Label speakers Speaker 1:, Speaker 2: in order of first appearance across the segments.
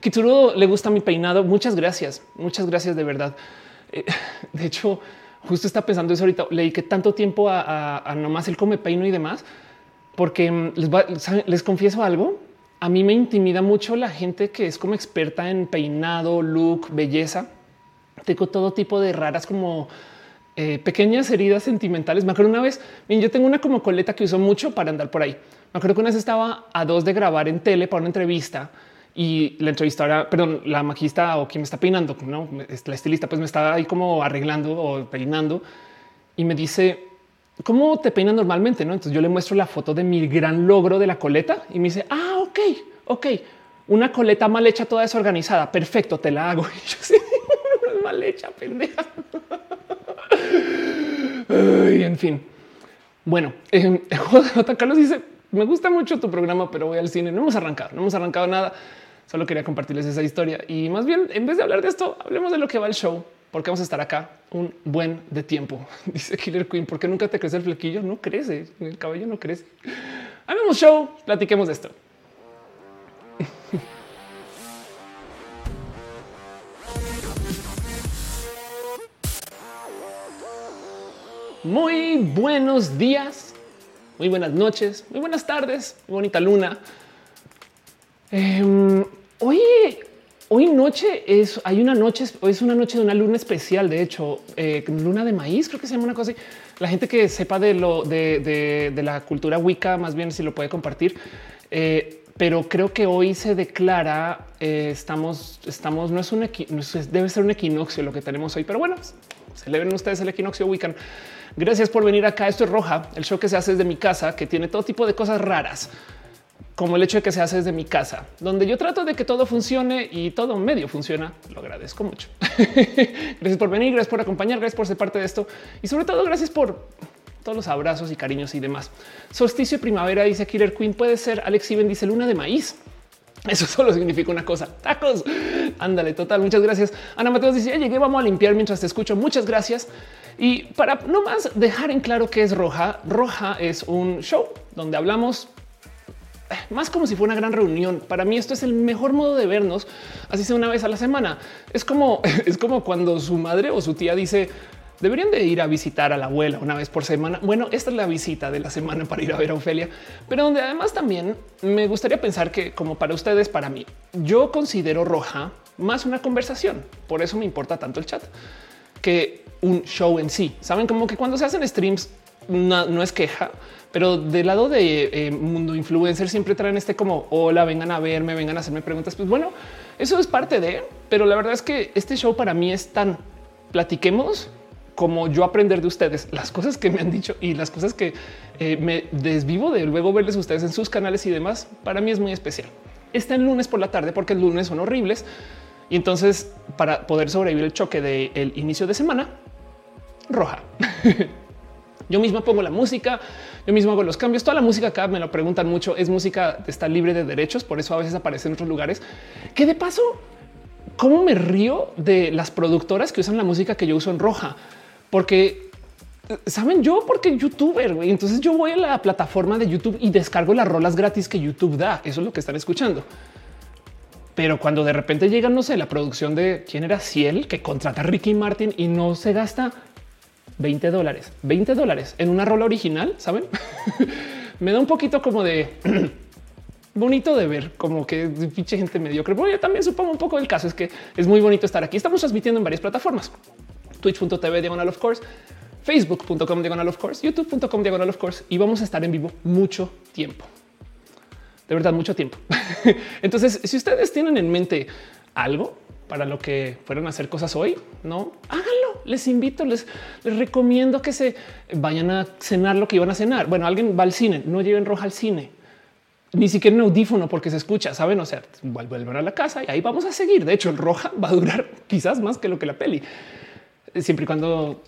Speaker 1: Kituro le gusta mi peinado. Muchas gracias. Muchas gracias de verdad. Eh, de hecho, justo está pensando eso ahorita. Le dediqué tanto tiempo a, nomás el come peino y demás, porque mm, les, les confieso algo. A mí me intimida mucho la gente que es como experta en peinado, look, belleza. Tengo todo tipo de raras como eh, pequeñas heridas sentimentales. Me acuerdo una vez, yo tengo una como coleta que uso mucho para andar por ahí. Me acuerdo que una vez estaba a dos de grabar en tele para una entrevista y la entrevistadora, perdón, la magista o quien me está peinando, no la estilista, pues me estaba ahí como arreglando o peinando y me dice cómo te peinan normalmente. No, entonces yo le muestro la foto de mi gran logro de la coleta y me dice, ah, ok, ok, una coleta mal hecha, toda desorganizada. Perfecto, te la hago. Y yo sí, mal hecha, pendeja. en fin. Bueno, eh, Carlos dice: Me gusta mucho tu programa, pero voy al cine. No hemos arrancado, no hemos arrancado nada. Solo quería compartirles esa historia y más bien, en vez de hablar de esto, hablemos de lo que va el show, porque vamos a estar acá un buen de tiempo. Dice Killer Queen, ¿por qué nunca te crece el flequillo? No crece, el cabello no crece. Hagamos show, platiquemos de esto. Muy buenos días, muy buenas noches, muy buenas tardes, muy bonita luna. Em, hoy, hoy noche es, hay una noche, es una noche de una luna especial. De hecho, eh, luna de maíz, creo que se llama una cosa así. La gente que sepa de lo de, la cultura Wicca, más bien si lo puede compartir. Eh, pero creo que hoy se declara, eh, estamos, estamos, no es un debe ser un equinoccio lo que tenemos hoy, pero bueno, celebren ustedes el equinoccio Wiccan. Gracias por venir acá. Esto es Roja, el show que se hace desde mi casa, que tiene todo tipo de cosas raras, como el hecho de que se hace desde mi casa, donde yo trato de que todo funcione y todo medio funciona. Lo agradezco mucho. gracias por venir, gracias por acompañar, gracias por ser parte de esto y sobre todo gracias por todos los abrazos y cariños y demás. Solsticio de primavera dice Killer Queen puede ser. Alex Iben dice luna de maíz. Eso solo significa una cosa. Tacos. Ándale, total. Muchas gracias. Ana Mateos dice llegué, vamos a limpiar mientras te escucho. Muchas gracias. Y para no más dejar en claro qué es Roja, Roja es un show donde hablamos eh, más como si fuera una gran reunión. Para mí esto es el mejor modo de vernos, así sea una vez a la semana. Es como es como cuando su madre o su tía dice deberían de ir a visitar a la abuela una vez por semana. Bueno, esta es la visita de la semana para ir a ver a Ofelia, pero donde además también me gustaría pensar que como para ustedes, para mí, yo considero roja más una conversación. Por eso me importa tanto el chat que un show en sí. Saben como que cuando se hacen streams no, es queja, pero del lado de eh, mundo influencer siempre traen este como hola, vengan a verme, vengan a hacerme preguntas. Pues bueno, eso es parte de, pero la verdad es que este show para mí es tan platiquemos como yo aprender de ustedes las cosas que me han dicho y las cosas que eh, me desvivo de luego verles ustedes en sus canales y demás. Para mí es muy especial. Está el lunes por la tarde porque el lunes son horribles. Y entonces para poder sobrevivir el choque del inicio de semana, roja. yo misma pongo la música, yo mismo hago los cambios. Toda la música acá me lo preguntan mucho. Es música está libre de derechos, por eso a veces aparece en otros lugares. Que de paso, cómo me río de las productoras que usan la música que yo uso en roja, porque saben yo porque youtuber. y Entonces yo voy a la plataforma de YouTube y descargo las rolas gratis que YouTube da. Eso es lo que están escuchando. Pero cuando de repente llega, no sé, la producción de quién era Ciel que contrata a Ricky Martin y no se gasta 20 dólares, 20 dólares en una rola original, saben? me da un poquito como de bonito de ver, como que pinche gente mediocre. Bueno, yo también supongo un poco del caso es que es muy bonito estar aquí. Estamos transmitiendo en varias plataformas: twitch.tv diagonal of course, facebook.com diagonal of course, youtube.com diagonal of course y vamos a estar en vivo mucho tiempo. De verdad, mucho tiempo. Entonces, si ustedes tienen en mente algo, para lo que fueron a hacer cosas hoy, no háganlo. Les invito, les, les recomiendo que se vayan a cenar lo que iban a cenar. Bueno, alguien va al cine, no lleven roja al cine, ni siquiera un audífono porque se escucha, saben? O sea, vuelven a la casa y ahí vamos a seguir. De hecho, el roja va a durar quizás más que lo que la peli siempre y cuando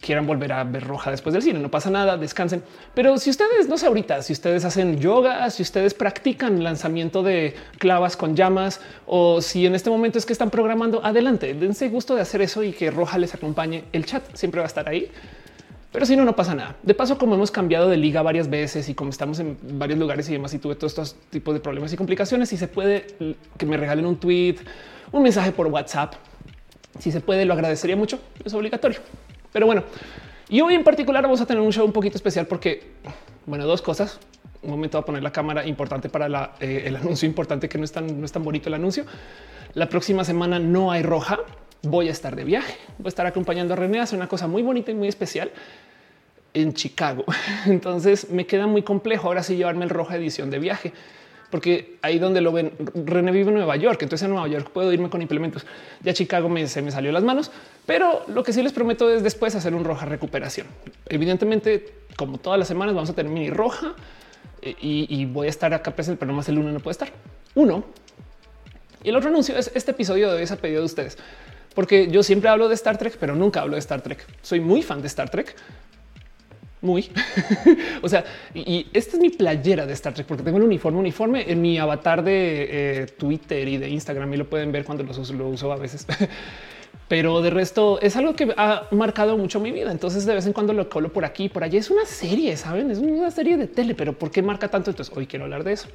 Speaker 1: quieran volver a ver roja después del cine. No pasa nada, descansen. Pero si ustedes no sé ahorita, si ustedes hacen yoga, si ustedes practican lanzamiento de clavas con llamas o si en este momento es que están programando, adelante, dense gusto de hacer eso y que roja les acompañe. El chat siempre va a estar ahí. Pero si no, no pasa nada. De paso, como hemos cambiado de liga varias veces y como estamos en varios lugares y demás, y tuve todos estos tipos de problemas y complicaciones, si se puede que me regalen un tweet, un mensaje por WhatsApp, si se puede, lo agradecería mucho. Es obligatorio. Pero bueno, y hoy en particular vamos a tener un show un poquito especial porque, bueno, dos cosas. Un momento a poner la cámara importante para eh, el anuncio importante que no es tan, no es tan bonito el anuncio. La próxima semana no hay roja. Voy a estar de viaje. Voy a estar acompañando a René a hacer una cosa muy bonita y muy especial en Chicago. Entonces me queda muy complejo ahora sí llevarme el roja edición de viaje, porque ahí donde lo ven, René vive en Nueva York, entonces en Nueva York puedo irme con implementos. Ya Chicago me, se me salió las manos, pero lo que sí les prometo es después hacer un roja recuperación. Evidentemente, como todas las semanas vamos a tener mini roja eh, y, voy a estar acá presente, pero más el uno no puede estar. Uno. Y el otro anuncio es este episodio de hoy es a pedido de ustedes, porque yo siempre hablo de Star Trek, pero nunca hablo de Star Trek. Soy muy fan de Star Trek muy. o sea, y, esta es mi playera de Star Trek porque tengo el uniforme, uniforme en mi avatar de eh, Twitter y de Instagram y lo pueden ver cuando los uso, lo uso a veces. Pero de resto es algo que ha marcado mucho mi vida. Entonces de vez en cuando lo colo por aquí, por allá. Es una serie, saben? Es una serie de tele, pero ¿por qué marca tanto? Entonces hoy quiero hablar de eso.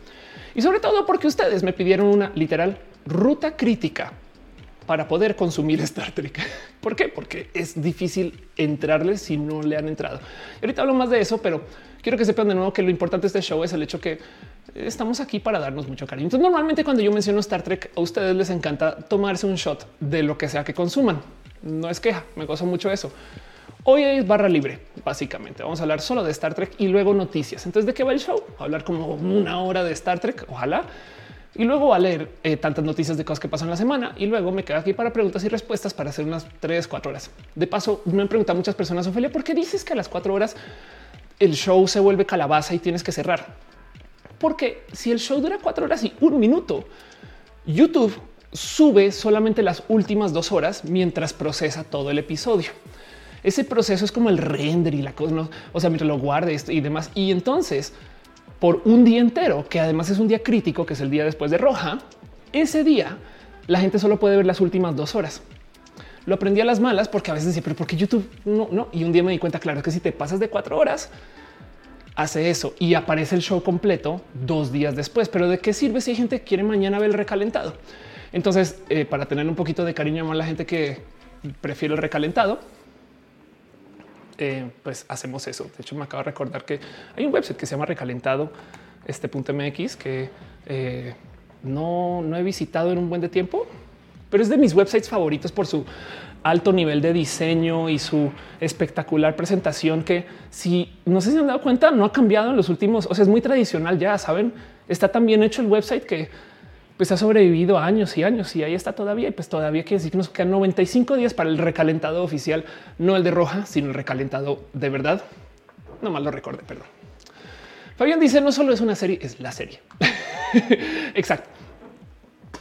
Speaker 1: Y sobre todo porque ustedes me pidieron una literal ruta crítica para poder consumir Star Trek. ¿Por qué? Porque es difícil entrarle si no le han entrado. Ahorita hablo más de eso, pero quiero que sepan de nuevo que lo importante de este show es el hecho que estamos aquí para darnos mucho cariño. Entonces, normalmente cuando yo menciono Star Trek, a ustedes les encanta tomarse un shot de lo que sea que consuman. No es queja, me gozo mucho eso. Hoy es barra libre, básicamente. Vamos a hablar solo de Star Trek y luego noticias. Entonces, ¿de qué va el show? hablar como una hora de Star Trek, ojalá y luego a leer eh, tantas noticias de cosas que pasan la semana y luego me quedo aquí para preguntas y respuestas para hacer unas tres, cuatro horas. De paso, me han preguntado muchas personas, Ophelia, ¿por qué dices que a las cuatro horas el show se vuelve calabaza y tienes que cerrar? Porque si el show dura cuatro horas y un minuto, YouTube sube solamente las últimas dos horas mientras procesa todo el episodio. Ese proceso es como el render y la cosa, o sea, mientras lo guarde y demás. Y entonces por un día entero, que además es un día crítico, que es el día después de roja, ese día la gente solo puede ver las últimas dos horas. Lo aprendí a las malas porque a veces decía, pero ¿por qué YouTube no? No. Y un día me di cuenta, claro, que si te pasas de cuatro horas, hace eso y aparece el show completo dos días después. Pero de qué sirve si hay gente que quiere mañana ver el recalentado? Entonces, eh, para tener un poquito de cariño a la gente que prefiere el recalentado, eh, pues hacemos eso. De hecho, me acabo de recordar que hay un website que se llama recalentado este punto MX que eh, no, no he visitado en un buen de tiempo, pero es de mis websites favoritos por su alto nivel de diseño y su espectacular presentación que si no sé si han dado cuenta no ha cambiado en los últimos, o sea, es muy tradicional ya saben, está tan bien hecho el website que pues ha sobrevivido años y años y ahí está todavía. Y pues todavía quiere decir que nos quedan 95 días para el recalentado oficial, no el de roja, sino el recalentado de verdad. No mal lo recordé, perdón. Fabián dice no solo es una serie, es la serie. Exacto.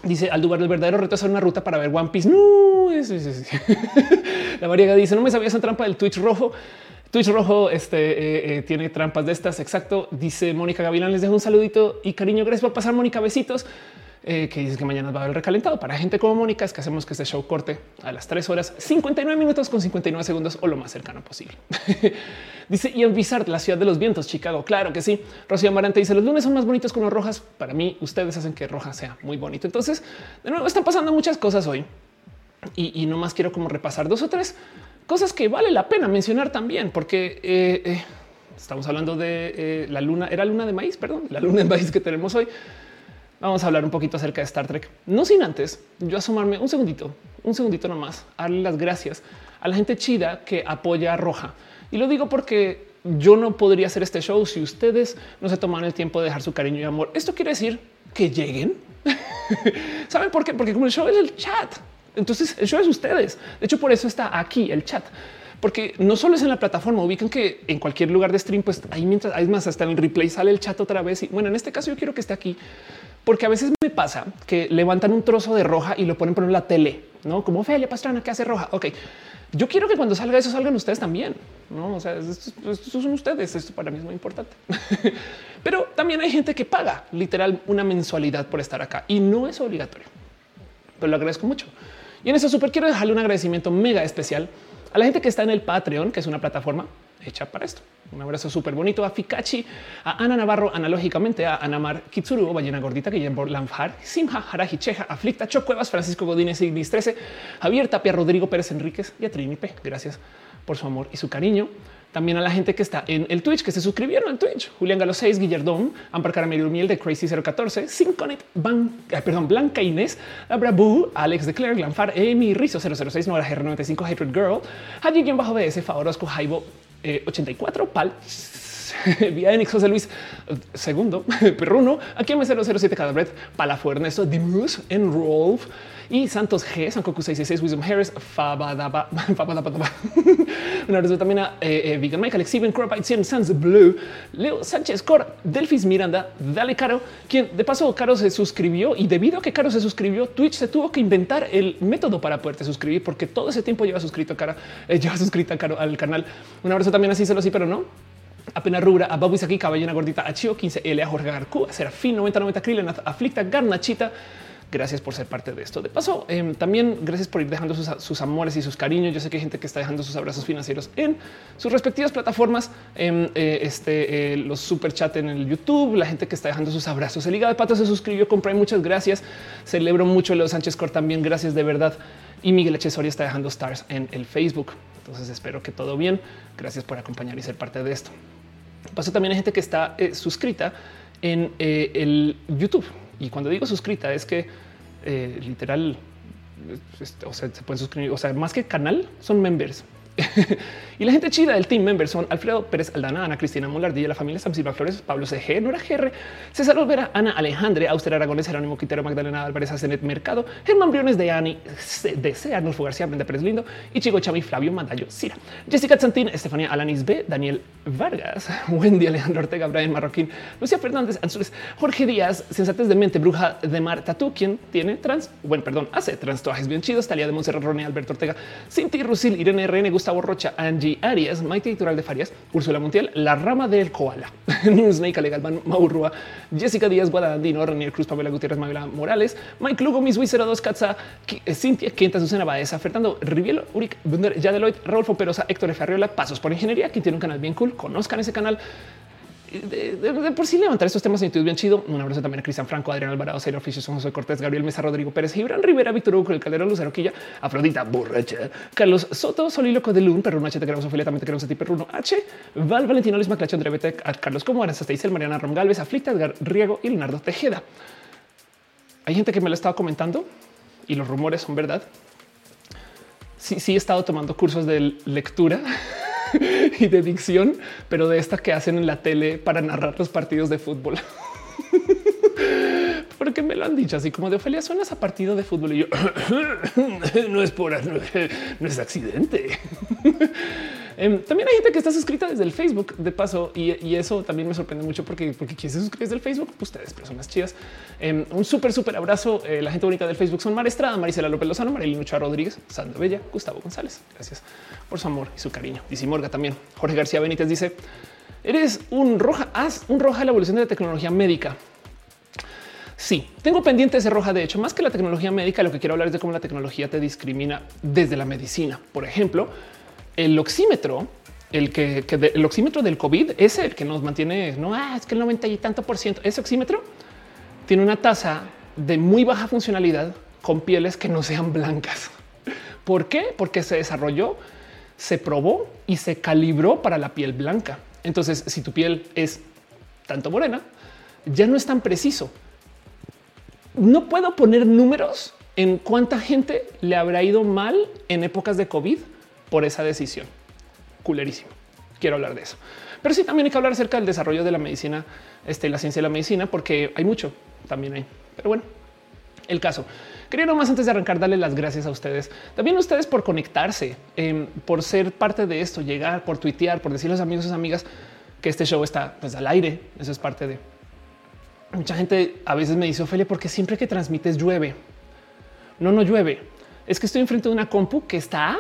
Speaker 1: Dice Aldubar, el verdadero reto es hacer una ruta para ver One Piece. No, es, la variega dice no me sabía esa trampa del Twitch rojo. Twitch rojo este, eh, eh, tiene trampas de estas. Exacto. Dice Mónica Gavilán, les dejo un saludito y cariño. Gracias por pasar, Mónica. Besitos. Eh, que dice que mañana va a haber recalentado. Para gente como Mónica es que hacemos que este show corte a las 3 horas 59 minutos con 59 segundos o lo más cercano posible. dice Ian Bizard, la ciudad de los vientos, Chicago. Claro que sí. Rocío Amarante dice los lunes son más bonitos con las rojas. Para mí, ustedes hacen que roja sea muy bonito. Entonces, de nuevo, están pasando muchas cosas hoy y, no más quiero como repasar dos o tres cosas que vale la pena mencionar también, porque eh, eh, estamos hablando de la luna, era luna de maíz, perdón, la luna de maíz que tenemos hoy vamos a hablar un poquito acerca de Star Trek. No sin antes yo asomarme un segundito, un segundito nomás, darle las gracias a la gente chida que apoya a Roja. Y lo digo porque yo no podría hacer este show si ustedes no se toman el tiempo de dejar su cariño y amor. Esto quiere decir que lleguen. ¿Saben por qué? Porque como el show es el chat. Entonces el show es ustedes. De hecho, por eso está aquí el chat porque no solo es en la plataforma, ubican que en cualquier lugar de stream, pues ahí mientras hay más hasta en el replay sale el chat otra vez. Y bueno, en este caso yo quiero que esté aquí porque a veces me pasa que levantan un trozo de roja y lo ponen por la tele, no como Felia Pastrana que hace roja. Ok, yo quiero que cuando salga eso salgan ustedes también. No, o sea, estos, son ustedes. Esto para mí es muy importante, pero también hay gente que paga literal una mensualidad por estar acá y no es obligatorio, pero lo agradezco mucho. Y en eso súper quiero dejarle un agradecimiento mega especial a la gente que está en el Patreon, que es una plataforma hecha para esto. Un abrazo súper bonito a Fikachi, a Ana Navarro, analógicamente a Anamar Kitsuru, Ballena Gordita, Guillermo Lanfar, Simha, Haraji Cheja, Aflicta, Chocuevas, Francisco Godínez, Ignis 13, Javier Tapia, Rodrigo Pérez Enríquez y a Trini P. Gracias por su amor y su cariño. También a la gente que está en el Twitch, que se suscribieron al Twitch. Julián Galo 6, Guillardón, Ampar Caramelo Miel de Crazy 014, Synconet, Ban, eh, perdón, Blanca Inés, Abra Boo, Alex de Claire, Glanfar, Amy Rizzo 006, Nora GR95, Hatred Girl, Haji bajo BS, Favorosco, Jaibo 84, Pal, Vía Enix José Luis segundo, Perruno, aquí M007 Cadabret, Palafo Ernesto, Dimus, Enrolf, y Santos G, Sankoku 666, Wisdom Harris, Fabadaba, Fabadaba. Un abrazo también a eh, eh, Vegan Mike, Alex Steven, 100 Sans Blue, Leo Sánchez, Cor, Delfis Miranda, Dale Caro, quien de paso Caro se suscribió y debido a que Caro se suscribió, Twitch se tuvo que inventar el método para poderte suscribir porque todo ese tiempo lleva suscrito a Cara, eh, lleva suscrita a Caro al canal. Un abrazo también así, se lo sí, pero no. Apenas Rubra, a Babu aquí, Caballena Gordita, a Chio 15L, a Jorge Garcú, a Serafín 9090 Krillin, Aflicta, Garnachita, Gracias por ser parte de esto. De paso, em, también gracias por ir dejando sus, amores y sus cariños. Yo sé que hay gente que está dejando sus abrazos financieros en sus respectivas plataformas. Em, eh, este, eh, los super chat en el YouTube, la gente que está dejando sus abrazos. El hígado de pato se suscribió con Muchas gracias. Celebro mucho Leo Sánchez Cor también. Gracias de verdad. Y Miguel H. está dejando stars en el Facebook. Entonces espero que todo bien. Gracias por acompañar y ser parte de esto. Paso, también hay gente que está eh, suscrita en el YouTube. Y cuando digo suscrita es que eh, literal, o sea, se pueden suscribir, o sea, más que canal, son members. y la gente chida del team member son Alfredo Pérez Aldana, Ana Cristina Molardilla, la familia San Silva Flores, Pablo CG, Nora GR, César Olvera, Ana Alejandre, Auster Aragones, Jerónimo Quintero, Magdalena Álvarez, Azenet Mercado, Germán Briones de Ani, de C, Arnulfo García, Brenda Pérez Lindo, Chico Chami, Flavio Mandayo, Cira, Jessica Santín, Estefanía Alanis B, Daniel Vargas, Wendy Alejandro Ortega, Brian Marroquín, Lucía Fernández, Anzules, Jorge Díaz, Sensatez de Mente, Bruja de Mar, Tatú, quien tiene trans, bueno, perdón, hace trans bien chidos, Talía de Monserrat, Ronnie, Alberto Ortega, Cinti Rusil, Irene RN, Gustavo Rocha, Angie Arias, Maite Titural de Farias, Úrsula Montiel, La Rama del Koala, Newsnake, Legalman, Maurrua, Jessica Díaz, Guadandino, Renier Cruz, Pamela Gutiérrez, Mavila Morales, Mike Lugo, Miss 02, Katza, eh, Cintia, Quinta, Susana Baeza, Fernando Rivielo, Uric, Bunder, Yadeloid, Rolfo Perosa, Héctor Ferriola, Pasos por Ingeniería, quien tiene un canal bien cool, conozcan ese canal de, por sí levantar estos temas en YouTube bien chido. Un abrazo también a Cristian Franco, Adrián Alvarado, Cero Oficios, José Cortés, Gabriel Mesa, Rodrigo Pérez, Gibran Rivera, Víctor Hugo, el Caldero, Lucero Quilla, Afrodita, Borracha, Carlos Soto, Solíloco de Lun, Perruno H, te queremos Ophelia, también te queremos a ti, Perruno H, Val, Valentino, Luis Maclacho, André Bete, Carlos Como, hasta Isel, Mariana Rom Galvez, Aflicta, Edgar Riego y Leonardo Tejeda. Hay gente que me lo estaba comentando y los rumores son verdad. Sí, sí he estado tomando cursos de lectura y de dicción, pero de esta que hacen en la tele para narrar los partidos de fútbol. Porque me lo han dicho así como de Ofelia suenas a partido de fútbol y yo no es por no es accidente. Em, también hay gente que está suscrita desde el Facebook de paso y, eso también me sorprende mucho porque, porque quien se suscribe desde el Facebook, ustedes, personas chidas. Em, un súper, súper abrazo. Eh, la gente bonita del Facebook son Mar Estrada, Marisela López Lozano, Marilyn Ochoa Rodríguez, Sandra Bella, Gustavo González. Gracias por su amor y su cariño. Dice Morga también. Jorge García Benítez dice: Eres un roja, haz un roja la evolución de la tecnología médica. Sí, tengo pendiente ese roja. De hecho, más que la tecnología médica, lo que quiero hablar es de cómo la tecnología te discrimina desde la medicina. Por ejemplo, el oxímetro, el que, el oxímetro del COVID es el que nos mantiene, no ah, es que el 90 y tanto por ciento, ese oxímetro tiene una tasa de muy baja funcionalidad con pieles que no sean blancas. ¿Por qué? Porque se desarrolló, se probó y se calibró para la piel blanca. Entonces, si tu piel es tanto morena, ya no es tan preciso. No puedo poner números en cuánta gente le habrá ido mal en épocas de COVID por esa decisión. Culerísimo. Quiero hablar de eso. Pero sí, también hay que hablar acerca del desarrollo de la medicina, este, la ciencia de la medicina, porque hay mucho también hay. Pero bueno, el caso. Quería nomás antes de arrancar darle las gracias a ustedes. También a ustedes por conectarse, em, por ser parte de esto, llegar, por tuitear, por decirles a los amigos y amigas que este show está pues, al aire. Eso es parte de... Mucha gente a veces me dice, Ophelia, porque siempre que transmites llueve. No, no llueve. Es que estoy enfrente de una compu que está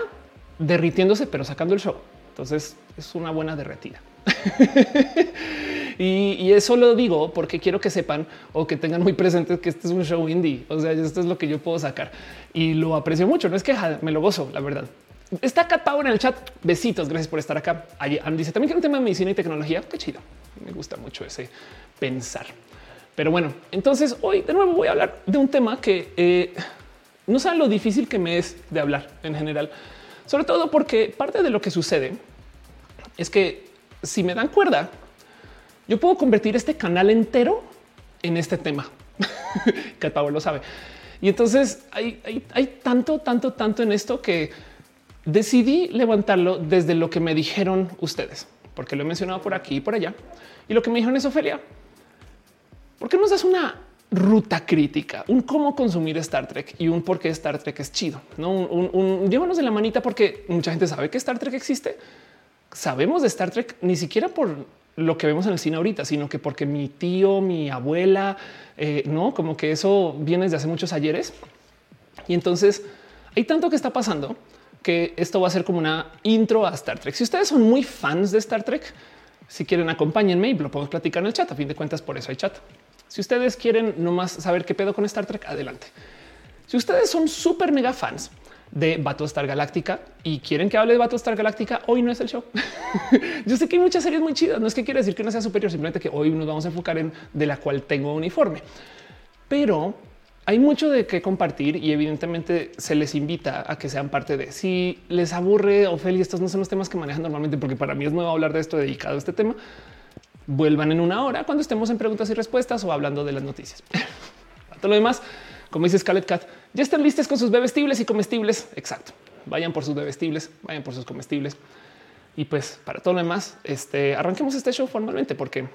Speaker 1: derritiéndose, pero sacando el show. Entonces es una buena derretida. y, eso lo digo porque quiero que sepan o que tengan muy presentes que este es un show indie. O sea, esto es lo que yo puedo sacar y lo aprecio mucho. No es que me lo gozo, la verdad. Está Cat Power en el chat. Besitos. Gracias por estar acá. dice también que un tema de medicina y tecnología. Qué chido. Me gusta mucho ese pensar. Pero bueno, entonces hoy de nuevo voy a hablar de un tema que eh, no saben lo difícil que me es de hablar en general, sobre todo porque parte de lo que sucede es que si me dan cuerda, yo puedo convertir este canal entero en este tema. el Power lo sabe. Y entonces hay, hay, tanto, tanto, tanto en esto que decidí levantarlo desde lo que me dijeron ustedes, porque lo he mencionado por aquí y por allá. Y lo que me dijeron es Ofelia, ¿por qué nos das una ruta crítica, un cómo consumir Star Trek y un por qué Star Trek es chido? No un, llévanos de la manita porque mucha gente sabe que Star Trek existe. Sabemos de Star Trek ni siquiera por lo que vemos en el cine ahorita, sino que porque mi tío, mi abuela, eh, no como que eso viene desde hace muchos ayeres. Y entonces hay tanto que está pasando que esto va a ser como una intro a Star Trek. Si ustedes son muy fans de Star Trek, si quieren acompáñenme y lo podemos platicar en el chat. A fin de cuentas, por eso hay chat. Si ustedes quieren nomás saber qué pedo con Star Trek, adelante. Si ustedes son súper mega fans de Battlestar Galáctica y quieren que hable de Battlestar Galáctica, hoy no es el show. Yo sé que hay muchas series muy chidas. No es que quiera decir que no sea superior, simplemente que hoy nos vamos a enfocar en de la cual tengo uniforme. Pero hay mucho de qué compartir y evidentemente se les invita a que sean parte de si les aburre Ophelia, estos no son los temas que manejan normalmente, porque para mí es nuevo hablar de esto dedicado a este tema. Vuelvan en una hora cuando estemos en preguntas y respuestas o hablando de las noticias. todo lo demás, como dice Scarlett Cat, ya están listos con sus bebestibles y comestibles. Exacto. Vayan por sus bebestibles, vayan por sus comestibles. Y pues para todo lo demás, este arranquemos este show formalmente porque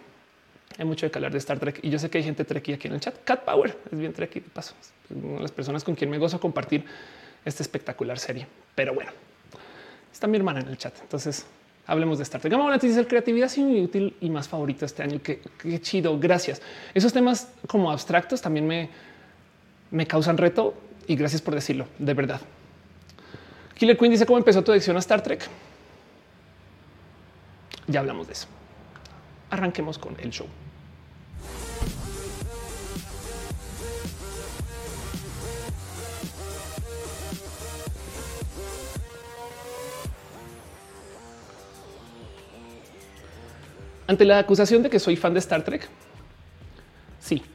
Speaker 1: hay mucho que hablar de Star Trek y yo sé que hay gente trekkie aquí en el chat. Cat Power es bien trekkie de paso. Una de las personas con quien me gozo compartir esta espectacular serie. Pero bueno, está mi hermana en el chat. Entonces hablemos de Star Trek. Vamos a decir creatividad es muy útil y más favorito este año. Qué, qué chido. Gracias. Esos temas como abstractos también me, me causan reto y gracias por decirlo. De verdad. Killer Queen dice cómo empezó tu adicción a Star Trek. Ya hablamos de eso. Arranquemos con el show. Ante la acusación de que soy fan de Star Trek, sí.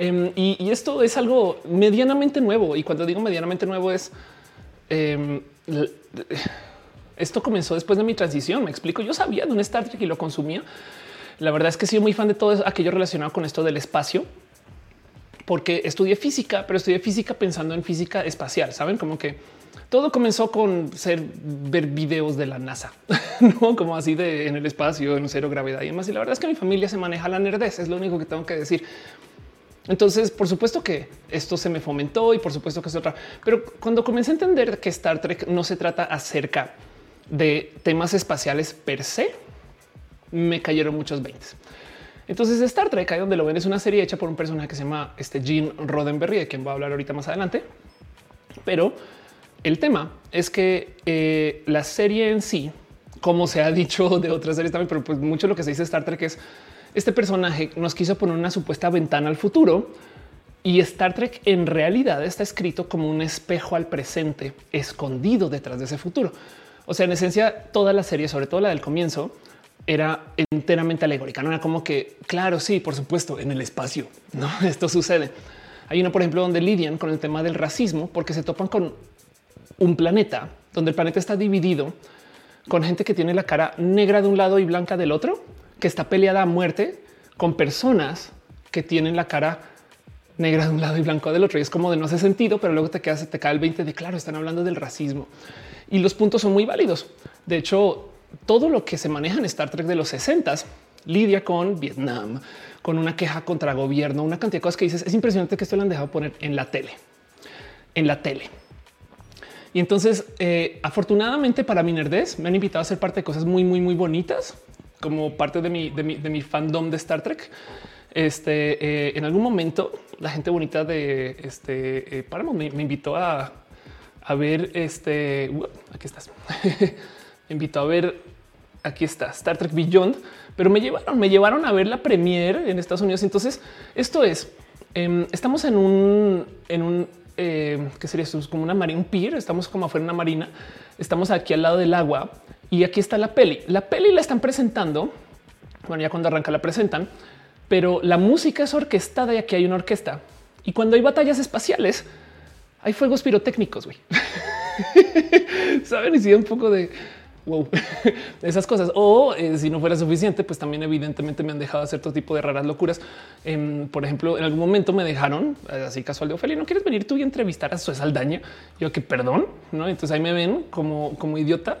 Speaker 1: Em, y, esto es algo medianamente nuevo. Y cuando digo medianamente nuevo es em, esto comenzó después de mi transición. Me explico. Yo sabía de un Star Trek y lo consumía. La verdad es que soy muy fan de todo aquello relacionado con esto del espacio, porque estudié física, pero estudié física pensando en física espacial. Saben como que todo comenzó con ser ver videos de la NASA, no como así de en el espacio, en cero gravedad y demás. Y la verdad es que mi familia se maneja la nerdez. Es lo único que tengo que decir. Entonces, por supuesto que esto se me fomentó y por supuesto que es otra. Pero cuando comencé a entender que Star Trek no se trata acerca de temas espaciales per se, me cayeron muchos 20. Entonces Star Trek, ahí donde lo ven, es una serie hecha por un personaje que se llama este Gene Roddenberry, de quien voy a hablar ahorita más adelante. Pero el tema es que eh, la serie en sí, como se ha dicho de otras series también, pero pues mucho lo que se dice Star Trek es este personaje nos quiso poner una supuesta ventana al futuro y Star Trek en realidad está escrito como un espejo al presente escondido detrás de ese futuro. O sea, en esencia, toda la serie, sobre todo la del comienzo, era enteramente alegórica. No era como que, claro, sí, por supuesto, en el espacio. No, esto sucede. Hay una, por ejemplo, donde lidian con el tema del racismo porque se topan con un planeta donde el planeta está dividido con gente que tiene la cara negra de un lado y blanca del otro, que está peleada a muerte con personas que tienen la cara negra de un lado y blanco del otro. Y es como de no hace sentido, pero luego te quedas, te cae el 20 de claro, están hablando del racismo y los puntos son muy válidos. De hecho, todo lo que se maneja en Star Trek de los 60 lidia con Vietnam, con una queja contra gobierno, una cantidad de cosas que dices. Es impresionante que esto lo han dejado poner en la tele, en la tele. Y entonces, eh, afortunadamente para mi nerdez, me han invitado a ser parte de cosas muy, muy, muy bonitas, como parte de mi, de mi, fandom de Star Trek. Este eh, en algún momento, la gente bonita de este eh, me invitó a a ver este. Uh, aquí estás. me invitó a ver. Aquí está Star Trek Beyond, pero me llevaron, me llevaron a ver la premiere en Estados Unidos. Entonces, esto es, em, estamos en un, en un, em, ¿qué sería esto? Es como una marina, un pier. Estamos como afuera de una marina. Estamos aquí al lado del agua y aquí está la peli. La peli la están presentando. Bueno, ya cuando arranca la presentan, pero la música es orquestada y aquí hay una orquesta. Y cuando hay batallas espaciales, hay fuegos pirotécnicos. güey. Saben y si un poco de wow, esas cosas. O eh, si no fuera suficiente, pues también evidentemente me han dejado hacer todo tipo de raras locuras. Em, por ejemplo, en algún momento me dejaron eh, así casual de Ophelia, ¿no quieres venir tú y entrevistar a su Saldaña? Yo que perdón, ¿no? Entonces ahí me ven como, como idiota.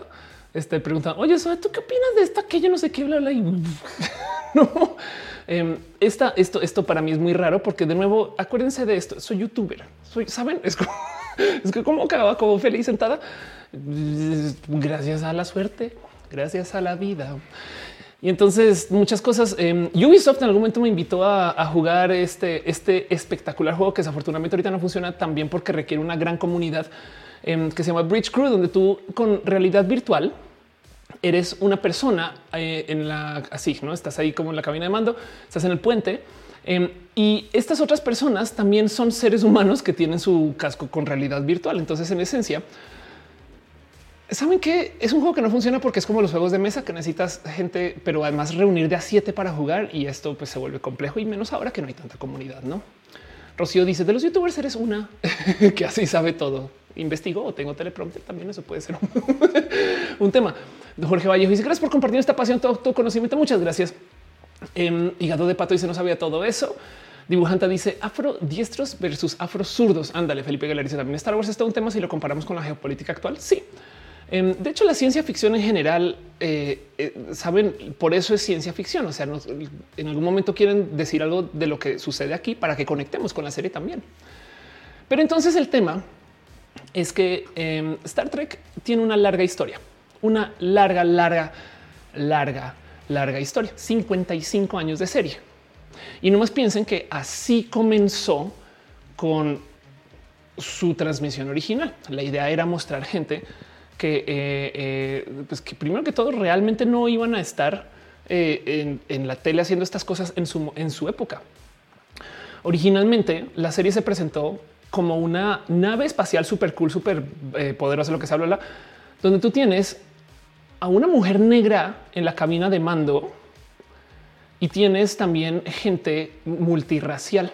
Speaker 1: Este preguntan, oye, ¿tú qué opinas de esto? Que yo no sé qué, bla. Y no, em, esta, esto, esto para mí es muy raro porque de nuevo, acuérdense de esto. Soy youtuber, soy, saben, es como, es que como acaba como feliz sentada gracias a la suerte, gracias a la vida. Y entonces muchas cosas. Eh, Ubisoft en algún momento me invitó a, jugar este, este espectacular juego que desafortunadamente ahorita no funciona tan bien porque requiere una gran comunidad em, que se llama Bridge Crew, donde tú con realidad virtual eres una persona eh, en la así, no estás ahí como en la cabina de mando, estás en el puente. Y estas otras personas también son seres humanos que tienen su casco con realidad virtual. Entonces, en esencia, Saben que es un juego que no funciona porque es como los juegos de mesa que necesitas gente, pero además reunir de a siete para jugar y esto pues se vuelve complejo y menos ahora que no hay tanta comunidad, no? Rocío dice de los youtubers eres una que así sabe todo. Investigo o tengo teleprompter. También eso puede ser un, tema. Jorge Vallejo dice gracias por compartir esta pasión, todo tu conocimiento. Muchas gracias. Eh, hígado de pato dice no sabía todo eso. Dibujanta dice afro diestros versus afro zurdos. Ándale, Felipe Galer dice también Star Wars es todo un tema si lo comparamos con la geopolítica actual. Sí, Em, de hecho, la ciencia ficción en general, eh, eh, saben, por eso es ciencia ficción. O sea, en algún momento quieren decir algo de lo que sucede aquí para que conectemos con la serie también. Pero entonces el tema es que em, Star Trek tiene una larga historia, una larga, larga, larga, larga historia, 55 años de serie. Y no más piensen que así comenzó con su transmisión original. La idea era mostrar gente que, eh, eh, pues que primero que todo realmente no iban a estar eh, en, la tele haciendo estas cosas en su, en su época. Originalmente la serie se presentó como una nave espacial súper cool, súper poderosa, lo que se habla, donde tú tienes a una mujer negra en la cabina de mando y tienes también gente multirracial.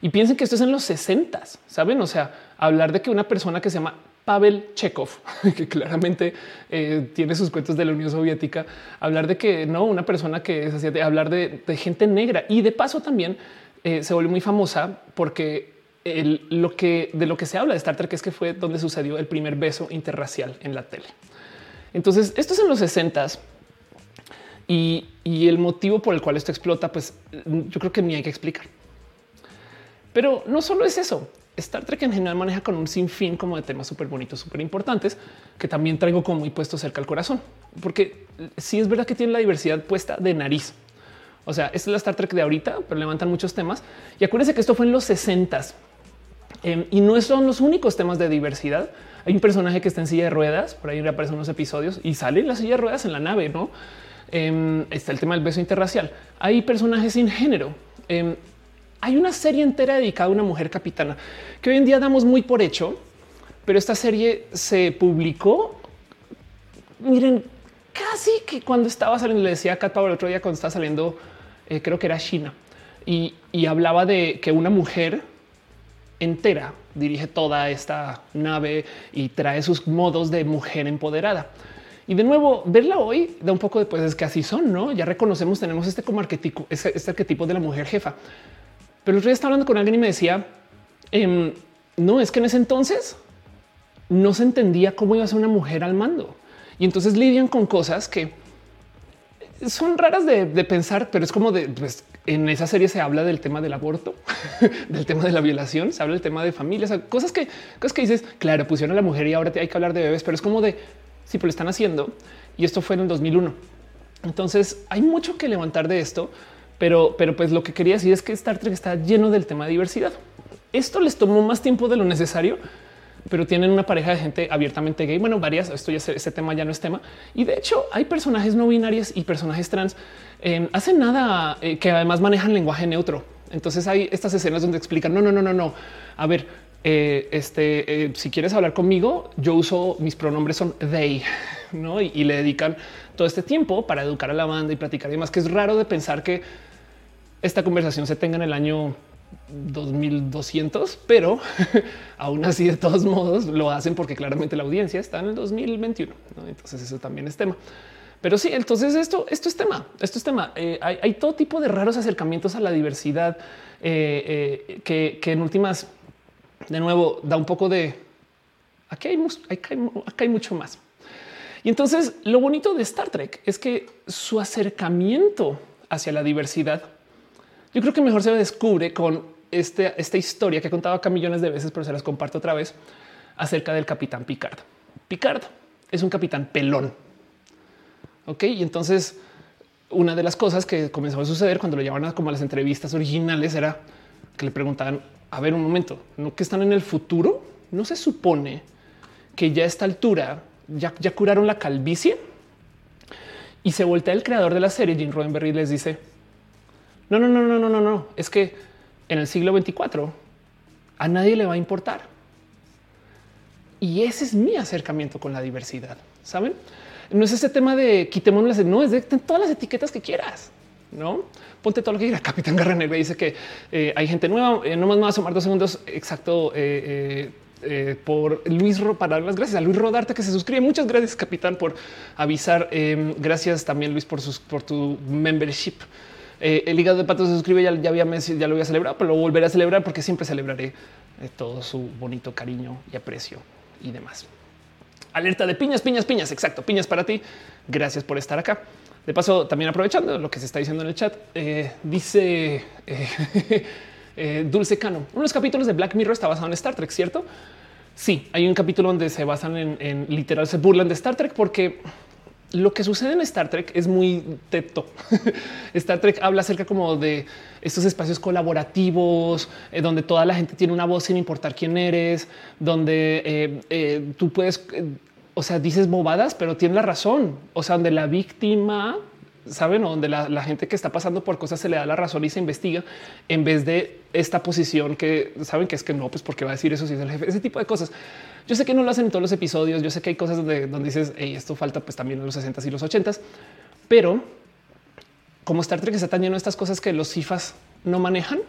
Speaker 1: Y piensen que esto es en los 60, saben? O sea, hablar de que una persona que se llama Pavel Chekhov, que claramente eh, tiene sus cuentos de la Unión Soviética, hablar de que no una persona que es así, de hablar de, gente negra y de paso también eh, se volvió muy famosa porque lo que de lo que se habla de Star Trek es que fue donde sucedió el primer beso interracial en la tele. Entonces, esto es en los 60 y, y el motivo por el cual esto explota, pues yo creo que ni hay que explicar. Pero no solo es eso. Star Trek en general maneja con un sinfín como de temas súper bonitos, súper importantes, que también traigo como muy puesto cerca al corazón, porque sí es verdad que tiene la diversidad puesta de nariz. O sea, esta es la Star Trek de ahorita, pero levantan muchos temas. Y acuérdense que esto fue en los 60 em, y no son los únicos temas de diversidad. Hay un personaje que está en silla de ruedas, por ahí aparecen unos episodios y sale en la silla de ruedas en la nave, ¿no? Em, está el tema del beso interracial. Hay personajes sin género. Em, hay una serie entera dedicada a una mujer capitana que hoy en día damos muy por hecho, pero esta serie se publicó. Miren, casi que cuando estaba saliendo, le decía a Kat el otro día cuando estaba saliendo, eh, creo que era China, y, hablaba de que una mujer entera dirige toda esta nave y trae sus modos de mujer empoderada. Y de nuevo, verla hoy da un poco de pues es que así son, no? Ya reconocemos, tenemos este como arquetipo, este arquetipo de la mujer jefa. Pero el día estaba hablando con alguien y me decía, em, no, es que en ese entonces no se entendía cómo iba a ser una mujer al mando. Y entonces lidian con cosas que son raras de, pensar, pero es como de, pues, en esa serie se habla del tema del aborto, del tema de la violación, se habla del tema de familias, cosas que, cosas que dices, claro, pusieron a la mujer y ahora hay que hablar de bebés, pero es como de, sí, pero lo están haciendo. Y esto fue en el 2001. Entonces hay mucho que levantar de esto. Pero, pero pues lo que quería decir es que Star Trek está lleno del tema de diversidad. Esto les tomó más tiempo de lo necesario, pero tienen una pareja de gente abiertamente gay. Bueno, varias. Esto ya ese tema ya no es tema. Y de hecho, hay personajes no binarios y personajes trans. Eh, hacen nada eh, que además manejan lenguaje neutro. Entonces hay estas escenas donde explican no, no, no, no, no. A ver, eh, este, si quieres hablar conmigo, yo uso mis pronombres son they, ¿no? Y, le dedican todo este tiempo para educar a la banda y platicar y demás, que es raro de pensar que esta conversación se tenga en el año 2200, pero aún así de todos modos lo hacen porque claramente la audiencia está en el 2021. Entonces eso también es tema. Pero sí, entonces esto, esto es tema, esto es tema. Eh, hay, todo tipo de raros acercamientos a la diversidad que, que en últimas de nuevo, da un poco de aquí hay, hay, mucho más. Y entonces lo bonito de Star Trek es que su acercamiento hacia la diversidad, yo creo que mejor se descubre con este, esta historia que he contado acá millones de veces, pero se las comparto otra vez acerca del capitán Picard. Picard es un capitán pelón. Ok, y entonces una de las cosas que comenzó a suceder cuando lo llevaban a como a las entrevistas originales era que le preguntaban a ver un momento, no que están en el futuro. No se supone que ya a esta altura ya, ya curaron la calvicie y se voltea el creador de la serie, Jim Roddenberry, y les dice: No, no, no, no, no, no, no. Es que en el siglo 24 a nadie le va a importar. Y ese es mi acercamiento con la diversidad. Saben? No es ese tema de quitémonos las, no es de todas las etiquetas que quieras no ponte todo lo que quiera. Capitán Garra dice que eh, hay gente nueva. Eh, no más, más tomar dos segundos exacto. Eh, por Luis Ro para dar las gracias a Luis Rodarte que se suscribe. Muchas gracias, capitán, por avisar. Em, gracias también, Luis, por sus por tu membership. el hígado de pato se suscribe. Ya, ya, había, ya lo voy a celebrar, pero lo volveré a celebrar porque siempre celebraré todo su bonito cariño y aprecio y demás. Alerta de piñas, piñas, piñas. Exacto. Piñas para ti. Gracias por estar acá. De paso, también aprovechando lo que se está diciendo en el chat, eh, dice eh, eh, Dulce Cano. Uno de los capítulos de Black Mirror está basado en Star Trek, ¿cierto? Sí, hay un capítulo donde se basan en, literal, se burlan de Star Trek porque lo que sucede en Star Trek es muy teto. Star Trek habla acerca como de estos espacios colaborativos, donde toda la gente tiene una voz sin importar quién eres, donde tú puedes o sea, dices bobadas, pero tiene la razón. O sea, donde la víctima, saben, o donde la, gente que está pasando por cosas se le da la razón y se investiga en vez de esta posición que saben que es que no, pues porque va a decir eso si es el jefe, ese tipo de cosas. Yo sé que no lo hacen en todos los episodios. Yo sé que hay cosas donde, donde dices esto falta, pues también en los 60 y los 80 pero como Star Trek está tan lleno de estas cosas que los cifas no manejan.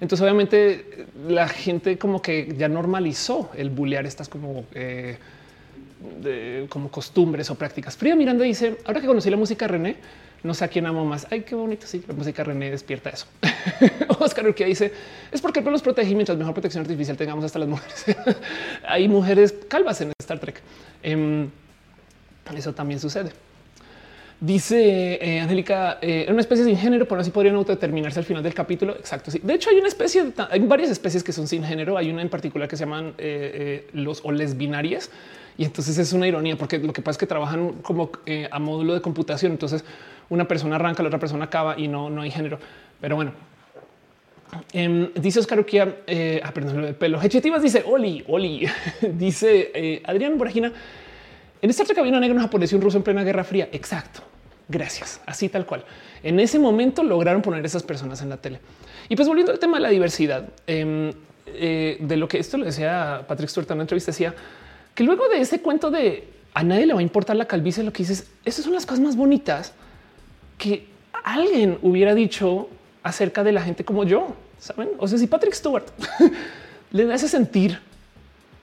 Speaker 1: Entonces, obviamente, la gente como que ya normalizó el bullear estas como eh, como costumbres o prácticas. Frida Miranda dice, ahora que conocí la música René, no sé a quién amo más. Ay, qué bonito. Sí, la música René despierta eso. Oscar que dice es porque los protege mientras mejor protección artificial tengamos hasta las mujeres. Hay mujeres calvas en Star Trek. Em, eso también sucede. Dice eh, Angélica, eh, una especie sin género, pero así podrían autodeterminarse al final del capítulo. Exacto. Sí. De hecho, hay una especie, hay varias especies que son sin género. Hay una en particular que se llaman eh, los o lesbinarias, y entonces es una ironía porque lo que pasa es que trabajan como eh, a módulo de computación. Entonces una persona arranca, la otra persona acaba y no, no hay género. Pero bueno, em, dice Oscar Uquia, eh, ah, perdón, de pelo. Hechetivas dice Oli, Oli, dice eh, Adrián Boragina. En esta Trek había una negra, un japonés y un ruso en plena Guerra Fría. Exacto. Gracias. Así tal cual. En ese momento lograron poner esas personas en la tele. Y pues volviendo al tema de la diversidad, em, de lo que esto le decía Patrick Stewart en una entrevista, decía que luego de ese cuento de a nadie le va a importar la calvicie, lo que dices, esas son las cosas más bonitas que alguien hubiera dicho acerca de la gente como yo, saben? O sea, si Patrick Stewart le hace sentir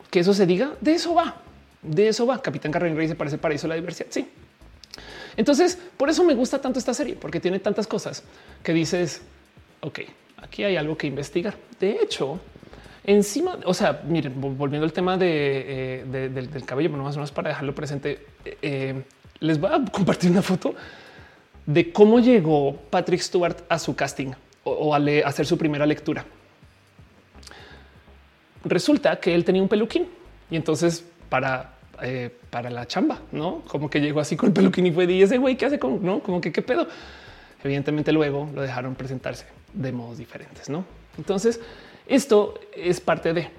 Speaker 1: que eso se diga, de eso va, de eso va. Capitán Carrera Rey se parece para eso la diversidad. Sí. Entonces, por eso me gusta tanto esta serie, porque tiene tantas cosas que dices, ok, aquí hay algo que investigar. De hecho, Encima, o sea, miren, volviendo al tema de, eh, del, cabello, pero más para dejarlo presente, eh, les voy a compartir una foto de cómo llegó Patrick Stewart a su casting o, a, hacer su primera lectura. Resulta que él tenía un peluquín y entonces para eh, para la chamba, no como que llegó así con el peluquín y fue y ese güey que hace con no como que qué pedo. Evidentemente, luego lo dejaron presentarse de modos diferentes, no? Entonces, esto es parte de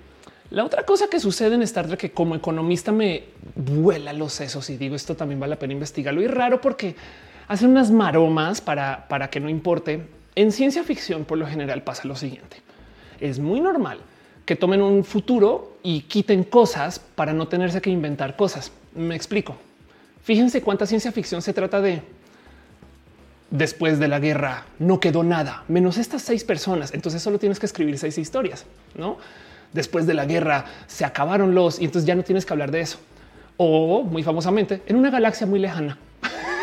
Speaker 1: la otra cosa que sucede en Star Trek que como economista me vuela los sesos y digo esto también vale la pena investigarlo y raro porque hacen unas maromas para, que no importe. En ciencia ficción por lo general pasa lo siguiente. Es muy normal que tomen un futuro y quiten cosas para no tenerse que inventar cosas. Me explico. Fíjense cuánta ciencia ficción se trata de después de la guerra no quedó nada, menos estas seis personas. Entonces solo tienes que escribir seis historias, ¿no? Después de la guerra se acabaron los y entonces ya no tienes que hablar de eso. O muy famosamente en una galaxia muy lejana.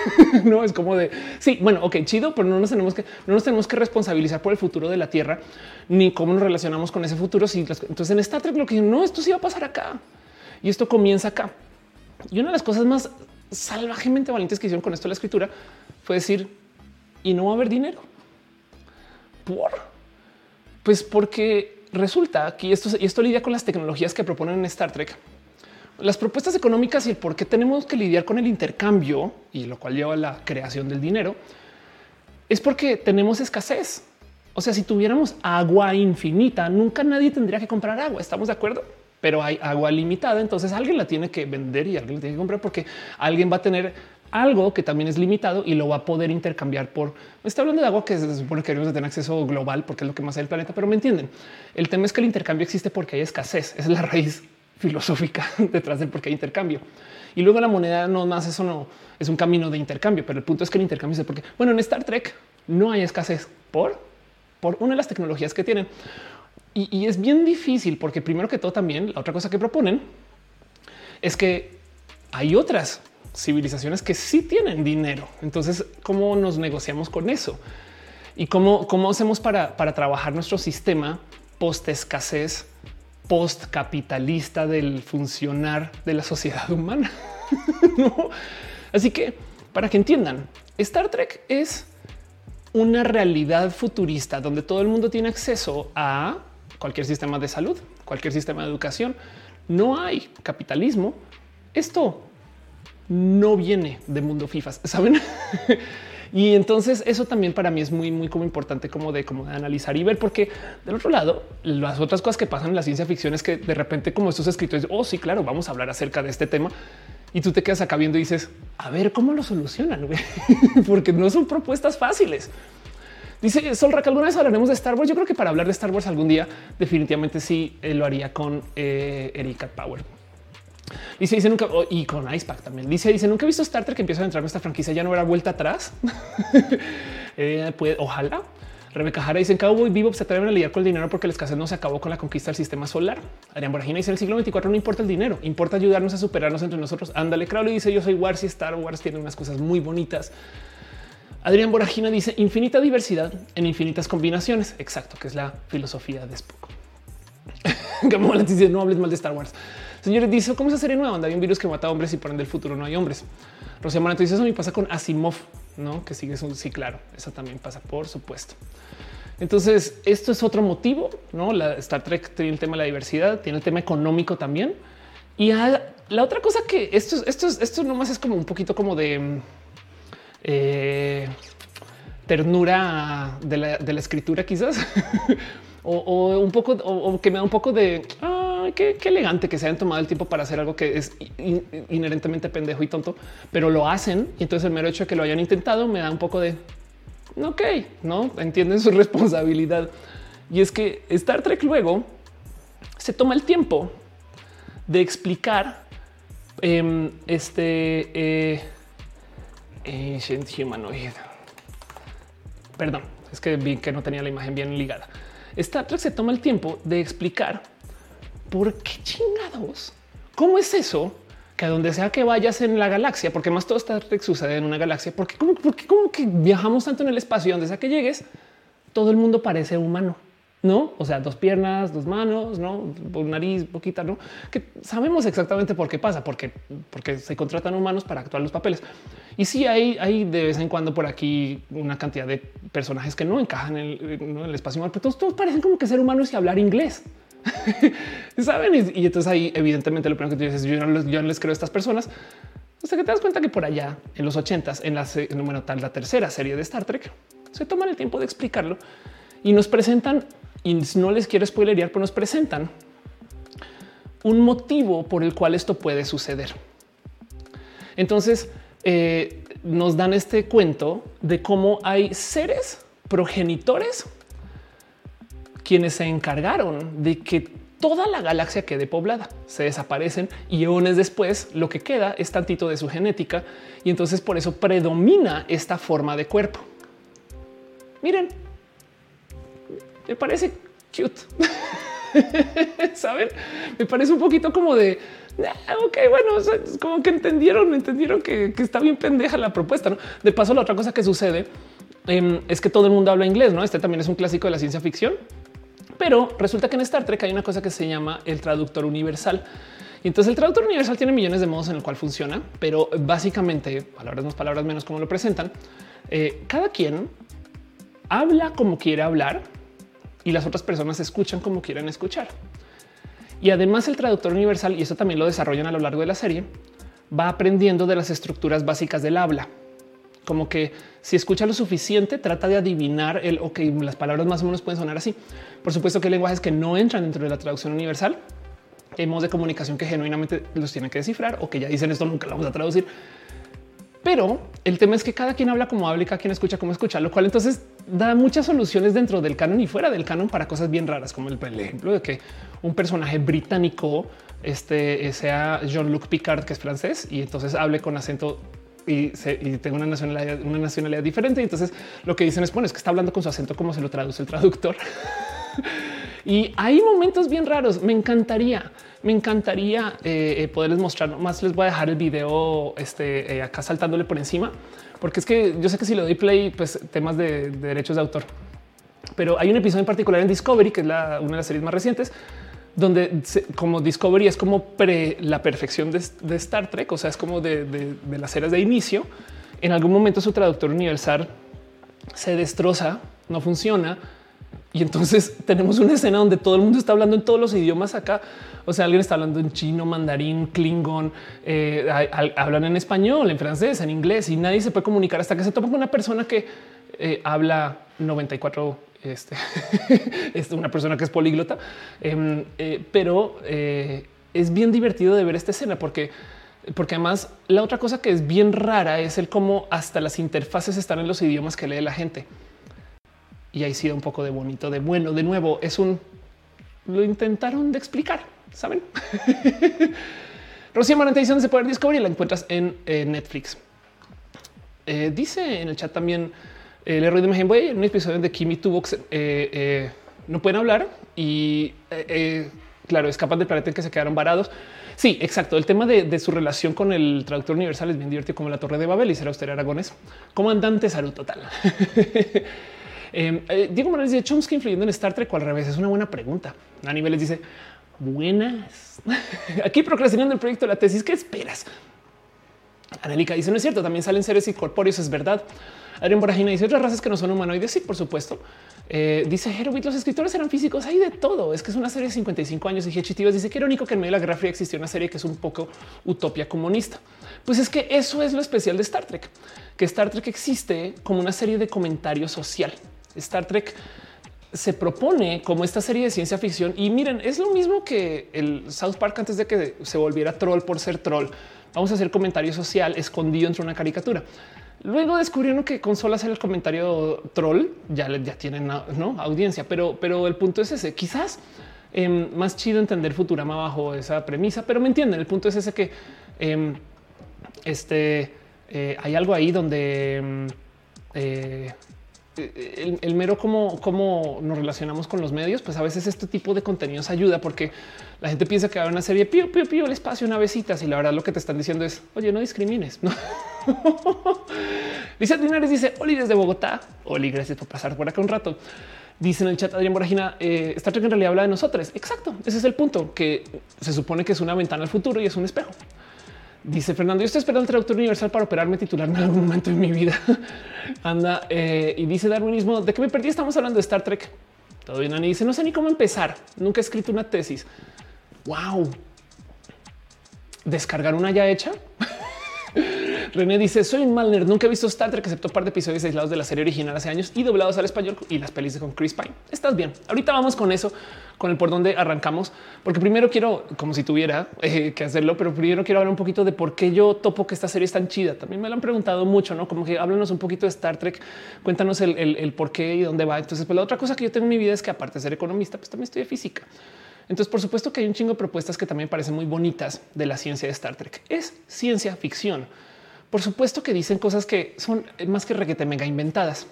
Speaker 1: no es como de sí, bueno, ok, chido, pero no nos tenemos que no nos tenemos que responsabilizar por el futuro de la Tierra ni cómo nos relacionamos con ese futuro. Si entonces en Star Trek lo que no, esto sí va a pasar acá y esto comienza acá. Y una de las cosas más salvajemente valientes que hicieron con esto la escritura fue decir y no va a haber dinero. Por pues porque resulta que esto, y esto lidia con las tecnologías que proponen en Star Trek las propuestas económicas y el por qué tenemos que lidiar con el intercambio y lo cual lleva a la creación del dinero es porque tenemos escasez. O sea, si tuviéramos agua infinita, nunca nadie tendría que comprar agua. Estamos de acuerdo, pero hay agua limitada. Entonces alguien la tiene que vender y alguien la tiene que comprar porque alguien va a tener algo que también es limitado y lo va a poder intercambiar por. Está hablando de agua que se supone que queremos tener acceso global porque es lo que más hay el planeta, pero me entienden. El tema es que el intercambio existe porque hay escasez. Es la raíz filosófica detrás del por qué hay intercambio. Y luego la moneda no más eso no es un camino de intercambio, pero el punto es que el intercambio es porque, bueno, en Star Trek no hay escasez por, por una de las tecnologías que tienen. Y, es bien difícil porque primero que todo también la otra cosa que proponen es que hay otras civilizaciones que sí tienen dinero. Entonces, ¿cómo nos negociamos con eso? ¿Y cómo, cómo hacemos para, para trabajar nuestro sistema post escasez post capitalista del funcionar de la sociedad humana. Así que para que entiendan, Star Trek es una realidad futurista donde todo el mundo tiene acceso a cualquier sistema de salud, cualquier sistema de educación. No hay capitalismo. Esto no viene de mundo FIFAs, saben? Y entonces eso también para mí es muy, muy como importante como de, como de analizar y ver, porque del otro lado, las otras cosas que pasan en la ciencia ficción es que de repente como estos escritores, oh sí, claro, vamos a hablar acerca de este tema. Y tú te quedas acá viendo y dices, a ver cómo lo solucionan, porque no son propuestas fáciles. Dice Solra que alguna vez hablaremos de Star Wars. Yo creo que para hablar de Star Wars algún día definitivamente sí eh, lo haría con eh, Erika Power. Dice, dice nunca oh, y con Icepack también. Dice, dice nunca he visto Star Trek que empieza a entrar en esta franquicia. Ya no habrá vuelta atrás. eh, puede, ojalá. Rebeca Jara dice Cowboy Vivo se atreven a lidiar con el dinero porque la escasez no se acabó con la conquista del sistema solar. Adrián Boragina dice en el siglo 24 no importa el dinero, importa ayudarnos a superarnos entre nosotros. Ándale, Crowley dice yo soy Wars y Star Wars tiene unas cosas muy bonitas. Adrián Boragina dice infinita diversidad en infinitas combinaciones. Exacto, que es la filosofía de Spock. que dice no hables mal de Star Wars. Señores, dice cómo esa serie nueva donde hay un virus que mata a hombres y por ende el futuro no hay hombres. Rocío Monato dice eso me pasa con Asimov, no que sigue un sí, claro, eso también pasa, por supuesto. Entonces, esto es otro motivo, no? La Star Trek tiene el tema de la diversidad, tiene el tema económico también. Y la otra cosa que esto, esto, esto nomás es como un poquito como de eh, ternura de la, escritura, quizás, o, un poco, o, que me da un poco de qué, elegante que se hayan tomado el tiempo para hacer algo que es inherentemente pendejo y tonto, pero lo hacen. Y entonces el mero hecho de que lo hayan intentado me da un poco de ok, no entienden su responsabilidad. Y es que Star Trek luego se toma el tiempo de explicar em, este eh, humanoid. Perdón, es que vi que no tenía la imagen bien ligada. Star Trek se toma el tiempo de explicar ¿por qué chingados? ¿Cómo es eso? Que a donde sea que vayas en la galaxia, porque más todo Trek sucede en una galaxia, porque como, porque como que viajamos tanto en el espacio y donde sea que llegues, todo el mundo parece humano, no? O sea, dos piernas, dos manos, no nariz, poquita, no? Que sabemos exactamente por qué pasa, porque, porque se contratan humanos para actuar los papeles. Y sí, hay, hay de vez en cuando por aquí una cantidad de personajes que no encajan en el, espacio, pero todos, todos parecen como que ser humanos y hablar inglés. Saben? Y, entonces ahí evidentemente lo primero que tú dices, yo no, les, creo a estas personas. Hasta que te das cuenta que por allá en los ochentas, en la número tal, la tercera serie de Star Trek, se toman el tiempo de explicarlo y nos presentan, y no les quiero spoilerear, pero nos presentan un motivo por el cual esto puede suceder. Entonces eh, nos dan este cuento de cómo hay seres progenitores quienes se encargaron de que toda la galaxia quede poblada, se desaparecen y eones después lo que queda es tantito de su genética y entonces por eso predomina esta forma de cuerpo. Miren, me parece cute. Saben, me parece un poquito como de ah, ok, bueno, como que entendieron, entendieron que, está bien pendeja la propuesta. ¿no? De paso, la otra cosa que sucede em, es que todo el mundo habla inglés. No, este también es un clásico de la ciencia ficción, pero resulta que en Star Trek hay una cosa que se llama el traductor universal. Y entonces el traductor universal tiene millones de modos en el cual funciona, pero básicamente, palabras más, palabras menos, como lo presentan, eh, cada quien habla como quiere hablar y las otras personas escuchan como quieren escuchar. Y además el traductor universal, y eso también lo desarrollan a lo largo de la serie, va aprendiendo de las estructuras básicas del habla. Como que si escucha lo suficiente, trata de adivinar el ok, las palabras más o menos pueden sonar así. Por supuesto que hay lenguajes que no entran dentro de la traducción universal. Hay modos de comunicación que genuinamente los tienen que descifrar o que ya dicen esto nunca lo vamos a traducir. Pero el tema es que cada quien habla como habla y cada quien escucha como escucha, lo cual entonces da muchas soluciones dentro del canon y fuera del canon para cosas bien raras, como el, ejemplo de que un personaje británico este, sea Jean-Luc Picard, que es francés, y entonces hable con acento y, tenga una nacionalidad, una nacionalidad diferente. Y entonces lo que dicen es, bueno, es que está hablando con su acento como se lo traduce el traductor. y hay momentos bien raros. Me encantaría me encantaría eh, eh, poderles mostrar. Más les voy a dejar el video este, eh, acá saltándole por encima, porque es que yo sé que si lo doy play, pues temas de, derechos de autor. Pero hay un episodio en particular en Discovery, que es una de las series más recientes, donde como Discovery es como la perfección de, Star Trek, o sea, es como de, de las eras de inicio. En algún momento su traductor universal se destroza, no funciona. Y entonces tenemos una escena donde todo el mundo está hablando en todos los idiomas acá o sea, alguien está hablando en chino, mandarín, klingon, eh, hablan en español, en francés, en inglés y nadie se puede comunicar hasta que se topa con una persona que eh, habla 94 este es una persona que es políglota, em, eh, pero es bien divertido de ver esta escena porque, porque además la otra cosa que es bien rara es el cómo hasta las interfaces están en los idiomas que lee la gente. Y ahí sido un poco de bonito, de bueno. De nuevo, es un lo intentaron de explicar saben. Rocío Maranta dice se puede descubrir y la encuentras en Netflix. Eh, dice en el chat también el error de imagen. Voy en un episodio de Kimi Tubox. Eh, eh, no pueden hablar y claro, escapan del planeta en que se quedaron varados. Sí, exacto. El tema de, su relación con el traductor universal es bien divertido, como la Torre de Babel y será usted Aragones. Comandante Salud total. Diego Morales dice Chomsky influyendo en Star Trek o al revés. Es una buena pregunta. A niveles dice buenas. Aquí procrastinando el proyecto de la tesis. ¿Qué esperas? Anelica dice: No es cierto, también salen seres incorpóreos. Es verdad. Adrián Borajina dice otras razas que no son humanoides. Sí, por supuesto. Eh, dice Herobit, los escritores eran físicos. Hay de todo. Es que es una serie de 55 años. Y Chitivas dice que irónico que en medio de la Guerra Fría existió una serie que es un poco utopia comunista. Pues es que eso es lo especial de Star Trek, que Star Trek existe como una serie de comentario social. Star Trek se propone como esta serie de ciencia ficción. Y miren, es lo mismo que el South Park antes de que se volviera troll por ser troll. Vamos a hacer comentario social escondido entre una caricatura. Luego descubrieron que con solo hacer el comentario troll ya, ya tienen ¿no? audiencia, pero, pero el punto es ese. Quizás em, más chido entender Futurama bajo esa premisa, pero me entienden. El punto es ese que em, este eh, hay algo ahí donde em, eh, el, mero cómo, cómo nos relacionamos con los medios, pues a veces este tipo de contenidos ayuda porque la gente piensa que va a haber una serie pío, pío, pío, el espacio, navecitas y la verdad lo que te están diciendo es, oye, no discrimines. Lizeth Linares dice, Oli desde Bogotá. Oli, gracias por pasar por acá un rato. Dice en el chat Adrián Boragina, eh, Star Trek en realidad habla de nosotros. Exacto, ese es el punto, que se supone que es una ventana al futuro y es un espejo. Dice Fernando, yo estoy esperando el traductor universal para operarme titularme en algún momento en mi vida. Anda eh, y dice Darwinismo, ¿de qué me perdí? Estamos hablando de Star Trek. Todo bien, Ani dice, no sé ni cómo empezar. Nunca he escrito una tesis. Wow. Descargar una ya hecha. René dice: Soy un mal. Nunca he visto Star Trek, excepto un par de episodios aislados de la serie original hace años y doblados al español y las pelis con Chris Pine. Estás bien. Ahorita vamos con eso, con el por donde arrancamos, porque primero quiero, como si tuviera eh, que hacerlo, pero primero quiero hablar un poquito de por qué yo topo que esta serie es tan chida. También me lo han preguntado mucho, no como que háblanos un poquito de Star Trek. Cuéntanos el, por qué y dónde va. Entonces, pues la otra cosa que yo tengo en mi vida es que, aparte de ser economista, pues también de física. Entonces, por supuesto que hay un chingo de propuestas que también parecen muy bonitas de la ciencia de Star Trek. Es ciencia ficción. Por supuesto que dicen cosas que son más que requete mega inventadas.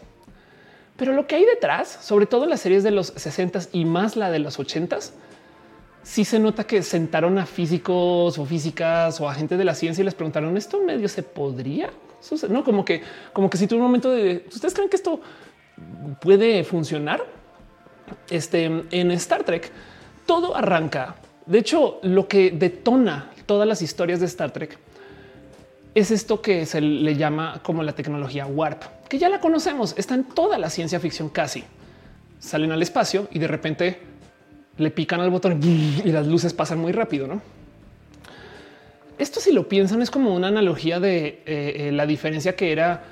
Speaker 1: Pero lo que hay detrás, sobre todo en las series de los 60 y más la de los 80s, sí se nota que sentaron a físicos o físicas o a gente de la ciencia y les preguntaron esto medio se podría. No como que, como que si tuvo un momento de ustedes creen que esto puede funcionar. Este en Star Trek todo arranca. De hecho, lo que detona todas las historias de Star Trek es esto que se le llama como la tecnología warp, que ya la conocemos, está en toda la ciencia ficción casi. Salen al espacio y de repente le pican al botón y las luces pasan muy rápido, ¿no? Esto si lo piensan es como una analogía de eh, eh, la diferencia que era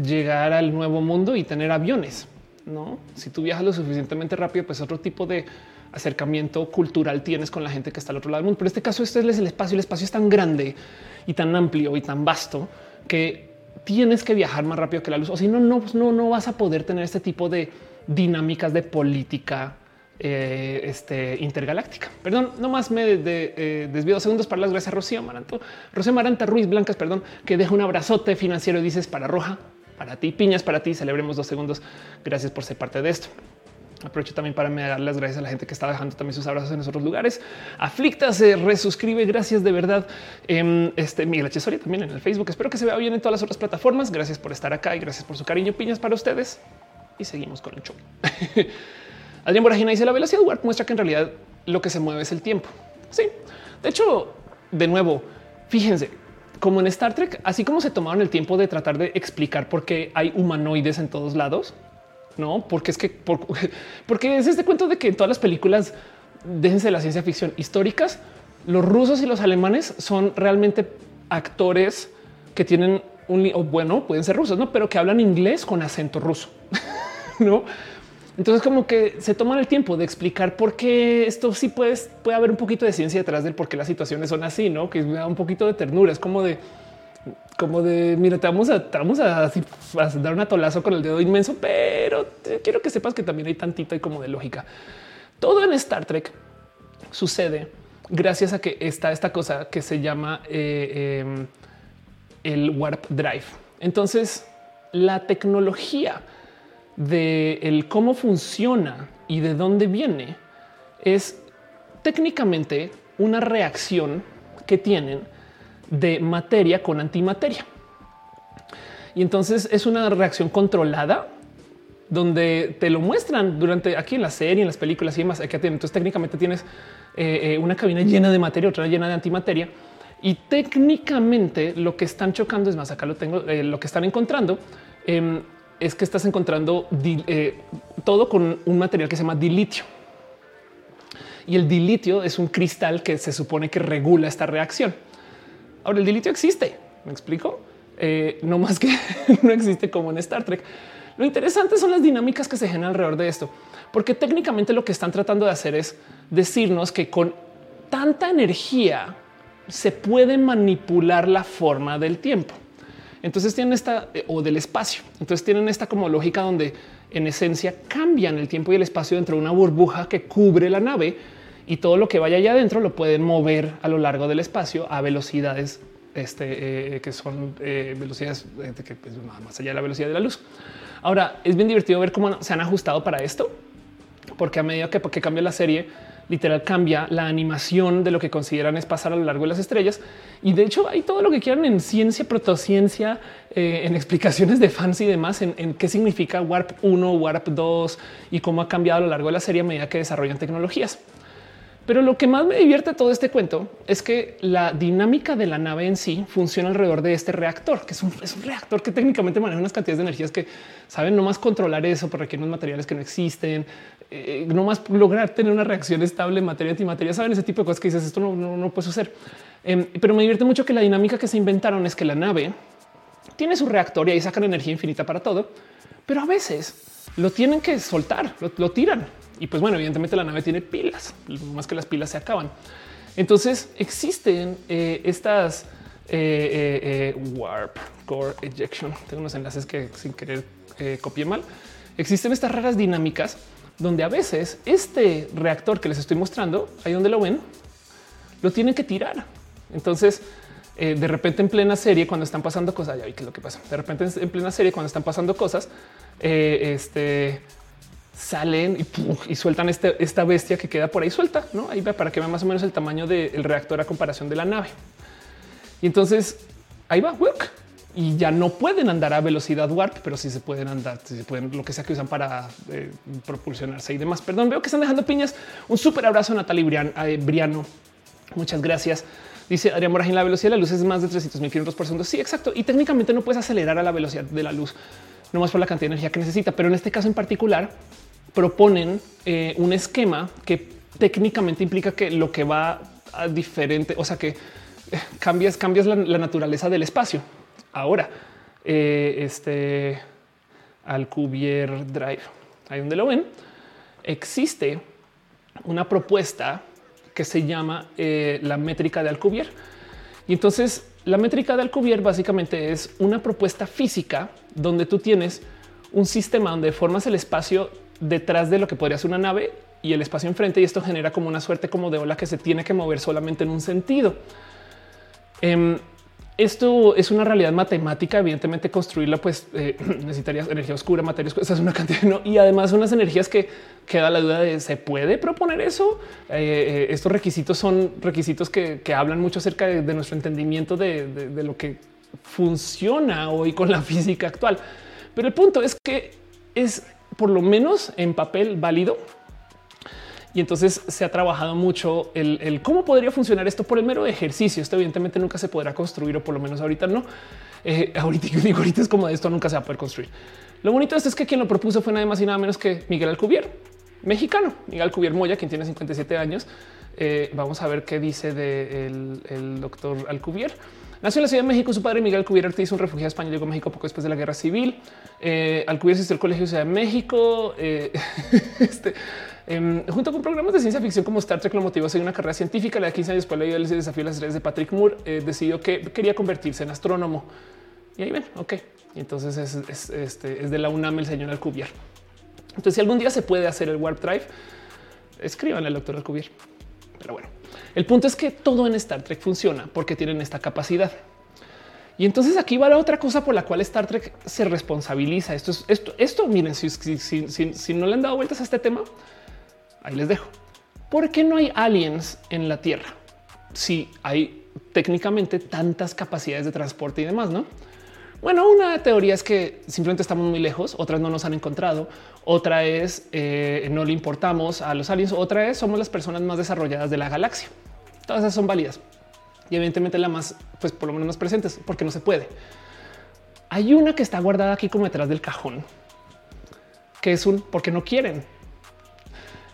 Speaker 1: llegar al nuevo mundo y tener aviones, ¿no? Si tú viajas lo suficientemente rápido, pues otro tipo de acercamiento cultural tienes con la gente que está al otro lado del mundo. Pero en este caso, este es el espacio. El espacio es tan grande y tan amplio y tan vasto que tienes que viajar más rápido que la luz. O si no, no, no, no vas a poder tener este tipo de dinámicas de política eh, este, intergaláctica. Perdón, no más me eh, desvío dos segundos para las gracias a Rocío Amaranto. Rocío Maranta Ruiz Blancas, perdón, que deja un abrazote financiero y dices para Roja, para ti, piñas para ti. Celebremos dos segundos. Gracias por ser parte de esto. Aprovecho también para dar las gracias a la gente que está dejando también sus abrazos en otros lugares. Aflicta se resuscribe. Gracias de verdad. Eh, este Miguel H. también en el Facebook. Espero que se vea bien en todas las otras plataformas. Gracias por estar acá y gracias por su cariño. Piñas para ustedes. Y seguimos con el show. Adrián Boragina dice la velocidad warp muestra que en realidad lo que se mueve es el tiempo. Sí, de hecho, de nuevo, fíjense, como en Star Trek, así como se tomaron el tiempo de tratar de explicar por qué hay humanoides en todos lados, no, porque es que porque es este cuento de que en todas las películas, déjense de la ciencia ficción históricas, los rusos y los alemanes son realmente actores que tienen un o bueno, pueden ser rusos, no, pero que hablan inglés con acento ruso, no? Entonces, como que se toman el tiempo de explicar por qué esto sí puede, puede haber un poquito de ciencia detrás del por qué las situaciones son así, no? Que da un poquito de ternura. Es como de, como de mira, te vamos a, vamos a, dar un atolazo con el dedo inmenso, pero quiero que sepas que también hay tantito y como de lógica. Todo en Star Trek sucede gracias a que está esta cosa que se llama eh, em, el warp drive. Entonces, la tecnología de el cómo funciona y de dónde viene es técnicamente una reacción que tienen de materia con antimateria. Y entonces es una reacción controlada donde te lo muestran durante aquí en la serie, en las películas y demás. Entonces técnicamente tienes eh, eh, una cabina llena de materia, otra llena de antimateria. Y técnicamente lo que están chocando es más acá lo tengo, eh, lo que están encontrando em, es que estás encontrando todo con un material que se llama dilitio. Y el dilitio es un cristal que se supone que regula esta reacción. Ahora el dilitio existe, me explico, eh, no más que no existe como en Star Trek. Lo interesante son las dinámicas que se generan alrededor de esto, porque técnicamente lo que están tratando de hacer es decirnos que con tanta energía se puede manipular la forma del tiempo. Entonces tienen esta eh, o del espacio. Entonces tienen esta como lógica donde en esencia cambian el tiempo y el espacio dentro de una burbuja que cubre la nave y todo lo que vaya allá adentro lo pueden mover a lo largo del espacio a velocidades este, eh, que son eh, velocidades eh, pues, más allá de la velocidad de la luz. Ahora es bien divertido ver cómo se han ajustado para esto, porque a medida que, cambia la serie, literal cambia la animación de lo que consideran es pasar a lo largo de las estrellas. Y de hecho hay todo lo que quieran en ciencia, protociencia, en explicaciones de fans y demás, en, en, qué significa Warp 1, Warp 2 y cómo ha cambiado a lo largo de la serie a medida que desarrollan tecnologías. Pero lo que más me divierte todo este cuento es que la dinámica de la nave en sí funciona alrededor de este reactor, que es un, reactor que técnicamente maneja unas cantidades de energías que saben no más controlar eso, porque requieren unos materiales que no existen, eh, no más lograr tener una reacción estable en materia antimateria. Saben ese tipo de cosas que dices esto no, no, puede suceder. Em, pero me divierte mucho que la dinámica que se inventaron es que la nave tiene su reactor y ahí sacan energía infinita para todo, pero a veces lo tienen que soltar, lo tiran y pues bueno, evidentemente la nave tiene pilas, más que las pilas se acaban. Entonces existen eh, estas eh, eh, warp core ejection. Tengo unos enlaces que sin querer copié mal. Existen estas raras dinámicas donde a veces este reactor que les estoy mostrando, ahí donde lo ven, lo tienen que tirar. Entonces, de repente en plena serie, cuando están pasando cosas, ya vi qué es lo que pasa. De repente en plena serie, cuando están pasando cosas, este salen y, sueltan este, esta bestia que queda por ahí suelta, no? Ahí va para que vean más o menos el tamaño del reactor a comparación de la nave. Y entonces ahí va y ya no pueden andar a velocidad warp, pero sí se pueden andar, si se pueden lo que sea que usan para eh, propulsionarse y demás. Perdón, veo que están dejando piñas. Un súper abrazo a Natalie Briano. Muchas gracias. Dice Adrián Morajín, la velocidad de la luz es más de 300 mil kilómetros por segundo. Sí, exacto. Y técnicamente no puedes acelerar a la velocidad de la luz, no más por la cantidad de energía que necesita. Pero en este caso en particular, proponen eh, un esquema que técnicamente implica que lo que va a diferente, o sea que eh, cambias, cambias la, naturaleza del espacio. Ahora, eh, este Alcubierre Drive, ahí donde lo ven, existe una propuesta que se llama la métrica de Alcubierre. Y entonces la métrica de Alcubierre básicamente es una propuesta física donde tú tienes un sistema donde formas el espacio detrás de lo que podría ser una nave y el espacio enfrente y esto genera como una suerte como de ola que se tiene que mover solamente en un sentido. Em, esto es una realidad matemática. Evidentemente, construirla, pues eh, energía oscura, materias, esa es una cantidad ¿no? y además unas energías que queda la duda de se puede proponer eso. Eh, eh, estos requisitos son requisitos que, hablan mucho acerca de, nuestro entendimiento de, de lo que funciona hoy con la física actual. Pero el punto es que es por lo menos en papel válido. Y entonces se ha trabajado mucho el, cómo podría funcionar esto por el mero ejercicio. Esto evidentemente nunca se podrá construir o por lo menos ahorita no. Eh, ahorita digo ahorita es como esto nunca se va a poder construir. Lo bonito de esto es que quien lo propuso fue nada más y nada menos que Miguel Alcubierre, mexicano. Miguel Alcubierre Moya, quien tiene 57 años. Eh, vamos a ver qué dice del de el doctor Alcubierre. Nació en la Ciudad de México. Su padre Miguel Alcubierre Ortiz, un refugiado español, llegó a México poco después de la guerra civil. Eh, Alcubierre asistió al Colegio de Ciudad de México. Eh, este, em, junto con programas de ciencia ficción como Star Trek, lo motivó a seguir una carrera científica. La de 15 años después dio el desafío a las estrellas de Patrick Moore. Eh, decidió que quería convertirse en astrónomo. Y ahí ven, ok. Entonces es, este, es de la UNAM el señor Alcubierre. Entonces, si algún día se puede hacer el Warp Drive, escríbanle al doctor Alcubierre. Pero bueno. El punto es que todo en Star Trek funciona porque tienen esta capacidad. Y entonces aquí va la otra cosa por la cual Star Trek se responsabiliza. Esto es esto. Esto miren, si, si, no le han dado vueltas a este tema, ahí les dejo. ¿Por qué no hay aliens en la Tierra? Si hay técnicamente tantas capacidades de transporte y demás, no? Bueno, una teoría es que simplemente estamos muy lejos, otras no nos han encontrado, otra es eh, no le importamos a los aliens, otra es somos las personas más desarrolladas de la galaxia. Todas esas son válidas y evidentemente la más, pues por lo menos más presentes, porque no se puede. Hay una que está guardada aquí como detrás del cajón, que es un porque no quieren.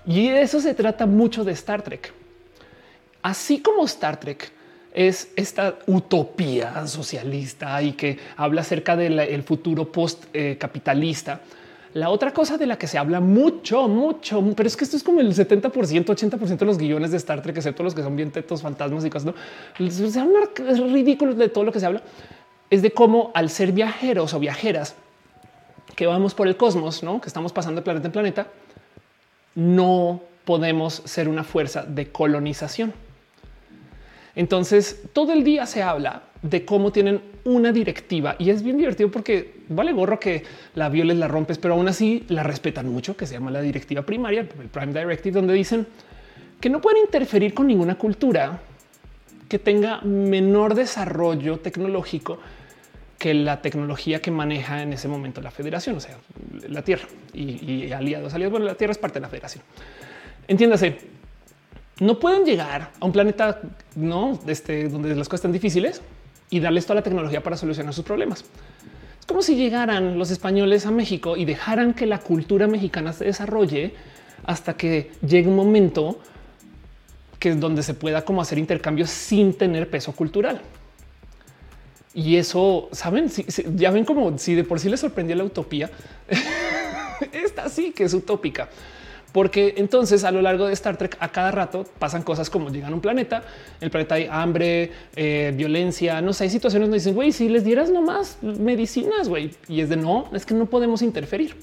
Speaker 1: Y eso se trata mucho de Star Trek. Así como Star Trek es esta utopía socialista y que habla acerca del futuro post capitalista. La otra cosa de la que se habla mucho, mucho, pero es que esto es como el 70 80 de los guiones de Star Trek, excepto los que son bien tetos, fantasmas y cosas. No se habla es ridículo de todo lo que se habla. Es de cómo al ser viajeros o viajeras que vamos por el cosmos, ¿no? que estamos pasando de planeta en planeta, no podemos ser una fuerza de colonización. Entonces todo el día se habla de cómo tienen una directiva y es bien divertido porque vale gorro que la violes, la rompes, pero aún así la respetan mucho, que se llama la directiva primaria, el Prime Directive, donde dicen que no pueden interferir con ninguna cultura que tenga menor desarrollo tecnológico que la tecnología que maneja en ese momento la federación, o sea, la Tierra y, aliados, aliados. Bueno, la Tierra es parte de la federación. Entiéndase, no pueden llegar a un planeta no este, donde las cosas están difíciles y darles toda la tecnología para solucionar sus problemas. Es como si llegaran los españoles a México y dejaran que la cultura mexicana se desarrolle hasta que llegue un momento que es donde se pueda como hacer intercambios sin tener peso cultural. Y eso, saben, ya ven como si de por sí les sorprendía la utopía, esta sí que es utópica porque entonces a lo largo de Star Trek a cada rato pasan cosas como llegan a un planeta, el planeta hay hambre, eh, violencia, no sé, hay situaciones donde dicen, güey, si les dieras nomás medicinas, güey, y es de no, es que no podemos interferir.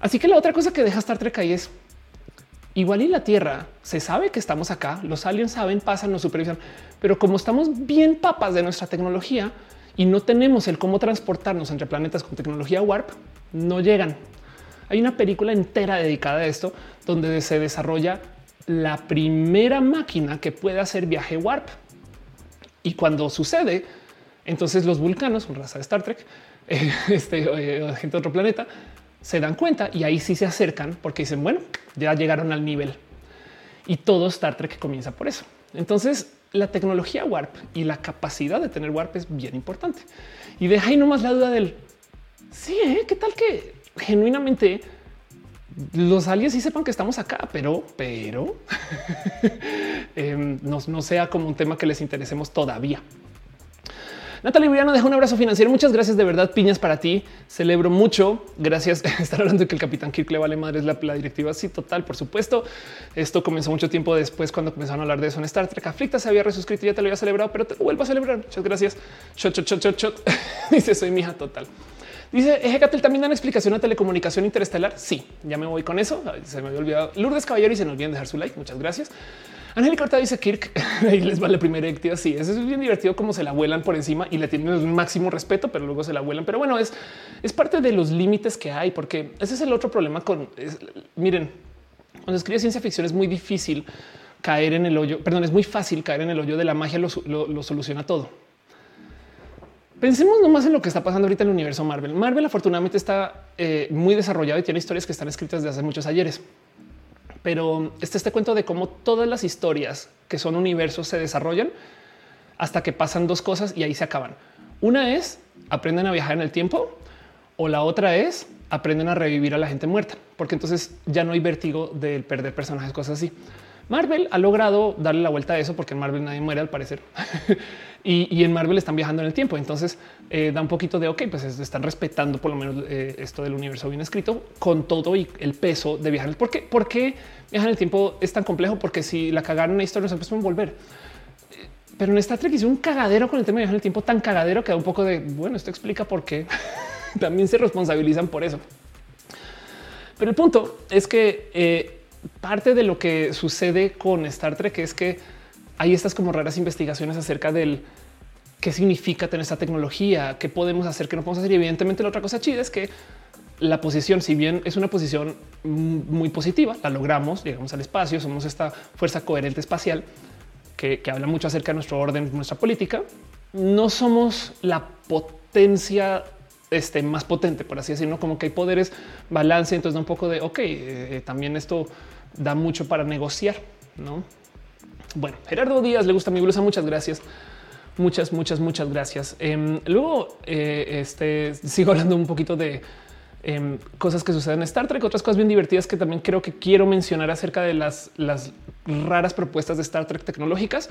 Speaker 1: Así que la otra cosa que deja Star Trek ahí es igual y la Tierra se sabe que estamos acá, los aliens saben, pasan, nos supervisan, pero como estamos bien papas de nuestra tecnología y no tenemos el cómo transportarnos entre planetas con tecnología warp, no llegan. Hay una película entera dedicada a esto donde se desarrolla la primera máquina que puede hacer viaje warp. Y cuando sucede, entonces los vulcanos, una raza de Star Trek, este eh, gente de otro planeta, se dan cuenta y ahí sí se acercan porque dicen, bueno, ya llegaron al nivel. Y todo Star Trek comienza por eso. Entonces, la tecnología warp y la capacidad de tener warp es bien importante. Y deja ahí nomás la duda del sí, ¿eh? ¿qué tal que genuinamente los aliens sí sepan que estamos acá, pero, pero em, no, sea como un tema que les interesemos todavía. Natalia Briano deja un abrazo financiero. Muchas gracias de verdad. Piñas para ti. Celebro mucho. Gracias. Estar hablando de que el capitán Kirk le vale madre es la, directiva. Sí, total. Por supuesto. Esto comenzó mucho tiempo después cuando comenzaron a hablar de eso en Star Trek. Aflicta se había resuscrito. Ya te lo había celebrado, pero te vuelvo a celebrar. Muchas gracias. Dice soy mi hija total. Dice Ejecatel también dan explicación a telecomunicación interestelar. Sí, ya me voy con eso. Se me había olvidado Lourdes Caballero y se nos olviden dejar su like. Muchas gracias. Angélica Corta dice Kirk y les va la primera directiva. Sí, eso es bien divertido como se la vuelan por encima y le tienen un máximo respeto, pero luego se la vuelan. Pero bueno, es, es parte de los límites que hay, porque ese es el otro problema con miren, cuando escribe ciencia ficción es muy difícil caer en el hoyo. Perdón, es muy fácil caer en el hoyo de la magia, lo, soluciona todo. Pensemos nomás en lo que está pasando ahorita en el universo Marvel. Marvel afortunadamente está eh, muy desarrollado y tiene historias que están escritas de hace muchos ayeres pero este, este cuento de cómo todas las historias que son universos se desarrollan hasta que pasan dos cosas y ahí se acaban. Una es aprenden a viajar en el tiempo o la otra es aprenden a revivir a la gente muerta, porque entonces ya no hay vértigo de perder personajes, cosas así. Marvel ha logrado darle la vuelta a eso porque en Marvel nadie muere al parecer. y, en Marvel están viajando en el tiempo. Entonces eh, da un poquito de ok, pues están respetando por lo menos eh, esto del universo bien escrito con todo y el peso de viajar. ¿Por qué? ¿Por qué viajar en el tiempo es tan complejo? Porque si la cagaron en una historia, se pueden volver. Pero en Star Trek hizo un cagadero con el tema de viajar en el tiempo tan cagadero que da un poco de bueno, esto explica por qué también se responsabilizan por eso. Pero el punto es que eh, parte de lo que sucede con Star Trek es que hay estas como raras investigaciones acerca del qué significa tener esta tecnología, qué podemos hacer, qué no podemos hacer. Y evidentemente la otra cosa chida es que la posición, si bien es una posición muy positiva, la logramos, llegamos al espacio, somos esta fuerza coherente espacial que, que habla mucho acerca de nuestro orden, nuestra política. No somos la potencia este, más potente, por así decirlo, como que hay poderes, balance, entonces da un poco de, ok, eh, también esto da mucho para negociar, ¿no? Bueno, Gerardo Díaz, le gusta mi blusa, muchas gracias. Muchas, muchas, muchas gracias. Em, luego, eh, este, sigo hablando un poquito de em, cosas que suceden en Star Trek, otras cosas bien divertidas que también creo que quiero mencionar acerca de las, las raras propuestas de Star Trek tecnológicas.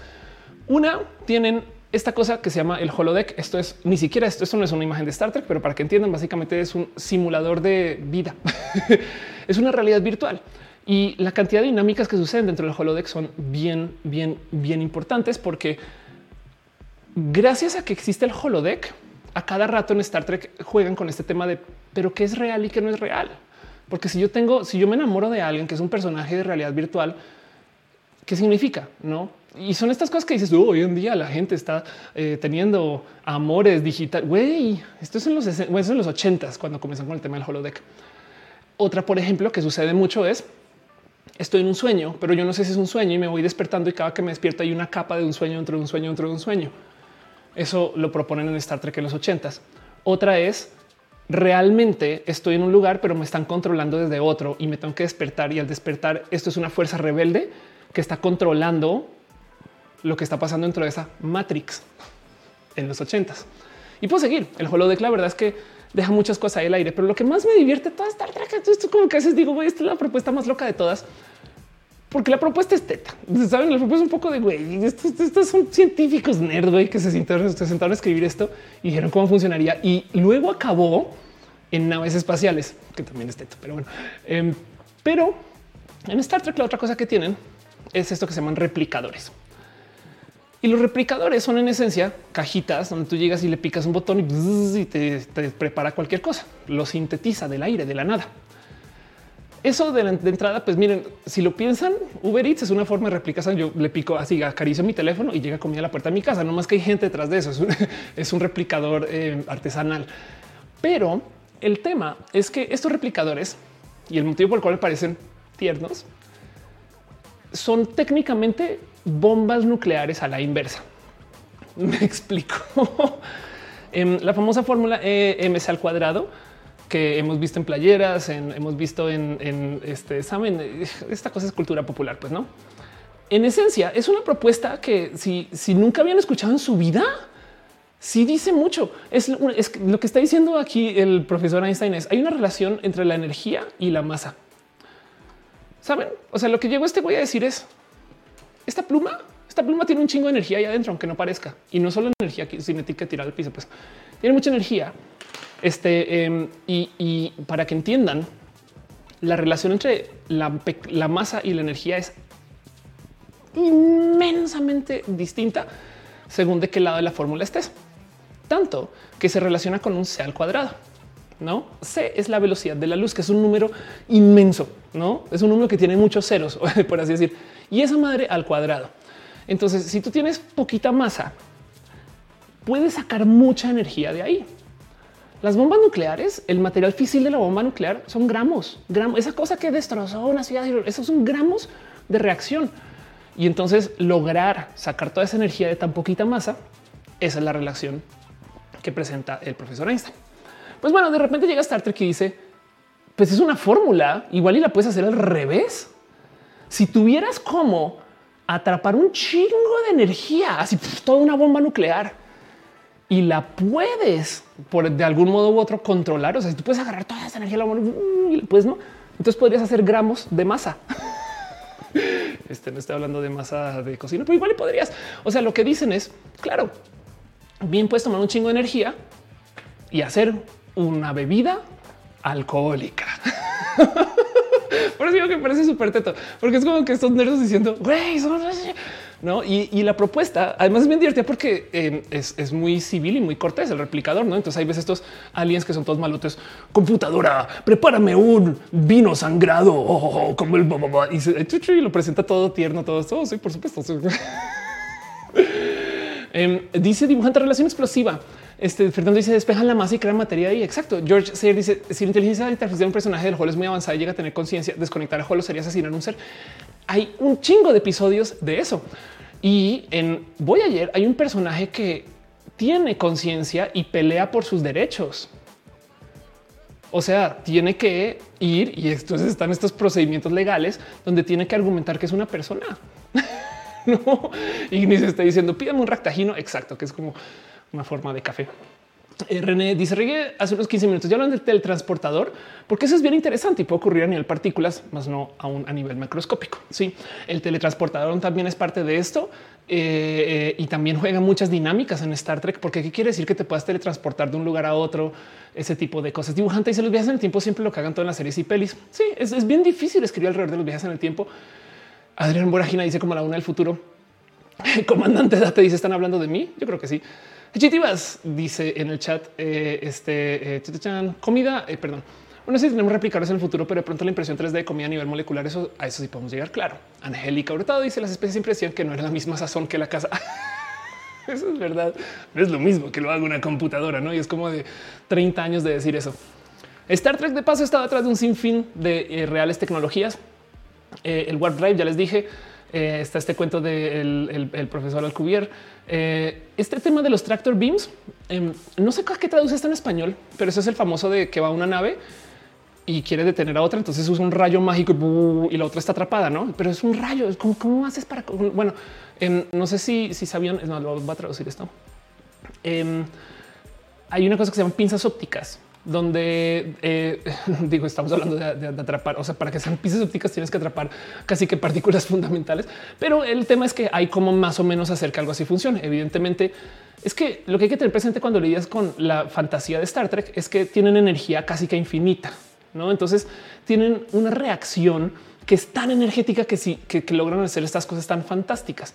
Speaker 1: Una, tienen esta cosa que se llama el holodeck. Esto es ni siquiera esto, esto no es una imagen de Star Trek, pero para que entiendan, básicamente es un simulador de vida. es una realidad virtual y la cantidad de dinámicas que suceden dentro del holodeck son bien, bien, bien importantes porque gracias a que existe el holodeck, a cada rato en Star Trek juegan con este tema de pero qué es real y qué no es real. Porque si yo tengo, si yo me enamoro de alguien que es un personaje de realidad virtual, ¿qué significa? No y son estas cosas que dices hoy en día la gente está eh, teniendo amores digital. Güey, esto es en los, en los 80 cuando comenzó con el tema del holodeck. Otra, por ejemplo, que sucede mucho es estoy en un sueño, pero yo no sé si es un sueño y me voy despertando y cada que me despierto hay una capa de un sueño dentro de un sueño dentro de un sueño. Eso lo proponen en Star Trek en los 80 Otra es realmente estoy en un lugar, pero me están controlando desde otro y me tengo que despertar y al despertar esto es una fuerza rebelde que está controlando lo que está pasando dentro de esa Matrix en los ochentas. Y puedo seguir. El holodeck, la verdad es que deja muchas cosas ahí al aire, pero lo que más me divierte toda esta esto es como que a veces digo, güey, esta es la propuesta más loca de todas. Porque la propuesta es teta. Saben, la propuesta es un poco de güey. Estos, son científicos nerd güey, que se sentaron, se a escribir esto y dijeron cómo funcionaría. Y luego acabó en naves espaciales, que también es teta, pero bueno. Em, pero en Star Trek, la otra cosa que tienen es esto que se llaman replicadores. Y los replicadores son en esencia cajitas donde tú llegas y le picas un botón y, te, prepara cualquier cosa. Lo sintetiza del aire, de la nada. eso de, entrada, pues miren, si lo piensan, Uber Eats es una forma de replicar. Yo le pico así, acaricio mi teléfono y llega comida a la puerta de mi casa. No más que hay gente detrás de eso. Es un, replicador eh, artesanal. Pero el tema es que estos replicadores y el motivo por el cual parecen tiernos son técnicamente bombas nucleares a la inversa. Me explico. Em, la famosa fórmula EMC al cuadrado que hemos visto en playeras, hemos visto en, este, saben, esta cosa es cultura popular, pues no. En esencia, es una propuesta que si, si nunca habían escuchado en su vida, sí dice mucho. Es, lo que está diciendo aquí el profesor Einstein es hay una relación entre la energía y la masa. Saben? O sea, lo que llegó este voy a decir es esta pluma, esta pluma tiene un chingo de energía ahí adentro, aunque no parezca. Y no solo energía cinética tirada al piso, pues tiene mucha energía este, em, y, para que entiendan, la relación entre la, masa y la energía es inmensamente distinta según de qué lado de la fórmula estés. Tanto que se relaciona con un C al cuadrado. No C es la velocidad de la luz, que es un número inmenso. No es un número que tiene muchos ceros, por así decir, y esa madre al cuadrado. Entonces, si tú tienes poquita masa, puedes sacar mucha energía de ahí. Las bombas nucleares, el material físico de la bomba nuclear son gramos, gramos. Esa cosa que destrozó una ciudad, esos son gramos de reacción. Y entonces lograr sacar toda esa energía de tan poquita masa, esa es la relación que presenta el profesor Einstein. Pues bueno, de repente llega Star Trek y dice, pues es una fórmula, igual y la puedes hacer al revés. Si tuvieras como atrapar un chingo de energía, así toda una bomba nuclear y la puedes por de algún modo u otro controlar. O sea, si tú puedes agarrar toda esa energía, y pues no, entonces podrías hacer gramos de masa. Este no estoy hablando de masa de cocina, pero igual podrías. O sea, lo que dicen es claro, bien puedes tomar un chingo de energía y hacer una bebida alcohólica. Por eso digo que parece súper teto, porque es como que estos nerds diciendo, güey, son no? Y, la propuesta además es bien divertida porque em, es, muy civil y muy cortés el replicador. No, entonces hay veces estos aliens que son todos malotes. Computadora, prepárame un vino sangrado oh, como el y, y, lo presenta todo tierno, todo esto. Oh, sí, por supuesto. Em, dice dibujante relación explosiva. Este Fernando dice despejan la masa y crean materia y exacto. George Sayer dice si la inteligencia artificial un personaje del juego es muy avanzada y llega a tener conciencia, desconectar el juego sería asesinar a un ser hay un chingo de episodios de eso. Y en Voy ayer hay un personaje que tiene conciencia y pelea por sus derechos. O sea, tiene que ir y entonces están estos procedimientos legales donde tiene que argumentar que es una persona. no, se está diciendo pídame un ractagino exacto, que es como una forma de café. Eh, René dice Regué hace unos 15 minutos ya hablan del teletransportador, porque eso es bien interesante y puede ocurrir a nivel partículas, más no aún a nivel macroscópico. Sí, el teletransportador también es parte de esto eh, eh, y también juega muchas dinámicas en Star Trek, porque qué quiere decir que te puedas teletransportar de un lugar a otro, ese tipo de cosas. Dibujante dice los viajes en el tiempo siempre lo que hagan todas las series y pelis. Sí, es, bien difícil escribir alrededor de los viajes en el tiempo. Adrián Boragina dice como la una del futuro. Comandante Date dice están hablando de mí. Yo creo que sí. Chitivas dice en el chat eh, este eh, comida, eh, perdón. Bueno, si tenemos replicadores en el futuro, pero de pronto la impresión 3D de comida a nivel molecular, eso a eso sí podemos llegar. Claro. Angélica Hurtado dice las especies siempre decían que no era la misma sazón que la casa. eso es verdad. No es lo mismo que lo haga una computadora, no? Y es como de 30 años de decir eso. Star Trek de paso estaba atrás de un sinfín de reales tecnologías. El Warp Drive, ya les dije, está este cuento del el profesor Alcubierre eh, este tema de los tractor beams, em, no sé qué traduce esto en español, pero eso es el famoso de que va una nave y quiere detener a otra, entonces usa un rayo mágico y, la otra está atrapada, ¿no? Pero es un rayo, ¿cómo, cómo haces para...? Bueno, em, no sé si, si sabían, no, lo va a traducir esto. Em, hay una cosa que se llama pinzas ópticas donde eh, digo, estamos hablando de, atrapar, o sea, para que sean piezas ópticas tienes que atrapar casi que partículas fundamentales, pero el tema es que hay como más o menos hacer que algo así funcione. Evidentemente, es que lo que hay que tener presente cuando lidias con la fantasía de Star Trek es que tienen energía casi que infinita, ¿no? Entonces tienen una reacción que es tan energética que sí, que logran hacer estas cosas tan fantásticas.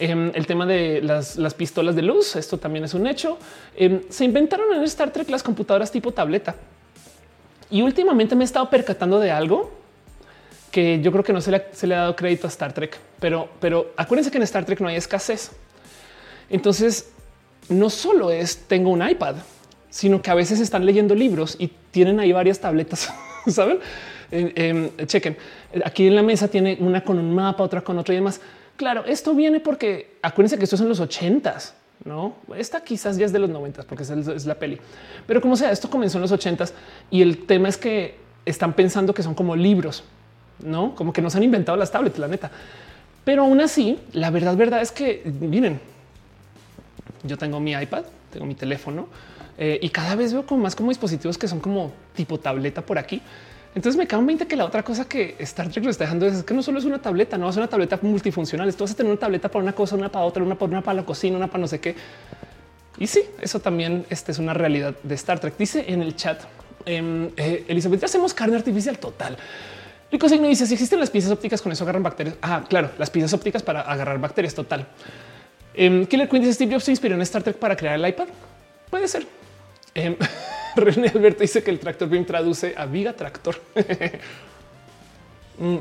Speaker 1: Em, el tema de las, pistolas de luz, esto también es un hecho. Em, se inventaron en Star Trek las computadoras tipo tableta. Y últimamente me he estado percatando de algo que yo creo que no se le, se le ha dado crédito a Star Trek, pero, pero acuérdense que en Star Trek no hay escasez. Entonces, no solo es tengo un iPad, sino que a veces están leyendo libros y tienen ahí varias tabletas, saben? Chequen aquí en la mesa tiene una con un mapa, otra con otro y demás. Claro, esto viene porque acuérdense que esto es en los ochentas, no? Esta quizás ya es de los noventas porque es, la peli, pero como sea, esto comenzó en los ochentas y el tema es que están pensando que son como libros, no como que nos han inventado las tablets, la neta. Pero aún así, la verdad, verdad es que miren, yo tengo mi iPad, tengo mi teléfono eh, y cada vez veo como más como dispositivos que son como tipo tableta por aquí. Entonces me cago en 20 que la otra cosa que Star Trek lo está dejando es que no solo es una tableta, no es una tableta multifuncional. Esto vas a tener una tableta para una cosa, una para otra, una para una para la cocina, una para no sé qué. Y sí, eso también este es una realidad de Star Trek. Dice en el chat em, eh, Elizabeth, hacemos carne artificial total. Rico Signo dice si existen las piezas ópticas con eso agarran bacterias. Ah, claro, las piezas ópticas para agarrar bacterias total. Um, Killer Queen dice Steve Jobs se inspiró en Star Trek para crear el iPad. Puede ser. René Alberto dice que el tractor beam traduce a viga tractor. mm.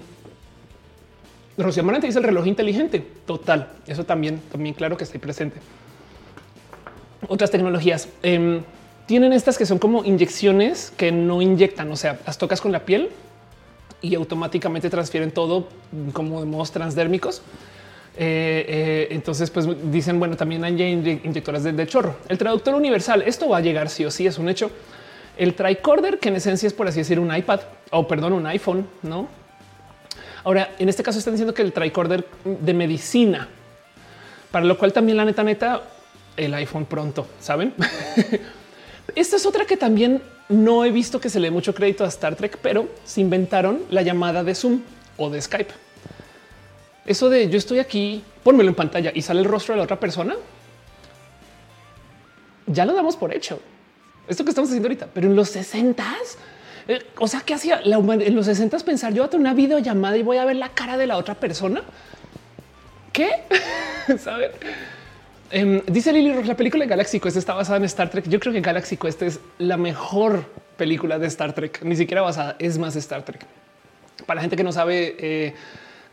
Speaker 1: Rocío Marante dice el reloj inteligente. Total. Eso también, también claro que está presente. Otras tecnologías um, tienen estas que son como inyecciones que no inyectan. O sea, las tocas con la piel y automáticamente transfieren todo como de modos transdérmicos. Eh, eh, entonces, pues dicen, bueno, también hay inyectoras de, chorro. El traductor universal, esto va a llegar sí o sí, es un hecho. El tricorder, que en esencia es por así decir un iPad o perdón, un iPhone, no? Ahora, en este caso están diciendo que el tricorder de medicina, para lo cual también la neta neta, el iPhone pronto, saben? Esta es otra que también no he visto que se le dé mucho crédito a Star Trek, pero se inventaron la llamada de Zoom o de Skype. Eso de yo estoy aquí, pónmelo en pantalla y sale el rostro de la otra persona. Ya lo damos por hecho. Esto que estamos haciendo ahorita, pero en los 60 eh, o sea, ¿qué hacía la en los 60 pensar yo a tener una videollamada y voy a ver la cara de la otra persona? ¿Qué? Saber. Em, dice Lily la película de Galaxy Quest está basada en Star Trek. Yo creo que Galaxy Quest es la mejor película de Star Trek, ni siquiera basada, es más Star Trek. Para la gente que no sabe, eh,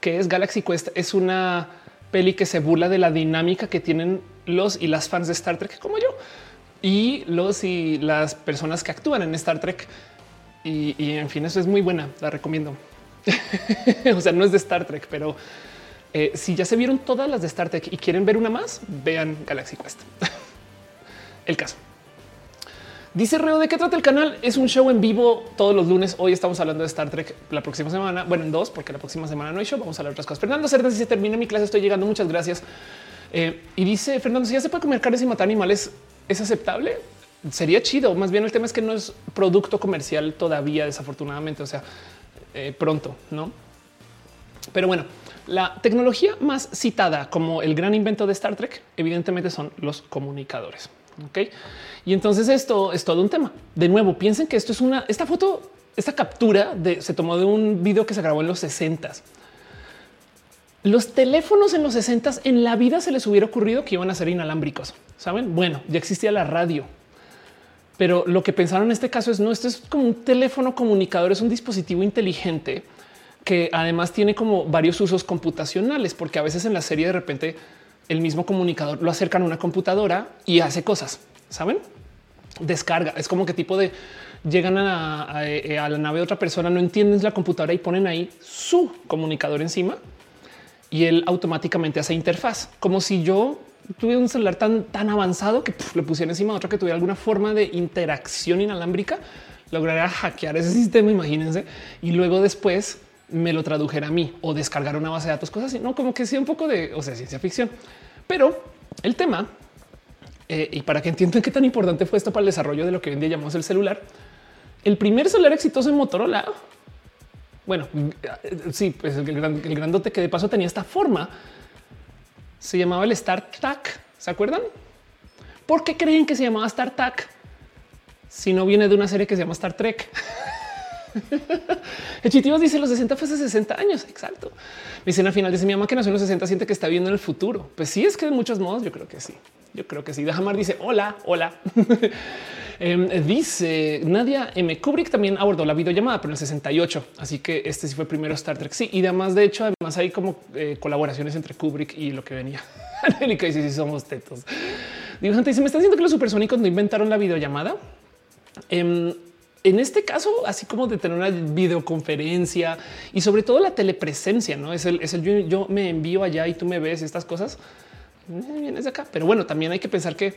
Speaker 1: que es Galaxy Quest, es una peli que se burla de la dinámica que tienen los y las fans de Star Trek como yo y los y las personas que actúan en Star Trek. Y, en fin, eso es muy buena. La recomiendo. o sea, no es de Star Trek, pero eh, si ya se vieron todas las de Star Trek y quieren ver una más, vean Galaxy Quest. El caso. Dice Reo, ¿de qué trata el canal? Es un show en vivo todos los lunes. Hoy estamos hablando de Star Trek la próxima semana. Bueno, en dos, porque la próxima semana no hay show. Vamos a hablar de otras cosas. Fernando Cerdas si se termina mi clase, estoy llegando. Muchas gracias. Eh, y dice Fernando, si ya se puede comer carne y matar animales, ¿es aceptable? Sería chido. Más bien el tema es que no es producto comercial todavía, desafortunadamente. O sea, eh, pronto, ¿no? Pero bueno, la tecnología más citada como el gran invento de Star Trek, evidentemente son los comunicadores. Ok. Y entonces esto es todo un tema. De nuevo, piensen que esto es una, esta foto, esta captura se tomó de un video que se grabó en los 60 los teléfonos en los 60 en la vida se les hubiera ocurrido que iban a ser inalámbricos. Saben? Bueno, ya existía la radio, pero lo que pensaron en este caso es no, esto es como un teléfono comunicador, es un dispositivo inteligente que además tiene como varios usos computacionales, porque a veces en la serie de repente el mismo comunicador lo acercan a una computadora y hace cosas, saben? Descarga. Es como que tipo de llegan a, la nave de otra persona, no entiendes la computadora y ponen ahí su comunicador encima y él automáticamente hace interfaz, como si yo tuviera un celular tan, tan avanzado que le pusiera encima de otro que tuviera alguna forma de interacción inalámbrica, lograría hackear ese sistema, imagínense, y luego después me lo tradujera a mí o descargar una base de datos, cosas así, no como que sea un poco de o sea, ciencia ficción. Pero el tema, eh, y para que entiendan qué tan importante fue esto para el desarrollo de lo que hoy en día llamamos el celular, el primer celular exitoso en Motorola. Bueno, sí, pues el, grandote que de paso tenía esta forma se llamaba el StarTAC. ¿Se acuerdan? ¿Por qué creen que se llamaba StarTAC? Si no viene de una serie que se llama Star Trek. El Chitivos dice los 60 fue hace 60 años. Exacto. Me dicen al final dice mi mamá que nació en los 60 siente que está viendo en el futuro. Pues sí, es que de muchos modos yo creo que sí. Yo creo que sí. Dajamar dice hola, hola. Em, dice Nadia M. Kubrick también abordó la videollamada, pero en el 68. Así que este sí fue primero Star Trek. Sí, y además, de hecho, además hay como eh, colaboraciones entre Kubrick y lo que venía. Angélica dice: Si somos tetos. Dibujante dice: Me está diciendo que los supersónicos no inventaron la videollamada. Em, en este caso, así como de tener una videoconferencia y sobre todo la telepresencia, no es el, es el yo, me envío allá y tú me ves estas cosas. Eh, vienes de acá, pero bueno, también hay que pensar que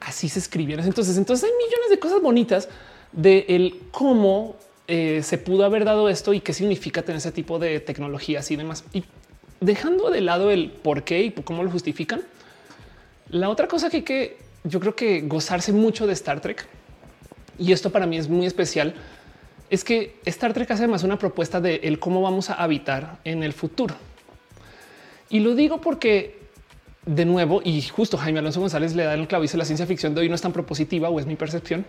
Speaker 1: así se escribieron. Entonces, entonces hay millones de cosas bonitas de el cómo eh, se pudo haber dado esto y qué significa tener ese tipo de tecnologías y demás. Y dejando de lado el por qué y cómo lo justifican. La otra cosa que hay que yo creo que gozarse mucho de Star Trek y esto para mí es muy especial, es que Star Trek hace además una propuesta de cómo vamos a habitar en el futuro. Y lo digo porque de nuevo, y justo Jaime Alonso González le da el clavo, dice la ciencia ficción de hoy no es tan propositiva o es mi percepción,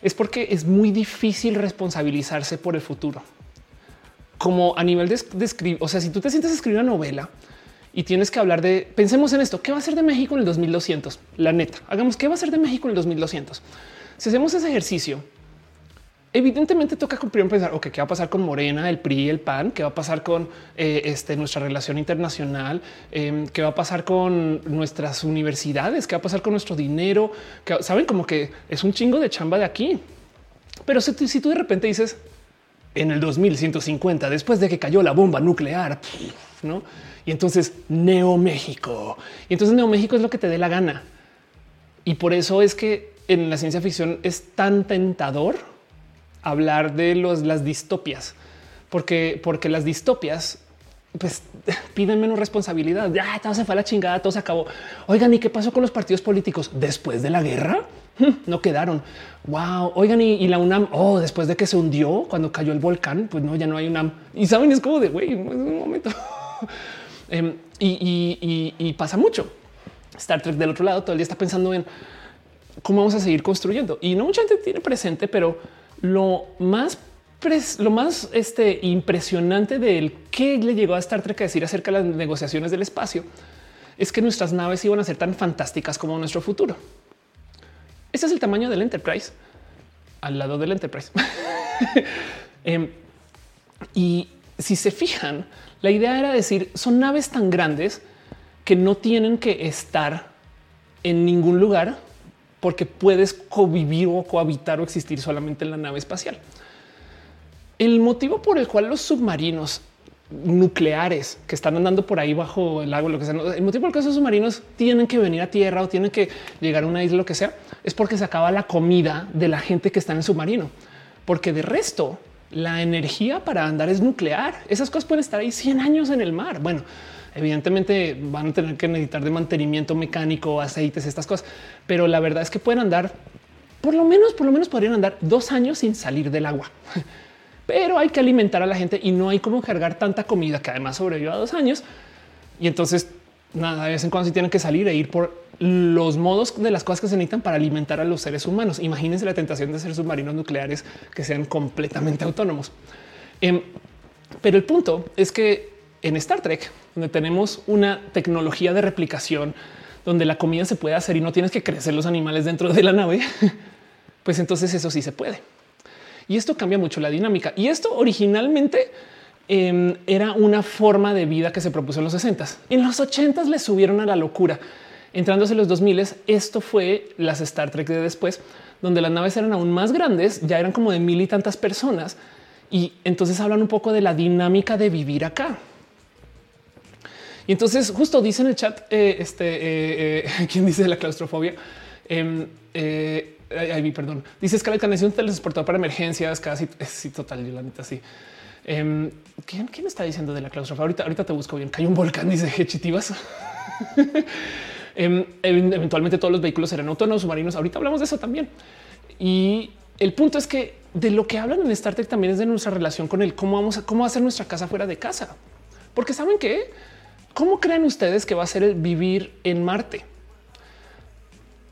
Speaker 1: es porque es muy difícil responsabilizarse por el futuro. Como a nivel de, escribir, o sea, si tú te sientes a escribir una novela y tienes que hablar de, pensemos en esto, ¿qué va a ser de México en el 2200? La neta, hagamos, ¿qué va a ser de México en el 2200? Si hacemos ese ejercicio, evidentemente toca primero pensar, ok, ¿qué va a pasar con Morena, el PRI, el PAN? ¿Qué va a pasar con eh, este, nuestra relación internacional? Em, ¿Qué va a pasar con nuestras universidades? ¿Qué va a pasar con nuestro dinero? Saben como que es un chingo de chamba de aquí. Pero si, tú de repente dices en el 2150, después de que cayó la bomba nuclear, no? Y entonces Neo México. Y entonces Neo México es lo que te dé la gana. Y por eso es que en la ciencia ficción es tan tentador hablar de los, las distopias, porque, porque las distopias pues piden menos responsabilidad. Ya todo se fue a la chingada, todo se acabó. Oigan, ¿y qué pasó con los partidos políticos después de la guerra? No quedaron. Wow. Oigan, y, la UNAM, oh, después de que se hundió cuando cayó el volcán, pues no, ya no hay UNAM. Y saben, es como de güey, un momento. Em, y, y pasa mucho. Star Trek del otro lado todo el día está pensando en cómo vamos a seguir construyendo. Y no mucha gente tiene presente, pero lo más lo más este, impresionante del que le llegó a Star Trek a decir acerca de las negociaciones del espacio es que nuestras naves iban a ser tan fantásticas como nuestro futuro. Este es el tamaño del Enterprise al lado del Enterprise. Em, y si se fijan, la idea era decir son naves tan grandes que no tienen que estar en ningún lugar porque puedes convivir o cohabitar o existir solamente en la nave espacial. El motivo por el cual los submarinos nucleares que están andando por ahí bajo el agua, lo que sea, el motivo por el que esos submarinos tienen que venir a tierra o tienen que llegar a una isla, lo que sea, es porque se acaba la comida de la gente que está en el submarino, porque de resto la energía para andar es nuclear. Esas cosas pueden estar ahí 100 años en el mar. Bueno, Evidentemente van a tener que necesitar de mantenimiento mecánico, aceites, estas cosas, pero la verdad es que pueden andar por lo menos, por lo menos podrían andar dos años sin salir del agua. Pero hay que alimentar a la gente y no hay como cargar tanta comida que además sobrevivió a dos años. Y entonces nada, de vez en cuando sí tienen que salir e ir por los modos de las cosas que se necesitan para alimentar a los seres humanos. Imagínense la tentación de ser submarinos nucleares que sean completamente autónomos. Em, pero el punto es que en Star Trek, donde tenemos una tecnología de replicación, donde la comida se puede hacer y no tienes que crecer los animales dentro de la nave, pues entonces eso sí se puede. Y esto cambia mucho la dinámica. Y esto originalmente em, era una forma de vida que se propuso en los 60. En los 80 le subieron a la locura. Entrándose en los 2000, esto fue las Star Trek de después, donde las naves eran aún más grandes, ya eran como de mil y tantas personas. Y entonces hablan un poco de la dinámica de vivir acá. Entonces justo dice en el chat, eh, este, eh, eh, ¿quién dice la claustrofobia? Em, ay, perdón. Dice escala de un teletransportador para emergencias, casi sí, total, yo la neta sí. Em, ¿quién, ¿quién, está diciendo de la claustrofobia? Ahorita, ahorita te busco bien. Hay un volcán, dice Chitivas. Em, eventualmente todos los vehículos serán autónomos submarinos. Ahorita hablamos de eso también. Y el punto es que de lo que hablan en Star Trek también es de nuestra relación con el cómo vamos a cómo hacer nuestra casa fuera de casa. Porque saben que ¿Cómo creen ustedes que va a ser el vivir en Marte?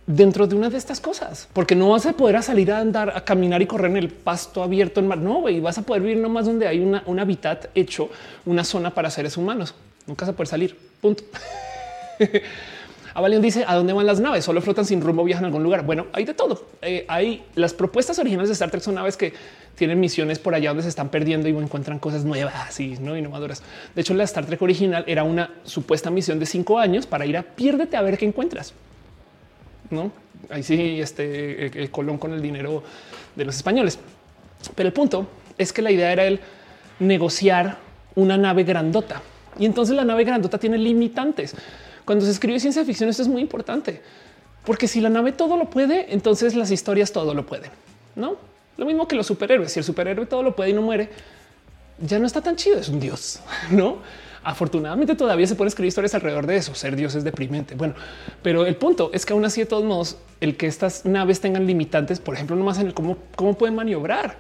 Speaker 1: Dentro de una de estas cosas, porque no vas a poder salir a andar, a caminar y correr en el pasto abierto en mar. No, y vas a poder vivir nomás donde hay una, un hábitat hecho, una zona para seres humanos. Nunca se puede salir. Punto. Avalion dice a dónde van las naves, solo flotan sin rumbo, viajan a algún lugar. Bueno, hay de todo. Eh, hay las propuestas originales de Star Trek son naves que tienen misiones por allá donde se están perdiendo y encuentran cosas nuevas y no innovadoras. De hecho, la Star Trek original era una supuesta misión de cinco años para ir a piérdete a ver qué encuentras. No, ahí sí, este el Colón con el dinero de los españoles. Pero el punto es que la idea era el negociar una nave grandota y entonces la nave grandota tiene limitantes. Cuando se escribe ciencia ficción, esto es muy importante porque si la nave todo lo puede, entonces las historias todo lo pueden. No lo mismo que los superhéroes. Si el superhéroe todo lo puede y no muere, ya no está tan chido. Es un dios, no? Afortunadamente todavía se pueden escribir historias alrededor de eso. Ser dios es deprimente. Bueno, pero el punto es que aún así de todos modos, el que estas naves tengan limitantes, por ejemplo, nomás en el cómo, cómo pueden maniobrar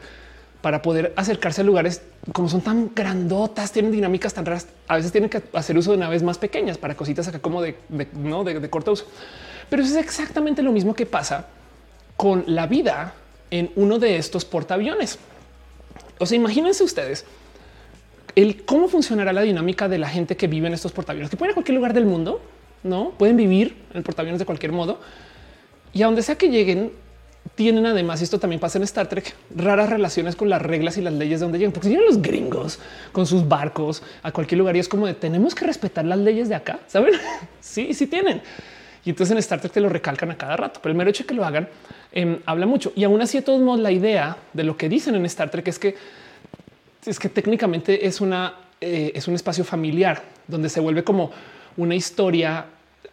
Speaker 1: para poder acercarse a lugares como son tan grandotas, tienen dinámicas tan raras. A veces tienen que hacer uso de naves más pequeñas para cositas acá como de, no de, de corto uso. Pero eso es exactamente lo mismo que pasa con la vida en uno de estos portaaviones. O sea, imagínense ustedes el cómo funcionará la dinámica de la gente que vive en estos portaaviones, que pueden ir a cualquier lugar del mundo, no pueden vivir en el portaaviones de cualquier modo y a donde sea que lleguen, tienen además, esto también pasa en Star Trek, raras relaciones con las reglas y las leyes de donde llegan, porque si los gringos con sus barcos a cualquier lugar y es como de tenemos que respetar las leyes de acá, saben? sí, sí tienen. Entonces en Star Trek te lo recalcan a cada rato, pero el mero hecho de que lo hagan em, habla mucho. Y aún así, de todos modos, la idea de lo que dicen en Star Trek es que es que técnicamente es una eh, es un espacio familiar donde se vuelve como una historia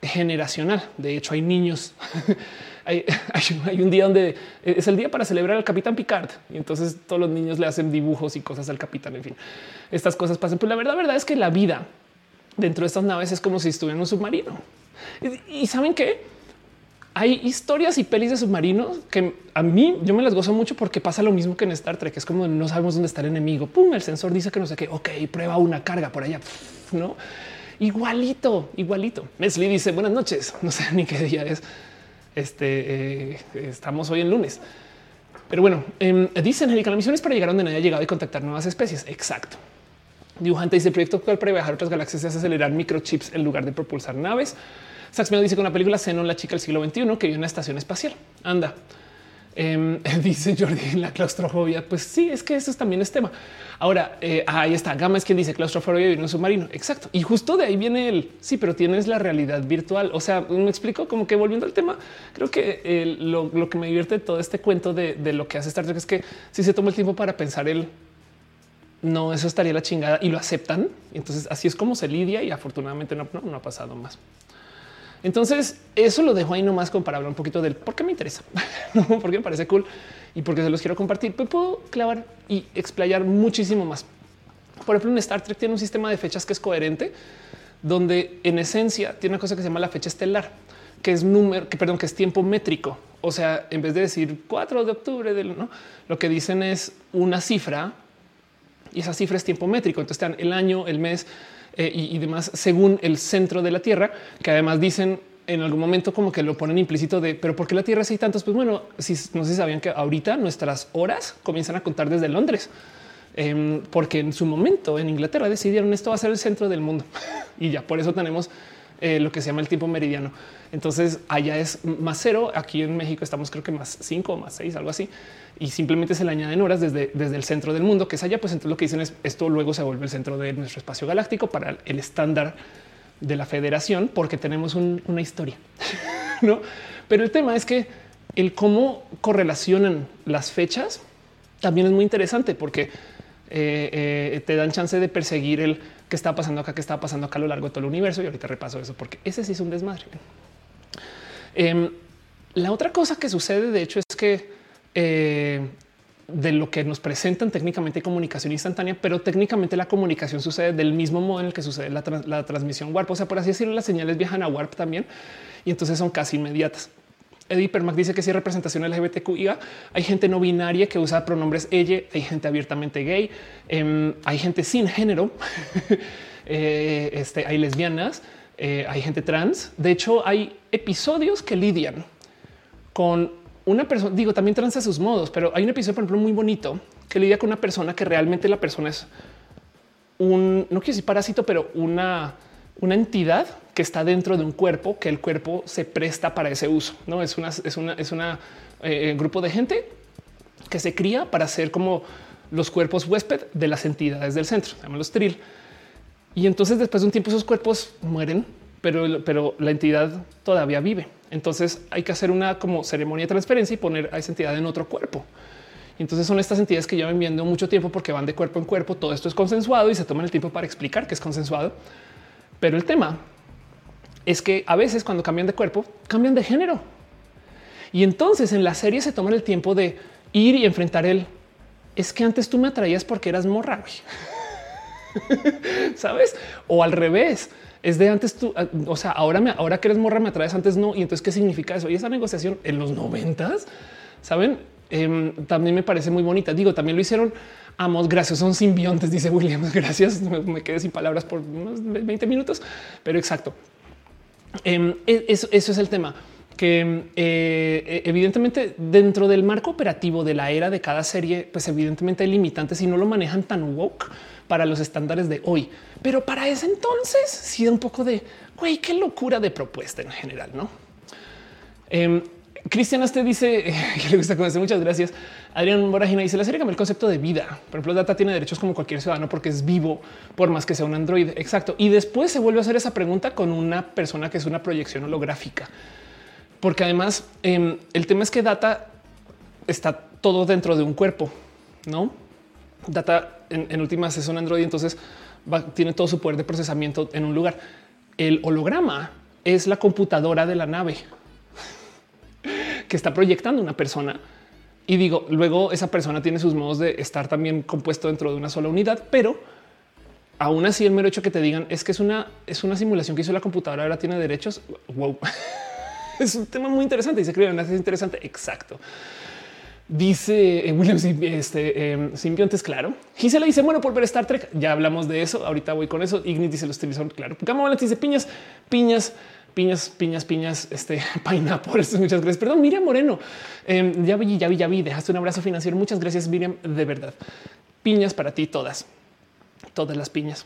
Speaker 1: generacional. De hecho, hay niños. hay, hay, un día donde es el día para celebrar al capitán Picard y entonces todos los niños le hacen dibujos y cosas al capitán. En fin, estas cosas pasan. Pero la verdad, verdad es que la vida dentro de estas naves es como si estuviera en un submarino. Y, saben que hay historias y pelis de submarinos que a mí yo me las gozo mucho porque pasa lo mismo que en Star Trek. Es como no sabemos dónde está el enemigo. Pum, el sensor dice que no sé qué. Ok, prueba una carga por allá. No igualito, igualito. Mesli dice buenas noches. No sé ni qué día es. Este eh, estamos hoy en lunes, pero bueno, eh, dicen Angélica, la misión es para llegar donde nadie ha llegado y contactar nuevas especies. Exacto. Dibujante dice el proyecto actual para viajar a otras galaxias es acelerar microchips en lugar de propulsar naves. Saxmeo dice que una película Xenon, la chica del siglo XXI que en una estación espacial. Anda. Em, dice Jordi la claustrofobia. Pues sí, es que eso también es tema. Ahora eh, ahí está. Gama es quien dice claustrofobia en un submarino. Exacto. Y justo de ahí viene el sí, pero tienes la realidad virtual. O sea, me explico como que volviendo al tema, creo que lo, que me divierte todo este cuento de, lo que hace Star Trek es que si se toma el tiempo para pensar el no, eso estaría la chingada y lo aceptan. Entonces así es como se lidia y afortunadamente no, ha pasado más. Entonces eso lo dejo ahí nomás como para hablar un poquito del por qué me interesa, porque me parece cool y porque se los quiero compartir. Pero puedo clavar y explayar muchísimo más. Por ejemplo, en Star Trek tiene un sistema de fechas que es coherente, donde en esencia tiene una cosa que se llama la fecha estelar, que es número, que perdón, que es tiempo métrico. O sea, en vez de decir 4 de octubre, del, ¿no? lo que dicen es una cifra y esa cifra es tiempo métrico. Entonces están el año, el mes eh, y, demás según el centro de la Tierra, que además dicen en algún momento como que lo ponen implícito de, pero ¿por qué la Tierra es hay tantos? Pues bueno, si no sé si sabían que ahorita nuestras horas comienzan a contar desde Londres. Em, porque en su momento en Inglaterra decidieron esto va a ser el centro del mundo y ya por eso tenemos eh, lo que se llama el tiempo meridiano. Entonces allá es más cero. Aquí en México estamos creo que más cinco o más seis, algo así. Y simplemente se le añaden horas desde, desde el centro del mundo, que es allá. Pues entonces lo que dicen es esto luego se vuelve el centro de nuestro espacio galáctico para el estándar de la federación, porque tenemos una historia. ¿no? Pero el tema es que el cómo correlacionan las fechas también es muy interesante porque eh, eh, te dan chance de perseguir el que está pasando acá, que está pasando acá a lo largo de todo el universo. Y ahorita repaso eso porque ese sí es un desmadre. Em, la otra cosa que sucede, de hecho, es que eh, de lo que nos presentan técnicamente comunicación instantánea, pero técnicamente la comunicación sucede del mismo modo en el que sucede la, transmisión warp. O sea, por así decirlo, las señales viajan a warp también y entonces son casi inmediatas. Eddie Permac dice que si hay representación LGBTQIA, hay gente no binaria que usa pronombres ella, hay gente abiertamente gay, em, hay gente sin género, eh, este, hay lesbianas, eh, hay gente trans. De hecho, hay episodios que lidian con una persona, digo, también trans a sus modos, pero hay un episodio, por ejemplo, muy bonito que lidia con una persona que realmente la persona es un, no quiero decir parásito, pero una, una entidad que está dentro de un cuerpo que el cuerpo se presta para ese uso. No es una, es una, es una eh, grupo de gente que se cría para ser como los cuerpos huésped de las entidades del centro, los tril. Y entonces después de un tiempo esos cuerpos mueren, pero, pero la entidad todavía vive. Entonces hay que hacer una como ceremonia de transferencia y poner a esa entidad en otro cuerpo. entonces son estas entidades que llevan viendo mucho tiempo porque van de cuerpo en cuerpo. Todo esto es consensuado y se toman el tiempo para explicar que es consensuado. Pero el tema es que a veces cuando cambian de cuerpo, cambian de género. Y entonces en la serie se toman el tiempo de ir y enfrentar el es que antes tú me atraías porque eras morra, sabes? O al revés es de antes tú, ah, o sea, ahora me, ahora que eres morra me atraes, antes no. Y entonces, ¿qué significa eso? Y esa negociación en los noventas, saben, em, también me parece muy bonita. Digo, también lo hicieron. Amos, gracias, son simbiontes, dice William. Gracias. Me, quedé sin palabras por unos 20 minutos, pero exacto. Em, e, eso, es el tema que eh, e, evidentemente dentro del marco operativo de la era de cada serie, pues evidentemente hay limitantes y no lo manejan tan woke para los estándares de hoy. Pero para ese entonces sí un poco de güey, qué locura de propuesta en general, no? Eh, Cristian te dice que le gusta conocer. Muchas gracias. Adrián Moragina dice la serie cambia el concepto de vida. Por ejemplo, Data tiene derechos como cualquier ciudadano porque es vivo, por más que sea un android. Exacto. Y después se vuelve a hacer esa pregunta con una persona que es una proyección holográfica, porque además em, el tema es que Data está todo dentro de un cuerpo, no? Data en, últimas es un android, entonces tiene todo su poder de procesamiento en un lugar. El holograma es la computadora de la nave que está proyectando una persona. Y digo, luego esa persona tiene sus modos de estar también compuesto dentro de una sola unidad, pero aún así el mero hecho que te digan es que es una, es una simulación que hizo la computadora, ahora tiene derechos. Wow. es un tema muy interesante y se cree es interesante. Exacto. Dice eh, William este, eh, simbiontes, claro. Gisela dice, bueno, por ver Star Trek, ya hablamos de eso, ahorita voy con eso. Ignis dice, los televisores, claro. Gama dice, piñas, piñas, piñas, piñas, piñas, este, pineapple, muchas gracias. Perdón, Miriam Moreno, em, ya vi, ya vi, ya vi, dejaste un abrazo financiero, muchas gracias, Miriam, de verdad. Piñas para ti, todas, todas las piñas.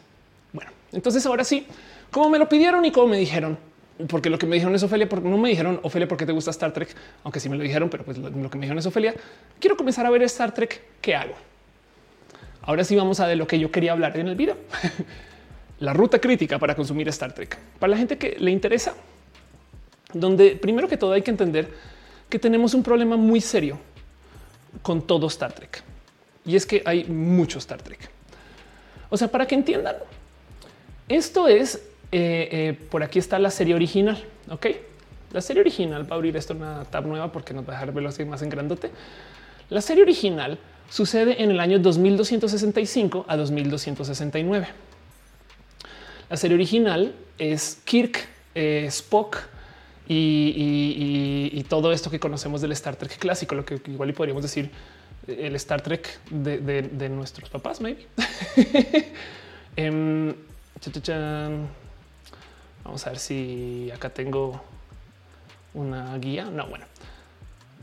Speaker 1: Bueno, entonces ahora sí, como me lo pidieron y como me dijeron, porque lo que me dijeron es Ofelia, porque no me dijeron Ofelia porque te gusta Star Trek, aunque sí me lo dijeron, pero pues lo, que me dijeron es Ofelia. Quiero comenzar a ver Star Trek. ¿Qué hago? Ahora sí vamos a de lo que yo quería hablar en el video. la ruta crítica para consumir Star Trek. Para la gente que le interesa, donde primero que todo hay que entender que tenemos un problema muy serio con todo Star Trek. Y es que hay mucho Star Trek. O sea, para que entiendan, esto es eh, eh, por aquí está la serie original. Ok, la serie original va a abrir esto una tab nueva porque nos va a dejar verlo así más en grandote. La serie original sucede en el año 2265 a 2269. La serie original es Kirk, eh, Spock y, todo esto que conocemos del Star Trek clásico, lo que igual y podríamos decir el Star Trek de, nuestros papás, maybe. Em, Vamos a ver si acá tengo una guía. No, bueno,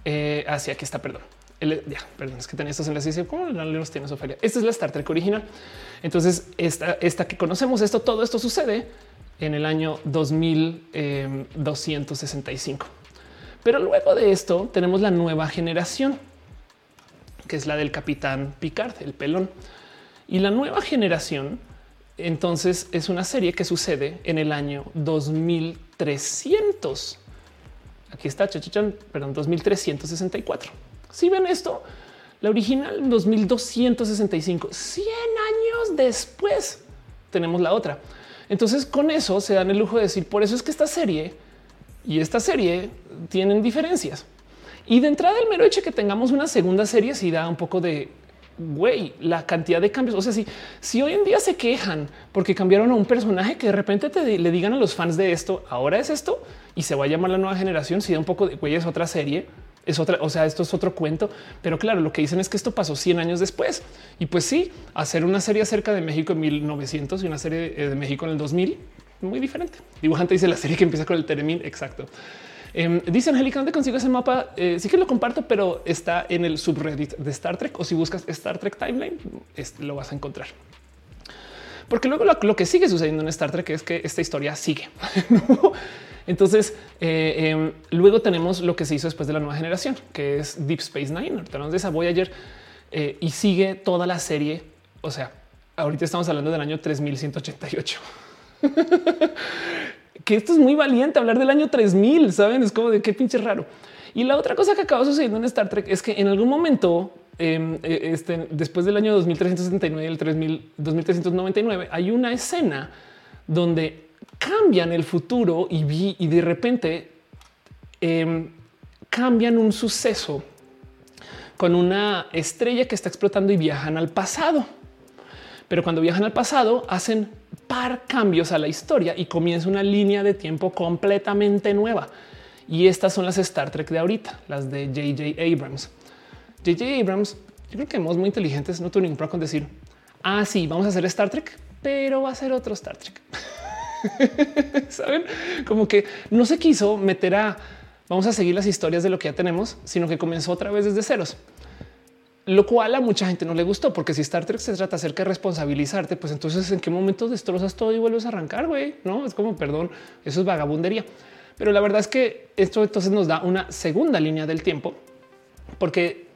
Speaker 1: eh, así aquí está. Perdón. ya, perdón, es que tenía estos enlaces. Y ¿Cómo los tienes, Ofelia? Esta es la Star Trek original. Entonces, esta, esta que conocemos, esto, todo esto sucede en el año 2265. Em, Pero luego de esto tenemos la nueva generación, que es la del capitán Picard, el pelón. Y la nueva generación entonces es una serie que sucede en el año 2300. Aquí está, chachachan, perdón, 2364. Si ven esto, la original 2265, 100 años después tenemos la otra. Entonces con eso se dan el lujo de decir, por eso es que esta serie y esta serie tienen diferencias. Y de entrada el mero hecho que tengamos una segunda serie sí da un poco de güey, la cantidad de cambios. O sea, si, si hoy en día se quejan porque cambiaron a un personaje que de repente te, le digan a los fans de esto, ahora es esto y se va a llamar la nueva generación, si da un poco de güey, es otra serie, es otra, o sea, esto es otro cuento. Pero claro, lo que dicen es que esto pasó 100 años después. Y pues sí, hacer una serie acerca de México en 1900 y una serie de México en el 2000, muy diferente. Dibujante dice la serie que empieza con el Teremín. Exacto. Eh, dice Angélica, ¿dónde consigo ese mapa? Eh, sí que lo comparto, pero está en el subreddit de Star Trek o si buscas Star Trek Timeline, lo vas a encontrar. porque luego lo, que sigue sucediendo en Star Trek es que esta historia sigue. Entonces, eh, em, luego tenemos lo que se hizo después de la nueva generación, que es Deep Space Nine. Tenemos de esa Voyager eh, y sigue toda la serie. O sea, ahorita estamos hablando del año 3188. que esto es muy valiente hablar del año 3000, saben? Es como de qué pinche raro. Y la otra cosa que acaba sucediendo en Star Trek es que en algún momento, em, e, este, después del año 2379 y el 3000, 2399, hay una escena donde cambian el futuro y, vi, y de repente em, cambian un suceso con una estrella que está explotando y viajan al pasado. Pero cuando viajan al pasado hacen par cambios a la historia y comienza una línea de tiempo completamente nueva. Y estas son las Star Trek de ahorita, las de JJ Abrams. JJ Abrams, yo creo que hemos muy inteligentes, no tuve ningún problema con decir, ah, sí, vamos a hacer Star Trek, pero va a ser otro Star Trek. Saben como que no se quiso meter a vamos a seguir las historias de lo que ya tenemos, sino que comenzó otra vez desde ceros. Lo cual a mucha gente no le gustó, porque si Star Trek se trata acerca de responsabilizarte, pues entonces en qué momento destrozas todo y vuelves a arrancar, güey. No es como perdón, eso es vagabundería. Pero la verdad es que esto entonces nos da una segunda línea del tiempo, porque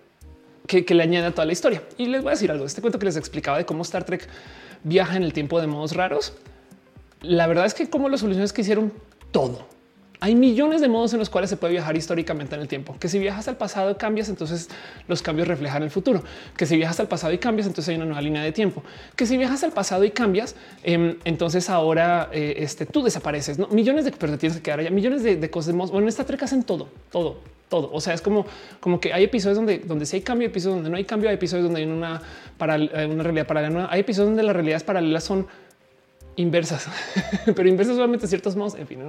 Speaker 1: que, le añade a toda la historia. Y les voy a decir algo. Este cuento que les explicaba de cómo Star Trek viaja en el tiempo de modos raros la verdad es que como las soluciones que hicieron todo. Hay millones de modos en los cuales se puede viajar históricamente en el tiempo. Que si viajas al pasado cambias, entonces los cambios reflejan el futuro. Que si viajas al pasado y cambias, entonces hay una nueva línea de tiempo. Que si viajas al pasado y cambias, em, entonces ahora eh, este, tú desapareces. ¿no? Millones de pero tienes que quedar allá. Millones de, cosas. De modos. Bueno, en esta trek hacen todo, todo, todo. O sea, es como, como que hay episodios donde, donde sí hay cambio, episodios donde no hay cambio, hay episodios donde hay una, para, eh, una realidad paralela. Hay episodios donde las realidades paralelas son inversas, pero inversas solamente ciertos modos. En fin,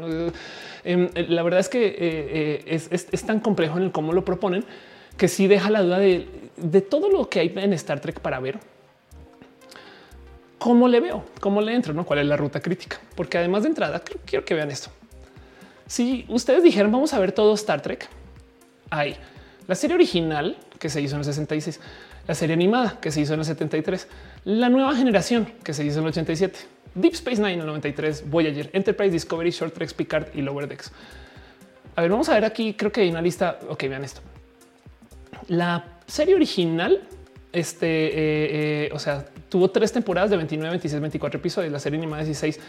Speaker 1: em, la verdad es que eh, eh, es, tan complejo en el cómo lo proponen que sí deja la duda de, todo lo que hay en Star Trek para ver. ¿Cómo le veo? ¿Cómo le entro? ¿no? ¿Cuál es la ruta crítica? Porque además de entrada, quiero que vean esto. Si ustedes dijeron vamos a ver todo Star Trek, hay la serie original que se hizo en el 66, la serie animada que se hizo en el 73, la nueva generación que se hizo en el 87, Deep Space Nine en 93, Voyager, Enterprise, Discovery, Short Trek, Picard y Lower Decks. A ver, vamos a ver aquí. Creo que hay una lista. Ok, vean esto. La serie original, este, eh, eh, o sea, tuvo tres temporadas de 29, 26, 24 episodios. La serie animada 16.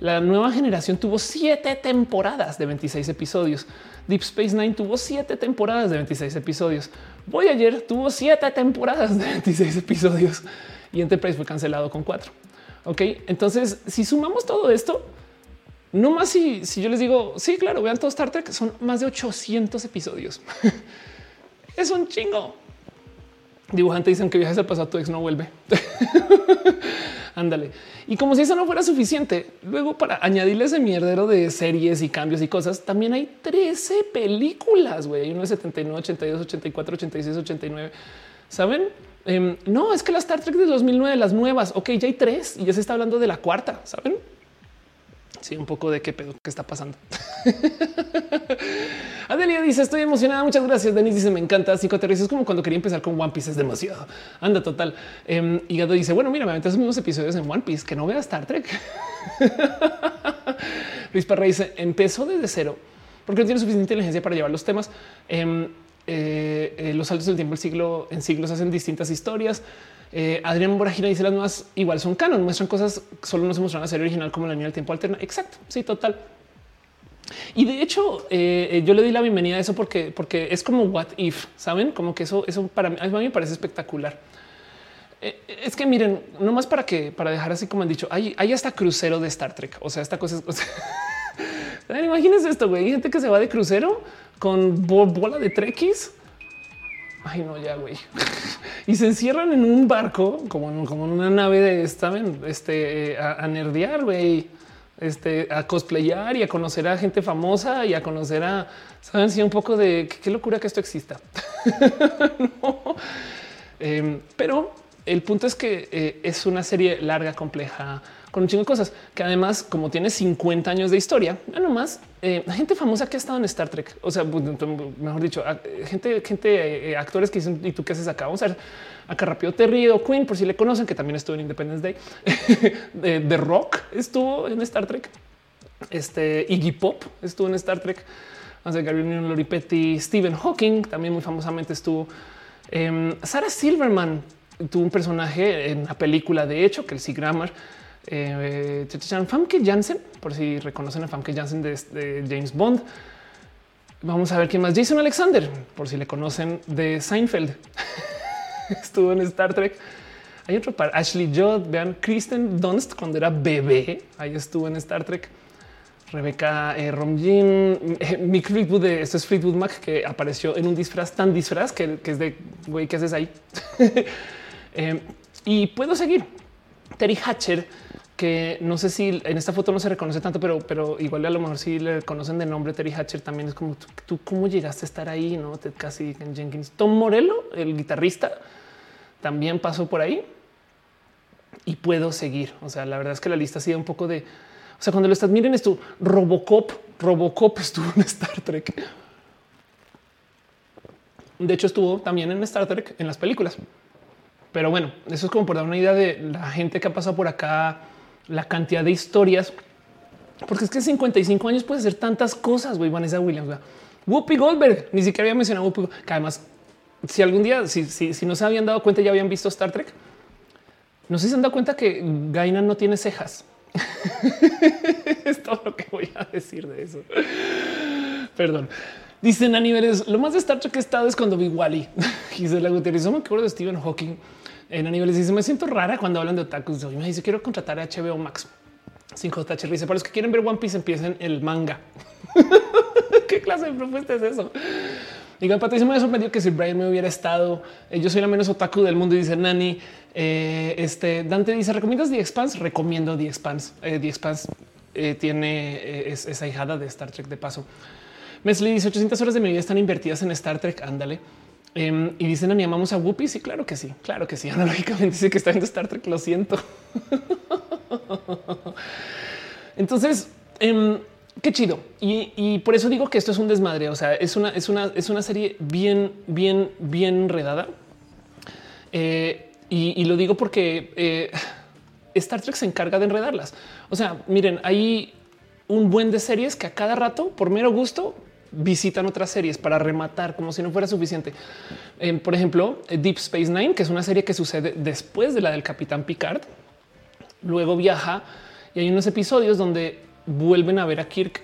Speaker 1: La nueva generación tuvo siete temporadas de 26 episodios. Deep Space Nine tuvo siete temporadas de 26 episodios. Voyager tuvo siete temporadas de 26 episodios y Enterprise fue cancelado con cuatro. Ok, entonces si sumamos todo esto, no más si, yo les digo, sí, claro, vean todo Star Trek, son más de 800 episodios. es un chingo. Dibujante dicen que viajes al pasado, tu ex no vuelve. Ándale. Y como si eso no fuera suficiente, luego para añadirle ese mierdero de series y cambios y cosas, también hay 13 películas, güey. Hay uno de 79, 82, 84, 86, 89. ¿Saben? Em, no, es que la Star Trek de 2009, las nuevas, ok, ya hay tres y ya se está hablando de la cuarta, ¿saben? Sí, un poco de qué pedo que está pasando. Adelia dice: Estoy emocionada. Muchas gracias. Denis dice: Me encanta. Cinco es como cuando quería empezar con One Piece. Es demasiado. Anda total. Eh, y Gado dice: Bueno, mira, me aventé esos mismos episodios en One Piece que no vea Star Trek. Luis Parra dice: Empezó desde cero porque no tiene suficiente inteligencia para llevar los temas. Em, eh, eh, los saltos del tiempo el siglo en siglos hacen distintas historias. Eh, Adrián Boragina dice las nuevas igual son canon, muestran cosas, solo no se muestran la serie original como la línea del tiempo alterna. Exacto. Sí, total. Y de hecho, yo le di la bienvenida a eso porque, porque es como what if, saben, como que eso, eso para mí, me parece espectacular. es que miren, no más para que para dejar así como han dicho, hay, hasta crucero de Star Trek. O sea, esta cosa es. imagínense esto, güey. Hay gente que se va de crucero con bola de trequis. Ay, no, ya, güey. y se encierran en un barco, como en, como una nave de esta, este, eh, a, nerdear, güey. Este, a cosplayar y a conocer a gente famosa y a conocer a, saben, si un poco de qué, locura que esto exista. Em, pero el punto es que eh, es una serie larga, compleja, con un chingo de cosas que además, como tiene 50 años de historia, no más eh, gente famosa que ha estado en Star Trek. O sea, pues, mejor dicho, gente, gente, eh, actores que dicen y tú qué haces acá. Vamos a ver acá rápido. Terry Queen, por si le conocen, que también estuvo en Independence Day de, Rock, estuvo en Star Trek. Este Iggy Pop estuvo en Star Trek. Gary Lori Petty, Stephen Hawking también muy famosamente estuvo. Em, Sarah Silverman tuvo un personaje en la película, de hecho, que el Grammar. Eh, Famke Janssen, por si reconocen a Famke Janssen de, James Bond. Vamos a ver quién más. Jason Alexander, por si le conocen de Seinfeld. Estuvo en Star Trek. Hay otro para Ashley Judd. Vean Kristen Dunst cuando era bebé. Ahí estuvo en Star Trek. Rebeca eh, Romjin, eh, Mick Fleetwood de esto es Fleetwood Mac que apareció en un disfraz tan disfraz que, es de güey, ¿qué haces ahí? Eh, y puedo seguir. Terry Hatcher, que no sé si en esta foto no se reconoce tanto, pero, pero igual a lo mejor si le conocen de nombre Terry Hatcher también es como tú, cómo llegaste a estar ahí, no te casi en Jenkins. Tom Morello, el guitarrista, también pasó por ahí y puedo seguir. O sea, la verdad es que la lista ha sido un poco de o sea, cuando lo estás, miren esto, Robocop, Robocop estuvo en Star Trek. De hecho, estuvo también en Star Trek en las películas. Pero bueno, eso es como por dar una idea de la gente que ha pasado por acá, la cantidad de historias. Porque es que en 55 años puede hacer tantas cosas, güey. Vanessa Williams, Whoopi Goldberg, ni siquiera había mencionado Whoopi, que además, si algún día, si, si, no se habían dado cuenta, ya habían visto Star Trek. No sé si se han dado cuenta que Gaina no tiene cejas. es todo lo que voy a decir de eso. Perdón. Dicen a niveles, lo más de Star Trek que he estado es cuando vi Wally. Gisela Gutiérrez, me acuerdo de Stephen Hawking. En niveles dice, me siento rara cuando hablan de otakus. Hoy me dice, quiero contratar a HBO Max. 5H dice, para los que quieren ver One Piece, empiecen el manga. ¿Qué clase de propuesta es eso? Digan, Patricia me sorprendió que si Brian me hubiera estado, eh, yo soy la menos otaku del mundo y dice Nani, eh, este Dante dice, ¿recomiendas The Expanse? Recomiendo The Expanse. Eh, The Expanse tiene esa hijada de Star Trek de paso. Mesli dice 800 horas de mi vida están invertidas en Star Trek. Ándale. Em, y dicen, Nani, amamos a Whoopi. Sí, claro que sí, claro que sí. Analógicamente dice que está viendo Star Trek. Lo siento. Entonces, em, qué chido. Y, por eso digo que esto es un desmadre. O sea, es una, es una, es una serie bien, bien, bien enredada. Eh, y, lo digo porque eh, Star Trek se encarga de enredarlas. O sea, miren, hay un buen de series que a cada rato, por mero gusto, visitan otras series para rematar como si no fuera suficiente. Eh, por ejemplo, Deep Space Nine, que es una serie que sucede después de la del Capitán Picard. Luego viaja y hay unos episodios donde vuelven a ver a Kirk.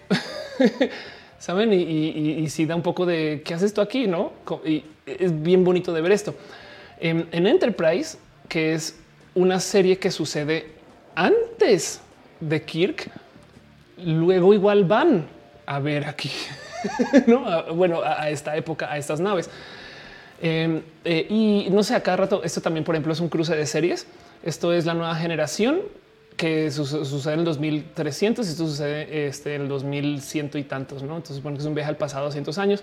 Speaker 1: Saben? Y, si da un poco de qué haces tú aquí, no? Y es bien bonito de ver esto en, Enterprise, que es una serie que sucede antes de Kirk. Luego igual van a ver aquí, no? bueno, a, esta época, a estas naves. Em, eh, y no sé, a cada rato, esto también, por ejemplo, es un cruce de series. Esto es la nueva generación que sucede en el 2300 y esto sucede este, en el 2100 y tantos. ¿no? Entonces, bueno, es un viaje al pasado, cientos años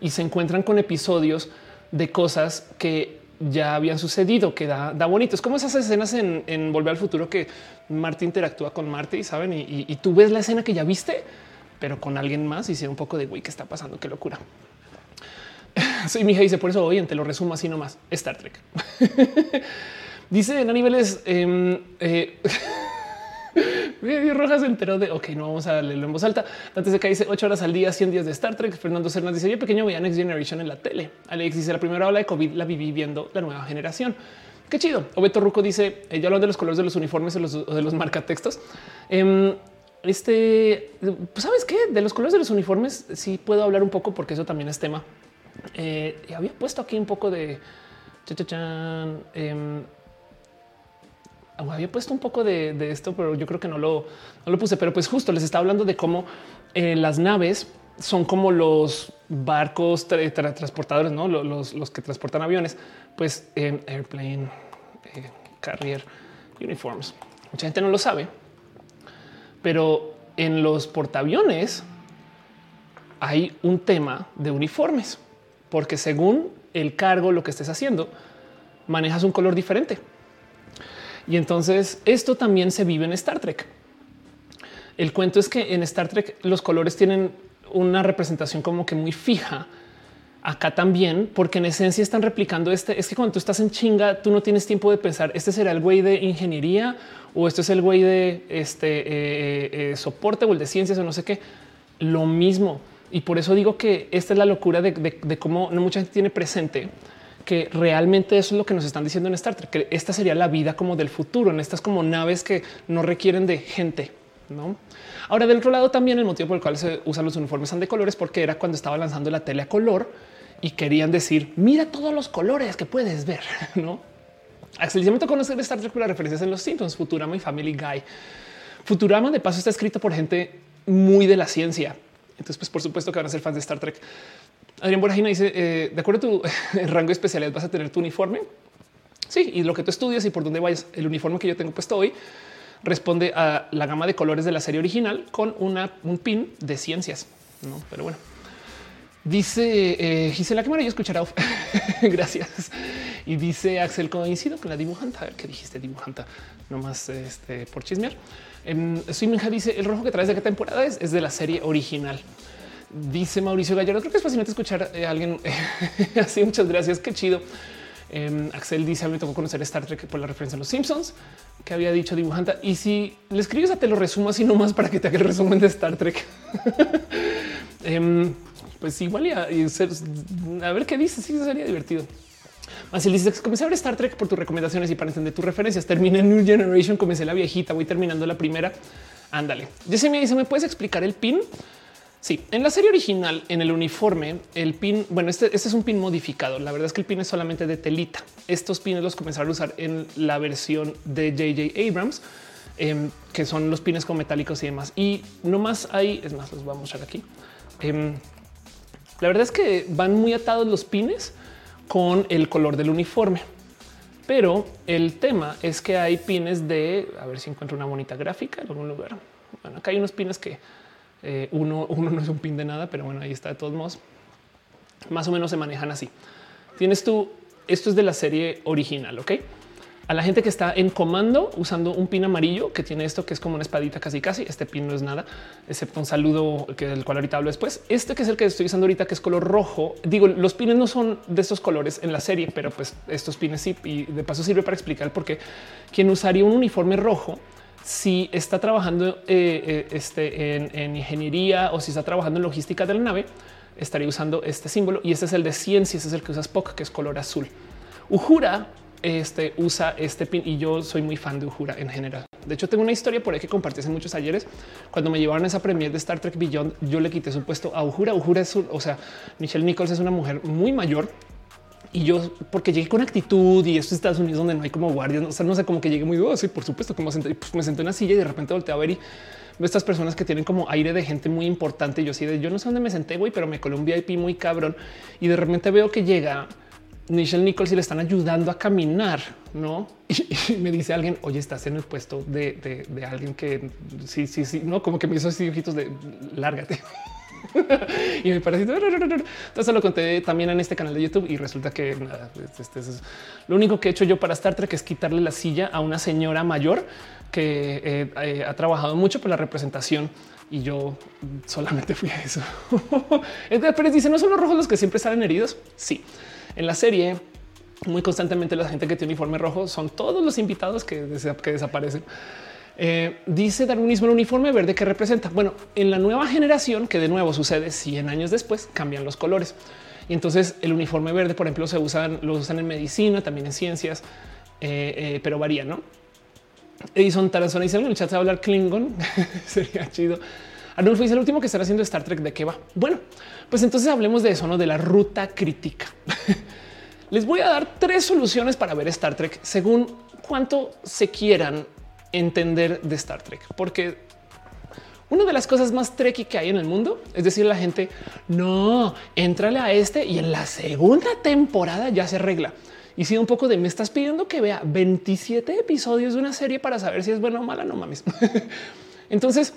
Speaker 1: y se encuentran con episodios de cosas que ya habían sucedido, que da, bonito. Es como esas escenas en, Volver al Futuro que Marty interactúa con Marty, ¿saben? Y, tú ves la escena que ya viste, pero con alguien más y sea un poco de güey, ¿qué está pasando? Qué locura. Soy mi hija dice por eso hoy te lo resumo así nomás. Star Trek. dice en niveles em, eh, Medio Rojas enteró de ok, no vamos a leerlo en voz alta. Antes de que dice ocho horas al día, 100 días de Star Trek. Fernando Cernas dice yo pequeño veía Next Generation en la tele. Alex dice la primera ola de COVID la viví viendo la nueva generación. Qué chido. Obeto Ruco dice eh, ya hablan de los colores de los uniformes o, los, de los marcatextos. Eh, este, pues sabes qué de los colores de los uniformes sí puedo hablar un poco porque eso también es tema. Eh, y había puesto aquí un poco de eh, había puesto un poco de, esto, pero yo creo que no lo, lo puse. Pero pues justo les estaba hablando de cómo eh, las naves son como los barcos transportadores, no los, los, que transportan aviones, pues eh, airplane eh, carrier uniforms. Mucha gente no lo sabe, pero en los portaaviones hay un tema de uniformes, porque según el cargo, lo que estés haciendo, manejas un color diferente. Y entonces esto también se vive en Star Trek. El cuento es que en Star Trek los colores tienen una representación como que muy fija acá también, porque en esencia están replicando este. Es que cuando tú estás en chinga, tú no tienes tiempo de pensar este será el güey de ingeniería o esto es el güey de este eh, eh, eh, soporte o el de ciencias o no sé qué. Lo mismo. Y por eso digo que esta es la locura de, cómo no mucha gente tiene presente que realmente eso es lo que nos están diciendo en Star Trek, que esta sería la vida como del futuro, en estas como naves que no requieren de gente. No, ahora del otro lado también el motivo por el cual se usan los uniformes son de colores, porque era cuando estaba lanzando la tele a color y querían decir mira todos los colores que puedes ver. No, tocó conocer Star Trek por las referencias en los Simpsons, Futurama y Family Guy. Futurama de paso está escrito por gente muy de la ciencia entonces, pues por supuesto que van a ser fans de Star Trek. Adrián Borajina dice, eh, de acuerdo a tu rango de especialidad, vas a tener tu uniforme. Sí, y lo que tú estudias y por dónde vayas, el uniforme que yo tengo puesto hoy responde a la gama de colores de la serie original con una, un pin de ciencias. No, pero bueno, dice eh, Gisela, qué yo escuchará. Gracias. Y dice Axel, coincido con la dibujanta. A ver qué dijiste, dibujanta, nomás este, por chismear. Simenja dice el rojo que traes de qué temporada es, es de la serie original. Dice Mauricio Gallardo. Creo que es fascinante escuchar a alguien así. Muchas gracias. Qué chido. Em, Axel dice: A mí me tocó conocer Star Trek por la referencia a los Simpsons que había dicho dibujanta. Y si le escribes a te lo resumo así nomás para que te haga el resumen de Star Trek. Em, pues igual y a, ver qué dice. Sí, sería divertido. Así dice comencé a ver Star Trek por tus recomendaciones y para entender tus referencias. Terminé New Generation, comencé la viejita, voy terminando la primera. Ándale. Me dice, ¿me puedes explicar el pin? Sí, en la serie original, en el uniforme, el pin, bueno, este, este, es un pin modificado. La verdad es que el pin es solamente de telita. Estos pines los comenzaron a usar en la versión de JJ Abrams, em, que son los pines con metálicos y demás. Y no más hay, es más, los voy a mostrar aquí. Em, la verdad es que van muy atados los pines con el color del uniforme. Pero el tema es que hay pines de a ver si encuentro una bonita gráfica en algún lugar. Bueno, acá hay unos pines que eh, uno, uno no es un pin de nada, pero bueno, ahí está de todos modos. Más o menos se manejan así. Tienes tú, esto es de la serie original, ok? A la gente que está en comando usando un pin amarillo que tiene esto que es como una espadita casi casi. Este pin no es nada, excepto un saludo que del cual ahorita hablo después. Este que es el que estoy usando ahorita, que es color rojo. Digo, los pines no son de estos colores en la serie, pero pues estos pines sí. Y de paso sirve para explicar por qué quien usaría un uniforme rojo si está trabajando eh, eh, este, en, en ingeniería o si está trabajando en logística de la nave, estaría usando este símbolo y este es el de ciencia, ese es el que usa Spock, que es color azul. Uhura este usa este pin y yo soy muy fan de Uhura en general. De hecho, tengo una historia por ahí que compartí hace muchos ayeres. Cuando me llevaron a esa premier de Star Trek Beyond, yo le quité su puesto a Uhura. Uhura es, o sea, Michelle Nichols es una mujer muy mayor y yo porque llegué con actitud y esto es Estados Unidos donde no hay como guardias, o sea, no sé cómo que llegué muy oh, sí, por supuesto, como senté, pues me senté en una silla y de repente volteé a ver y veo estas personas que tienen como aire de gente muy importante. Yo sí, de yo no sé dónde me senté, güey, pero me colé un VIP muy cabrón y de repente veo que llega Michelle Nichols y le están ayudando a caminar, no? Y, me dice alguien, oye, estás en el puesto de, alguien que sí, sí, sí, no como que me hizo así ojitos de lárgate. y me parece entonces lo conté también en este canal de YouTube y resulta que nada, este, es lo único que he hecho yo para Star Trek es quitarle la silla a una señora mayor que eh, eh, ha trabajado mucho por la representación y yo solamente fui a eso. Pero dice no son los rojos los que siempre salen heridos. Sí, en la serie, muy constantemente la gente que tiene uniforme rojo son todos los invitados que, desaparecen. Eh, dice darwinismo el uniforme verde que representa. Bueno, en la nueva generación, que de nuevo sucede 100 años después, cambian los colores. Y entonces el uniforme verde, por ejemplo, se usan, lo usan en medicina, también en ciencias, eh, eh, pero varía, ¿no? Edison Tarazona dice en el chat a hablar Klingon. Sería chido. Arnulfo dice el último que estará haciendo Star Trek de qué va. Bueno, pues entonces hablemos de eso, no de la ruta crítica. Les voy a dar tres soluciones para ver Star Trek según cuánto se quieran entender de Star Trek, porque una de las cosas más trekky que hay en el mundo es decir, la gente no entrale a este y en la segunda temporada ya se arregla. Y si un poco de me estás pidiendo que vea 27 episodios de una serie para saber si es buena o mala, no mames. Entonces,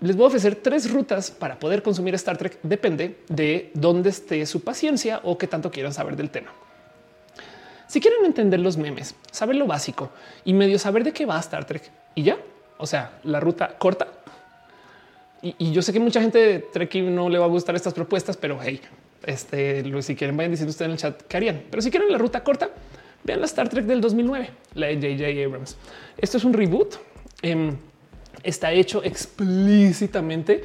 Speaker 1: les voy a ofrecer tres rutas para poder consumir Star Trek. Depende de dónde esté su paciencia o qué tanto quieran saber del tema. Si quieren entender los memes, saber lo básico y medio saber de qué va Star Trek y ya, o sea, la ruta corta. Y, yo sé que mucha gente de Trek no le va a gustar estas propuestas, pero hey, este, si quieren vayan diciendo ustedes en el chat qué harían. Pero si quieren la ruta corta, vean la Star Trek del 2009, la de J.J. Abrams. Esto es un reboot. Em, está hecho explícitamente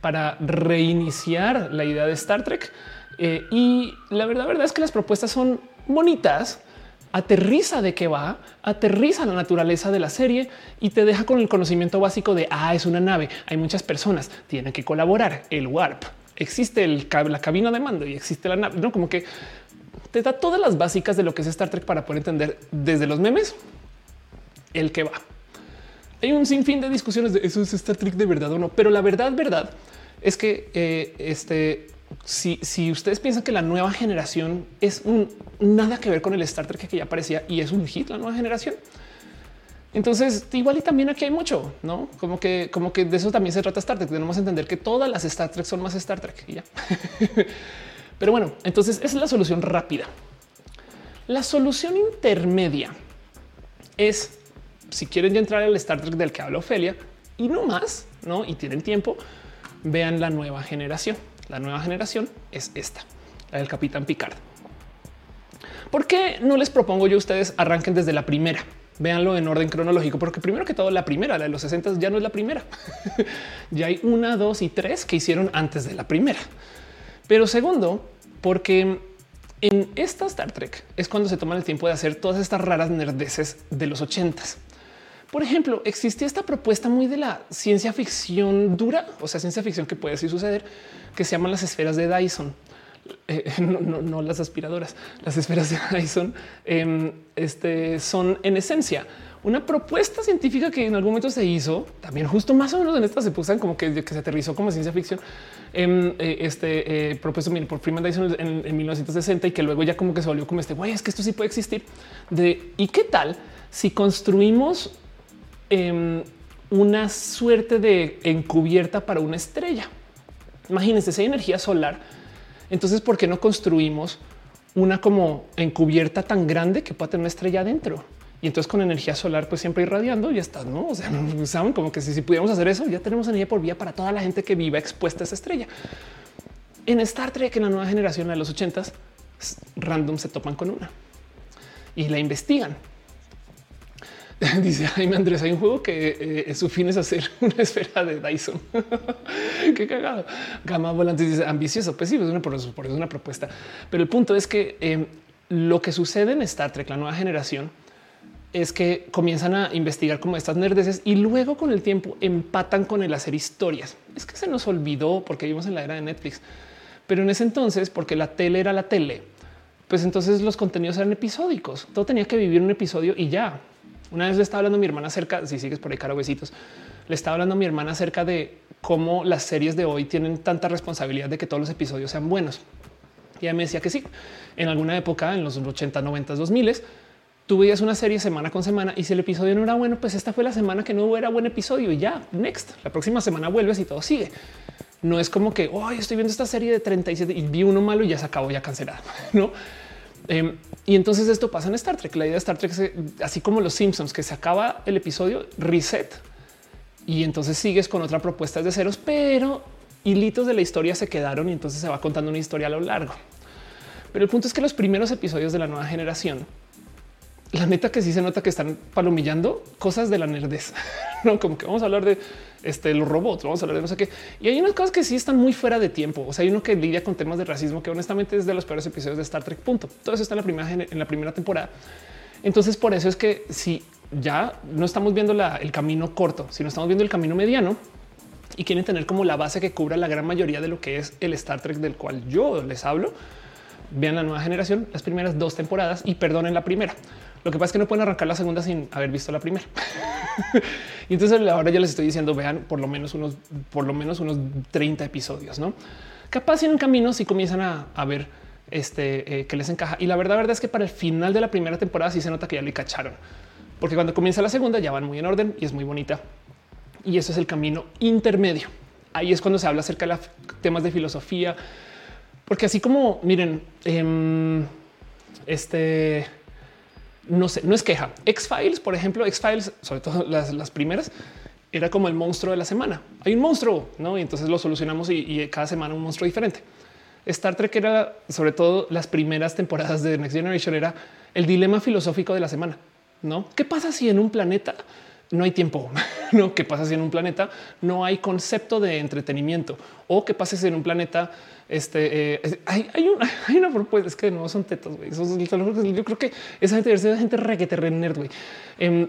Speaker 1: para reiniciar la idea de Star Trek. Eh, y la verdad, verdad es que las propuestas son bonitas, aterriza de qué va, aterriza la naturaleza de la serie y te deja con el conocimiento básico de ah, es una nave, hay muchas personas, tienen que colaborar, el warp, existe la cabina de mando y existe la nave, no como que te da todas las básicas de lo que es Star Trek para poder entender desde los memes el que va. Hay un sinfín de discusiones de eso es Star Trek de verdad o no, pero la verdad, verdad es que eh, este si, ustedes piensan que la nueva generación es un nada que ver con el Star Trek que ya aparecía y es un hit la nueva generación, entonces igual y también aquí hay mucho, no como que, como que de eso también se trata Star Trek. Tenemos que entender que todas las Star Trek son más Star Trek y ya. Pero bueno, entonces es la solución rápida. La solución intermedia es si quieren ya entrar al Star Trek del que habla Ofelia y no más, no y tienen tiempo, vean la nueva generación. La nueva generación es esta, la del Capitán Picard. ¿Por qué no les propongo yo a ustedes arranquen desde la primera? Véanlo en orden cronológico, porque primero que todo, la primera, la de los 60 ya no es la primera. ya hay una, dos y tres que hicieron antes de la primera. Pero segundo, porque en esta Star Trek es cuando se toman el tiempo de hacer todas estas raras nerdeces de los ochentas. Por ejemplo, existía esta propuesta muy de la ciencia ficción dura, o sea, ciencia ficción que puede así suceder, que se llaman las esferas de Dyson. Eh, no, las aspiradoras, las esferas de Dyson em, este, son en esencia una propuesta científica que en algún momento se hizo también justo más o menos en estas se pusan como que, que se aterrizó como ciencia ficción. Em, eh, este eh, propuesto por Freeman Dyson en, en, 1960 y que luego ya como que se volvió como este güey, es que esto sí puede existir de y qué tal si construimos em, una suerte de encubierta para una estrella. Imagínense, si hay energía solar, entonces ¿por qué no construimos una como encubierta tan grande que pueda tener una estrella adentro? Y entonces con energía solar, pues siempre irradiando, ya está, ¿no? O sea, saben como que si, si pudiéramos hacer eso, ya tenemos energía por vía para toda la gente que viva expuesta a esa estrella. En Star Trek, en la nueva generación de los ochentas, random se topan con una y la investigan Dice Jaime Andrés, hay un juego que eh, su fin es hacer una esfera de Dyson. Qué cagado. Gama Volante dice ambicioso. Pues sí, es una, por, eso, es una propuesta. Pero el punto es que em, lo que sucede en Star Trek, la nueva generación, es que comienzan a investigar como estas nerdeces y luego con el tiempo empatan con el hacer historias. Es que se nos olvidó porque vivimos en la era de Netflix, pero en ese entonces, porque la tele era la tele, pues entonces los contenidos eran episódicos. Todo tenía que vivir un episodio y ya una vez le estaba hablando a mi hermana acerca, si sigues por ahí, caro besitos, le estaba hablando a mi hermana acerca de cómo las series de hoy tienen tanta responsabilidad de que todos los episodios sean buenos. Y ella me decía que sí, en alguna época, en los 80, 90, 2000, tú veías una serie semana con semana y si el episodio no era bueno, pues esta fue la semana que no era buen episodio y ya, next, la próxima semana vuelves y todo sigue. No es como que hoy estoy viendo esta serie de 37 y vi uno malo y ya se acabó, ya cancelado, no? Em, y entonces esto pasa en Star Trek. La idea de Star Trek es así como los Simpsons, que se acaba el episodio reset y entonces sigues con otra propuesta de ceros, pero hilitos de la historia se quedaron y entonces se va contando una historia a lo largo. Pero el punto es que los primeros episodios de la nueva generación, la neta que sí se nota que están palomillando cosas de la nerdez, no como que vamos a hablar de este, los robots, vamos a hablar de no sé qué. Y hay unas cosas que sí están muy fuera de tiempo. O sea, hay uno que lidia con temas de racismo que honestamente es de los peores episodios de Star Trek. Punto. Todo eso está en la primera, en la primera temporada. Entonces, por eso es que si ya no estamos viendo el camino corto, sino estamos viendo el camino mediano y quieren tener como la base que cubra la gran mayoría de lo que es el Star Trek del cual yo les hablo, vean la nueva generación, las primeras dos temporadas y perdonen la primera. Lo que pasa es que no pueden arrancar la segunda sin haber visto la primera. y entonces ahora ya les estoy diciendo, vean por lo menos unos, por lo menos unos 30 episodios, no? Capaz en un camino si comienzan a, ver este eh, que les encaja. Y la verdad, verdad es que para el final de la primera temporada sí se nota que ya le cacharon, porque cuando comienza la segunda ya van muy en orden y es muy bonita. Y eso es el camino intermedio. Ahí es cuando se habla acerca de los temas de filosofía, porque así como miren, em, este no sé, no es queja. X-Files, por ejemplo, X-Files, sobre todo las, primeras, era como el monstruo de la semana. Hay un monstruo, ¿no? Y entonces lo solucionamos y, y cada semana un monstruo diferente. Star Trek era, sobre todo las primeras temporadas de Next Generation, era el dilema filosófico de la semana, ¿no? ¿Qué pasa si en un planeta no hay tiempo. No, ¿qué pasa si en un planeta no hay concepto de entretenimiento? O qué pasa si en un planeta este, eh, hay, hay, una, hay, una, propuesta, es que no son tetos, güey. Yo creo que esa gente es gente reguete re nerd, güey. Eh,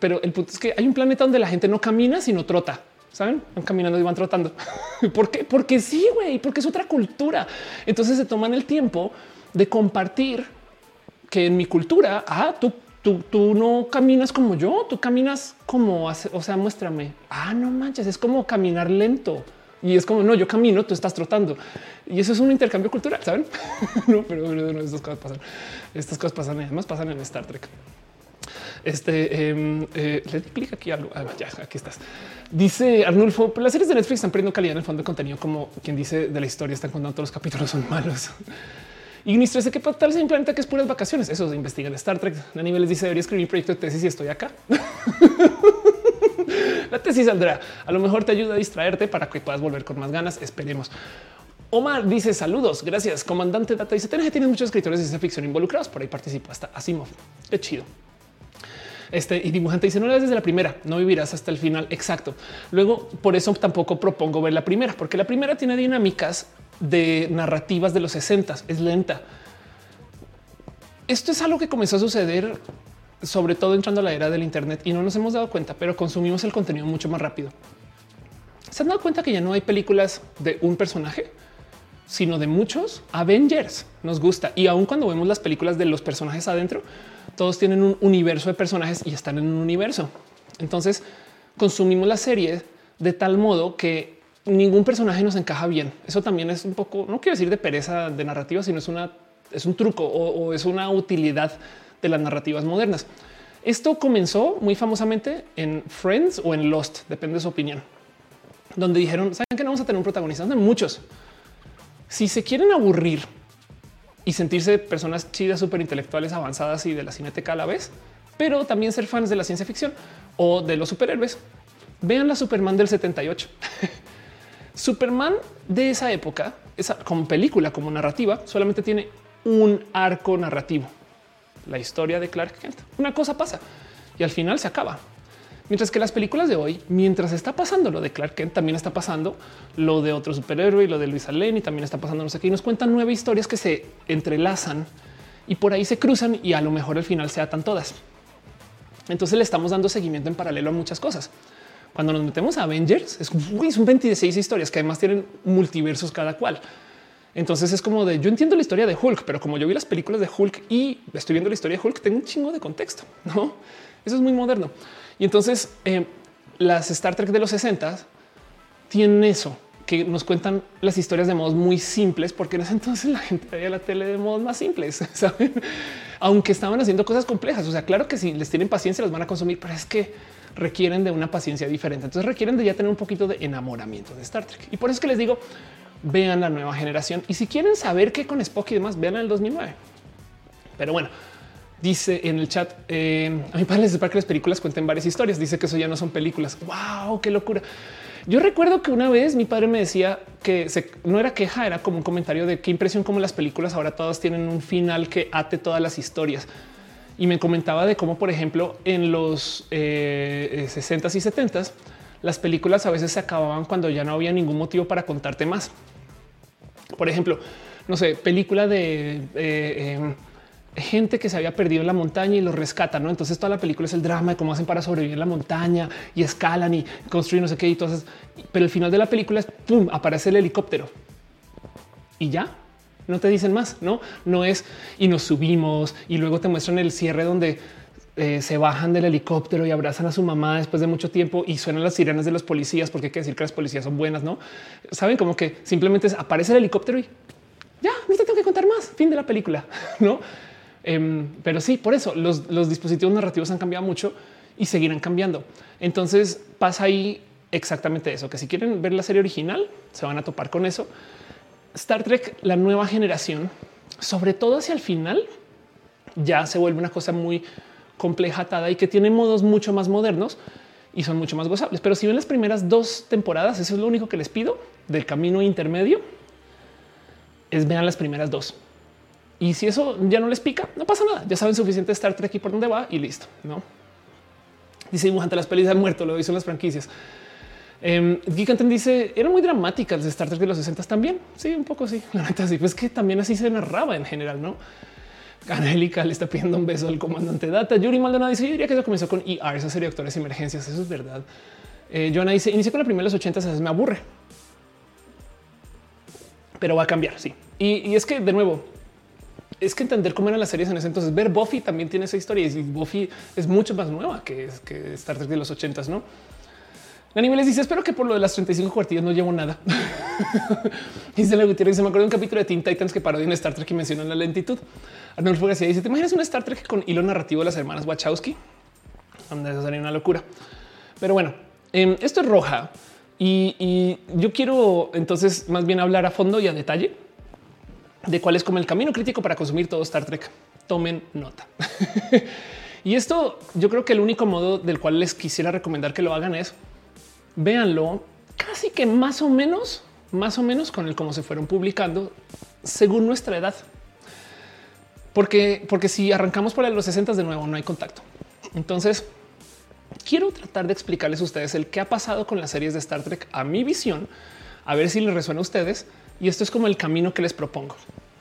Speaker 1: pero el punto es que hay un planeta donde la gente no camina, sino trota. Saben, van caminando y van trotando. ¿Por qué? Porque sí, güey, porque es otra cultura. Entonces se toman el tiempo de compartir que en mi cultura, ah, tú Tú, no caminas como yo, tú caminas como, o sea, muéstrame. Ah, no manches, es como caminar lento. Y es como, no, yo camino, tú estás trotando. Y eso es un intercambio cultural, ¿saben? no, pero, no, estas cosas pasan. Estas cosas pasan, además pasan en Star Trek. Este em, eh, le clic aquí algo. Ah, ya, aquí estás. Dice Arnulfo, las series de Netflix están perdiendo calidad en el fondo de contenido, como quien dice de la historia, están contando todos los capítulos son malos. Ignis 13, que tal vez un planeta que es puras vacaciones. Eso se investiga en Star Trek. A niveles dice debería escribir proyecto de tesis y estoy acá. La tesis saldrá. A lo mejor te ayuda a distraerte para que puedas volver con más ganas. Esperemos. Omar dice saludos. Gracias. Comandante Data dice que tiene muchos escritores de ciencia ficción involucrados. Por ahí participa hasta Asimov. Qué chido. Este y dibujante dice no la desde la primera, no vivirás hasta el final. Exacto. Luego, por eso tampoco propongo ver la primera, porque la primera tiene dinámicas de narrativas de los 60 es lenta. Esto es algo que comenzó a suceder sobre todo entrando a la era del Internet y no nos hemos dado cuenta, pero consumimos el contenido mucho más rápido. Se han dado cuenta que ya no hay películas de un personaje, sino de muchos Avengers. Nos gusta y aun cuando vemos las películas de los personajes adentro, todos tienen un universo de personajes y están en un universo. Entonces consumimos la serie de tal modo que ningún personaje nos encaja bien. Eso también es un poco, no quiero decir de pereza de narrativa, sino es una, es un truco o, es una utilidad de las narrativas modernas. Esto comenzó muy famosamente en Friends o en Lost, depende de su opinión, donde dijeron, saben que no vamos a tener un protagonista, de muchos. Si se quieren aburrir y sentirse personas chidas, súper intelectuales, avanzadas y de la cineteca a la vez, pero también ser fans de la ciencia ficción o de los superhéroes, vean la Superman del 78. Superman de esa época, esa como película, como narrativa, solamente tiene un arco narrativo. La historia de Clark Kent. Una cosa pasa y al final se acaba. Mientras que las películas de hoy, mientras está pasando lo de Clark Kent, también está pasando lo de otro superhéroe y lo de Luisa Lane y también está pasando no sé qué. Y nos cuentan nueve historias que se entrelazan y por ahí se cruzan y a lo mejor al final se atan todas. Entonces le estamos dando seguimiento en paralelo a muchas cosas. Cuando nos metemos a Avengers, es son 26 historias que además tienen multiversos cada cual. Entonces es como de yo entiendo la historia de Hulk, pero como yo vi las películas de Hulk y estoy viendo la historia de Hulk, tengo un chingo de contexto. No, eso es muy moderno. Y entonces eh, las Star Trek de los 60 tienen eso que nos cuentan las historias de modos muy simples, porque en ese entonces la gente veía la tele de modos más simples, saben, aunque estaban haciendo cosas complejas. O sea, claro que si les tienen paciencia, las van a consumir, pero es que requieren de una paciencia diferente. Entonces requieren de ya tener un poquito de enamoramiento de Star Trek. Y por eso es que les digo, vean la nueva generación. Y si quieren saber qué con Spock y demás, vean el 2009. Pero bueno, dice en el chat, eh, a mi padre les para que las películas cuenten varias historias. Dice que eso ya no son películas. Wow, qué locura. Yo recuerdo que una vez mi padre me decía que no era queja, era como un comentario de qué impresión como las películas ahora todas tienen un final que ate todas las historias y me comentaba de cómo, por ejemplo, en los 60s eh, y 70s, las películas a veces se acababan cuando ya no había ningún motivo para contarte más. Por ejemplo, no sé, película de eh, em, gente que se había perdido en la montaña y los rescatan. ¿no? Entonces toda la película es el drama de cómo hacen para sobrevivir en la montaña y escalan y construyen no sé qué y todas. Pero el final de la película es pum, aparece el helicóptero y ya no te dicen más, no, no es y nos subimos y luego te muestran el cierre donde eh, se bajan del helicóptero y abrazan a su mamá después de mucho tiempo y suenan las sirenas de los policías, porque hay que decir que las policías son buenas, no saben como que simplemente aparece el helicóptero y ya no te tengo que contar más. Fin de la película, no? Em, pero sí, por eso los, los dispositivos narrativos han cambiado mucho y seguirán cambiando. Entonces pasa ahí exactamente eso, que si quieren ver la serie original, se van a topar con eso Star Trek, la nueva generación, sobre todo hacia el final, ya se vuelve una cosa muy compleja atada y que tiene modos mucho más modernos y son mucho más gozables. Pero si ven las primeras dos temporadas, eso es lo único que les pido del camino intermedio es vean las primeras dos. Y si eso ya no les pica, no pasa nada. Ya saben suficiente Star Trek y por dónde va y listo. No dice dibujante, las pelis han muerto, lo dicen las franquicias. Eh, dice era muy dramática de Star Trek de los 60 también. Sí, un poco sí. La neta, sí, pues que también así se narraba en general, no? Angélica le está pidiendo un beso al comandante Data. Yuri Maldonado dice: Yo diría que eso comenzó con ER, esa serie de actores y emergencias. Eso es verdad. Eh, Joana dice: Inicié con la primera de los 80 s me aburre, pero va a cambiar. Sí, y, es que de nuevo, es que entender cómo eran las series en ese entonces. Ver Buffy también tiene esa historia y Buffy es mucho más nueva que, que Star Trek de los 80 no? Anime les dice: Espero que por lo de las 35 cuartillas no llevo nada. dice la Gutiérrez: Se me acuerdo de un capítulo de Teen Titans que parodian Star Trek y mencionan la lentitud. Arnolfo García dice: ¿Te imaginas un Star Trek con hilo narrativo de las hermanas Wachowski? Donde eso sería una locura. Pero bueno, em, esto es roja y, yo quiero entonces más bien hablar a fondo y a detalle de cuál es como el camino crítico para consumir todo Star Trek. Tomen nota. y esto yo creo que el único modo del cual les quisiera recomendar que lo hagan es véanlo casi que más o menos, más o menos con el cómo se fueron publicando según nuestra edad. Porque, porque si arrancamos por los 60 de nuevo, no hay contacto. Entonces, quiero tratar de explicarles a ustedes el qué ha pasado con las series de Star Trek a mi visión, a ver si les resuena a ustedes. Y esto es como el camino que les propongo.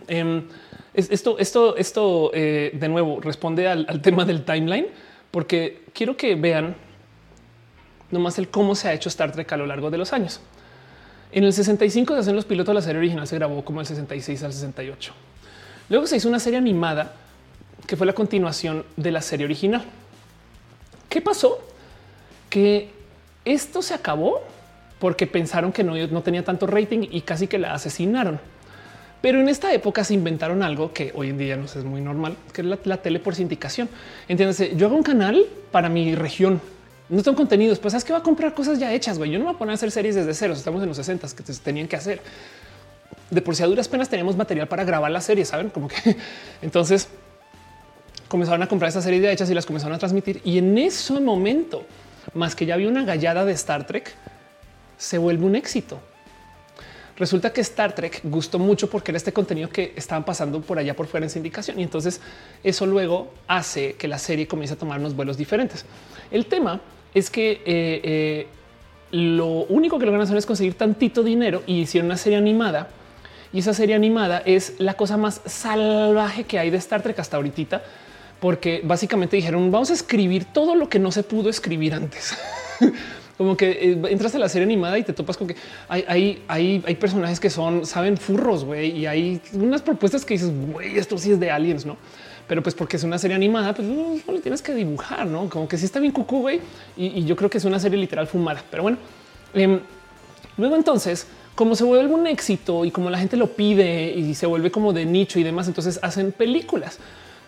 Speaker 1: Em, esto, esto, esto eh, de nuevo responde al, tema del timeline, porque quiero que vean nomás el cómo se ha hecho Star Trek a lo largo de los años. En el 65 se hacen los pilotos, la serie original se grabó como el 66 al 68. Luego se hizo una serie animada que fue la continuación de la serie original. ¿Qué pasó? Que esto se acabó porque pensaron que no, no tenía tanto rating y casi que la asesinaron. Pero en esta época se inventaron algo que hoy en día no es muy normal, que es la, tele por sindicación. Entiéndase, yo hago un canal para mi región, no tengo contenidos, pues sabes que va a comprar cosas ya hechas. güey. Yo no me voy a poner a hacer series desde cero. Estamos en los 60 que tenían que hacer. De por si a duras penas teníamos material para grabar la serie, saben como que entonces comenzaron a comprar esa serie de hechas y las comenzaron a transmitir. Y en ese momento, más que ya había una gallada de Star Trek, se vuelve un éxito. Resulta que Star Trek gustó mucho porque era este contenido que estaban pasando por allá por fuera en sindicación. Y entonces eso luego hace que la serie comience a tomar unos vuelos diferentes. El tema es que eh, eh, lo único que logran hacer es conseguir tantito dinero y hicieron una serie animada. Y esa serie animada es la cosa más salvaje que hay de Star Trek hasta ahorita, porque básicamente dijeron vamos a escribir todo lo que no se pudo escribir antes. Como que eh, entras a la serie animada y te topas con que hay, hay, hay, hay personajes que son, saben, furros, güey, y hay unas propuestas que dices, güey, esto sí es de aliens, ¿no? Pero pues porque es una serie animada, pues no, le tienes que dibujar, no como que sí está bien cucú, güey. Y, yo creo que es una serie literal fumada, pero bueno. Em, luego entonces, como se vuelve un éxito y como la gente lo pide y se vuelve como de nicho y demás, entonces hacen películas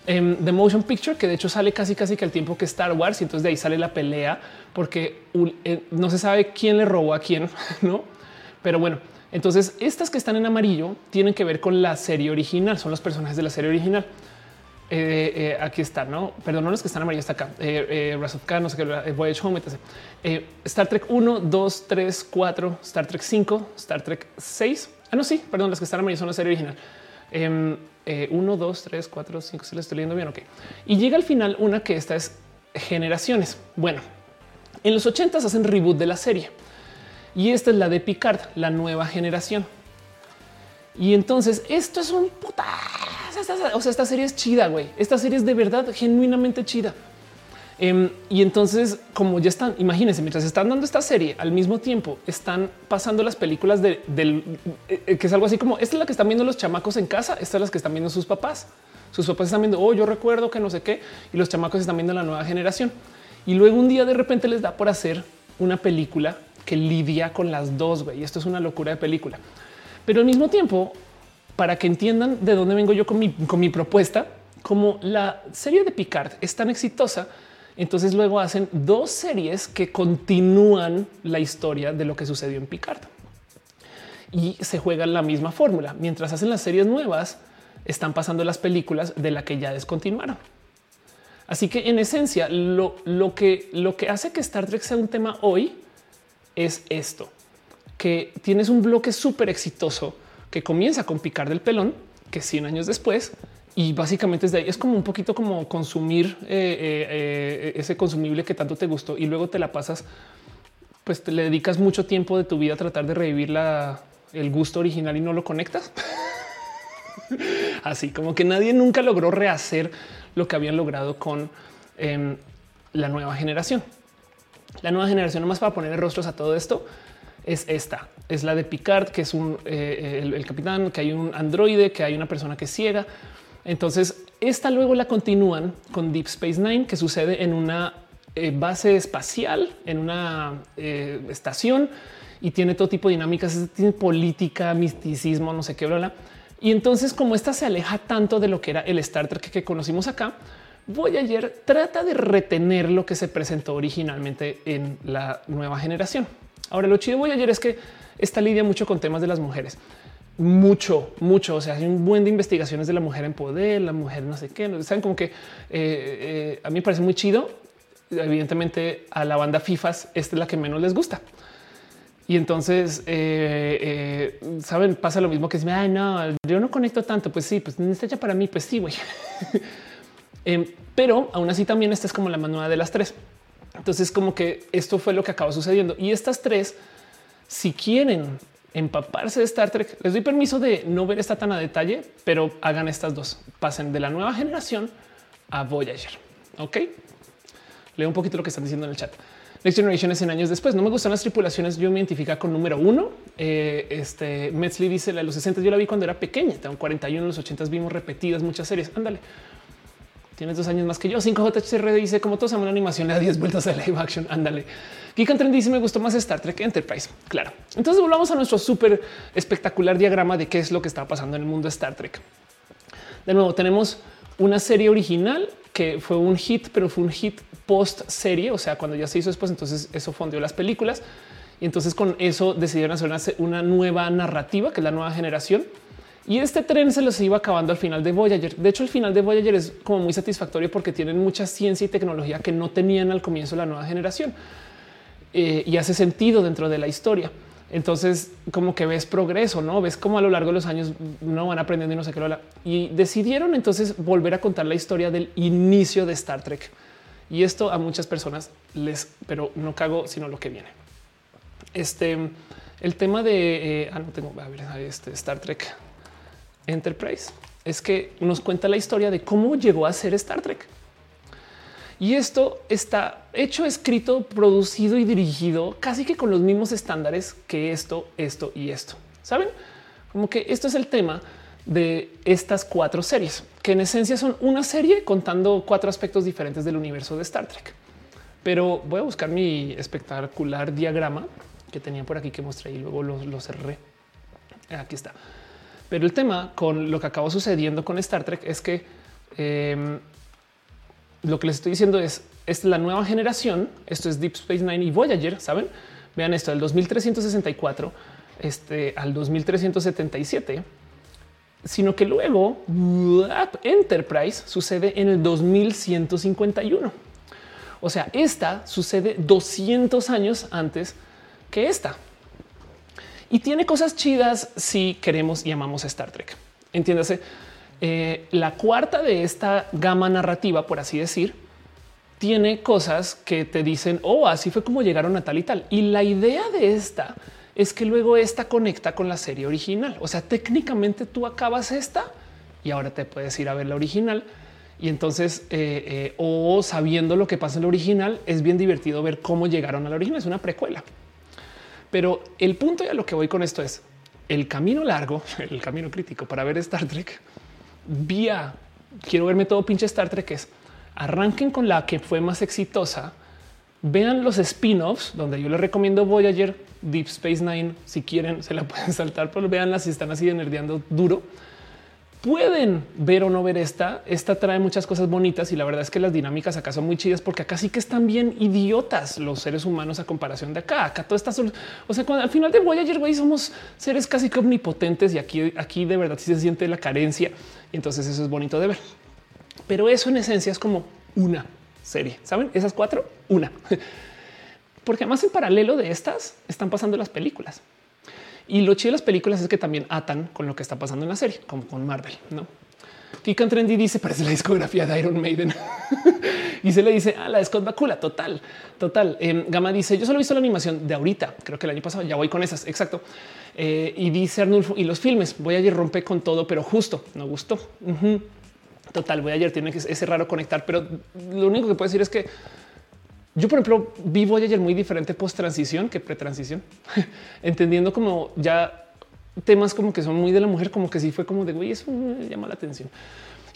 Speaker 1: de em, motion picture, que de hecho sale casi casi que al tiempo que Star Wars y entonces de ahí sale la pelea porque eh, no se sabe quién le robó a quién, no? Pero bueno, entonces estas que están en amarillo tienen que ver con la serie original, son los personajes de la serie original. Eh, eh, aquí está, no, perdón, no que están amarillos está acá. Eh, eh no sé qué, Voyage Home, etc. Star Trek 1, 2, 3, 4, Star Trek 5, Star Trek 6. Ah, no, sí, perdón, los que están amarillos son la serie original. 1, 2, 3, 4, 5. Si lo estoy leyendo bien, ok. Y llega al final una que esta es generaciones. Bueno, en los 80 hacen reboot de la serie y esta es la de Picard, la nueva generación. Y entonces esto es un puta o sea, esta serie es chida, güey. Esta serie es de verdad genuinamente chida. Em, y entonces, como ya están, imagínense, mientras están dando esta serie al mismo tiempo, están pasando las películas de, eh, que es algo así como esta es la que están viendo los chamacos en casa, esta es la que están viendo sus papás. Sus papás están viendo, oh, yo recuerdo que no sé qué, y los chamacos están viendo la nueva generación. Y luego un día de repente les da por hacer una película que lidia con las dos. güey. Y esto es una locura de película. Pero al mismo tiempo, para que entiendan de dónde vengo yo con mi, con mi propuesta, como la serie de Picard es tan exitosa, entonces luego hacen dos series que continúan la historia de lo que sucedió en Picard y se juegan la misma fórmula. Mientras hacen las series nuevas, están pasando las películas de la que ya descontinuaron. Así que en esencia, lo, lo, que, lo que hace que Star Trek sea un tema hoy es esto, que tienes un bloque súper exitoso que comienza con picar del pelón, que 100 años después, y básicamente es de ahí, es como un poquito como consumir eh, eh, eh, ese consumible que tanto te gustó y luego te la pasas, pues te le dedicas mucho tiempo de tu vida a tratar de revivir la, el gusto original y no lo conectas. Así como que nadie nunca logró rehacer lo que habían logrado con em, la nueva generación. La nueva generación, nomás para poner rostros a todo esto, es esta. Es la de Picard, que es un eh, el, capitán, que hay un androide, que hay una persona que ciega. Entonces, esta luego la continúan con Deep Space Nine, que sucede en una eh, base espacial, en una eh, estación y tiene todo tipo de dinámicas, tiene política, misticismo, no sé qué, bla. Y entonces, como esta se aleja tanto de lo que era el Star Trek que conocimos acá, Voyager trata de retener lo que se presentó originalmente en la nueva generación. Ahora, lo chido de Voyager es que está lidia mucho con temas de las mujeres. Mucho, mucho. O sea, hay un buen de investigaciones de la mujer en poder, la mujer no sé qué. Saben como que eh, eh, a mí me parece muy chido. Evidentemente, a la banda FIFAs, esta es la que menos les gusta. Y entonces, eh, saben, pasa lo mismo que es, ay, no, yo no conecto tanto. Pues sí, pues no está hecha para mí. Pues sí, güey. Em, pero aún así también esta es como la más de las tres. Entonces, como que esto fue lo que acabó sucediendo. Y estas tres, si quieren empaparse de Star Trek, les doy permiso de no ver esta tan a detalle, pero hagan estas dos. Pasen de la nueva generación a Voyager. Ok. Leo un poquito lo que están diciendo en el chat. Next Generation es en años después. No me gustan las tripulaciones. Yo me identifica con número uno. Eh, este Metzli dice la de los 60 yo la vi cuando era pequeña. Tengo 41 en los 80 vimos repetidas muchas series. Ándale. Tienes dos años más que yo. 5JHR dice como todos una animación le da 10 vueltas a live action. Ándale. Geek Trend dice me gustó más Star Trek Enterprise. Claro. Entonces volvamos a nuestro súper espectacular diagrama de qué es lo que está pasando en el mundo de Star Trek. De nuevo tenemos una serie original que fue un hit, pero fue un hit post serie, o sea, cuando ya se hizo después, entonces eso fondió las películas y entonces con eso decidieron hacer una, nueva narrativa, que es la nueva generación. Y este tren se los iba acabando al final de Voyager. De hecho, el final de Voyager es como muy satisfactorio porque tienen mucha ciencia y tecnología que no tenían al comienzo de la nueva generación eh, y hace sentido dentro de la historia. Entonces, como que ves progreso, no ves cómo a lo largo de los años no van aprendiendo y no sé qué. Y decidieron entonces volver a contar la historia del inicio de Star Trek. Y esto a muchas personas les, pero no cago sino lo que viene. Este, el tema de, eh, ah, no tengo, a ver, este Star Trek Enterprise es que nos cuenta la historia de cómo llegó a ser Star Trek. Y esto está hecho, escrito, producido y dirigido casi que con los mismos estándares que esto, esto y esto. Saben como que esto es el tema de estas cuatro series, que en esencia son una serie contando cuatro aspectos diferentes del universo de Star Trek. Pero voy a buscar mi espectacular diagrama que tenía por aquí que mostré y luego lo, cerré. Aquí está. Pero el tema con lo que acabó sucediendo con Star Trek es que em, lo que les estoy diciendo es, es la nueva generación. Esto es Deep Space Nine y Voyager. Saben, vean esto del 2364 este, al 2377, sino que luego Enterprise sucede en el 2151. O sea, esta sucede 200 años antes que esta. Y tiene cosas chidas si queremos y amamos Star Trek. Entiéndase, eh, la cuarta de esta gama narrativa, por así decir, tiene cosas que te dicen, oh, así fue como llegaron a tal y tal. Y la idea de esta es que luego esta conecta con la serie original. O sea, técnicamente tú acabas esta y ahora te puedes ir a ver la original. Y entonces, eh, eh, o sabiendo lo que pasa en la original, es bien divertido ver cómo llegaron a la original. Es una precuela. Pero el punto y a lo que voy con esto es el camino largo, el camino crítico para ver Star Trek vía quiero verme todo pinche Star Trek es arranquen con la que fue más exitosa. Vean los spin-offs donde yo les recomiendo Voyager, Deep Space Nine. Si quieren, se la pueden saltar, pero veanla si están así de duro. Pueden ver o no ver esta. Esta trae muchas cosas bonitas y la verdad es que las dinámicas acá son muy chidas porque acá sí que están bien idiotas los seres humanos a comparación de acá. Acá todo está solo. O sea, cuando al final de Voyager, güey, somos seres casi que omnipotentes y aquí, aquí de verdad sí se siente la carencia. Y entonces eso es bonito de ver. Pero eso en esencia es como una serie. Saben esas cuatro, una, porque además en paralelo de estas están pasando las películas. Y lo chido de las películas es que también atan con lo que está pasando en la serie, como con Marvel, ¿no? Kika Trendy dice, parece la discografía de Iron Maiden. y se le dice, a la Scott Bakula, total, total. Eh, Gama dice, yo solo he visto la animación de ahorita, creo que el año pasado, ya voy con esas, exacto. Eh, y dice Arnulfo, y los filmes, voy a ir rompe con todo, pero justo, no gustó. Total, voy ayer tiene que ese raro conectar, pero lo único que puedo decir es que yo, por ejemplo, vi Voyager muy diferente post transición que pre transición, entendiendo como ya temas como que son muy de la mujer, como que sí fue como de güey, eso me llama la atención.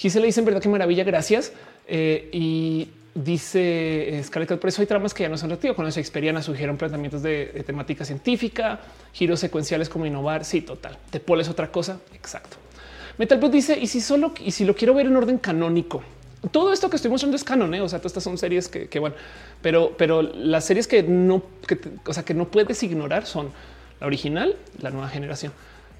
Speaker 1: Y se le dice en verdad qué maravilla, gracias. Eh, y dice Scarlett, por eso hay tramas que ya no son relativas. Con Shakespeareana surgieron planteamientos de, temática científica, giros secuenciales como innovar. Sí, total. Te pones otra cosa. Exacto. Metal dice y si solo y si lo quiero ver en orden canónico, todo esto que estoy mostrando es canon, ¿eh? o sea, todas estas son series que, bueno, pero, pero las series que no, que, o sea, que no puedes ignorar son la original, la nueva generación.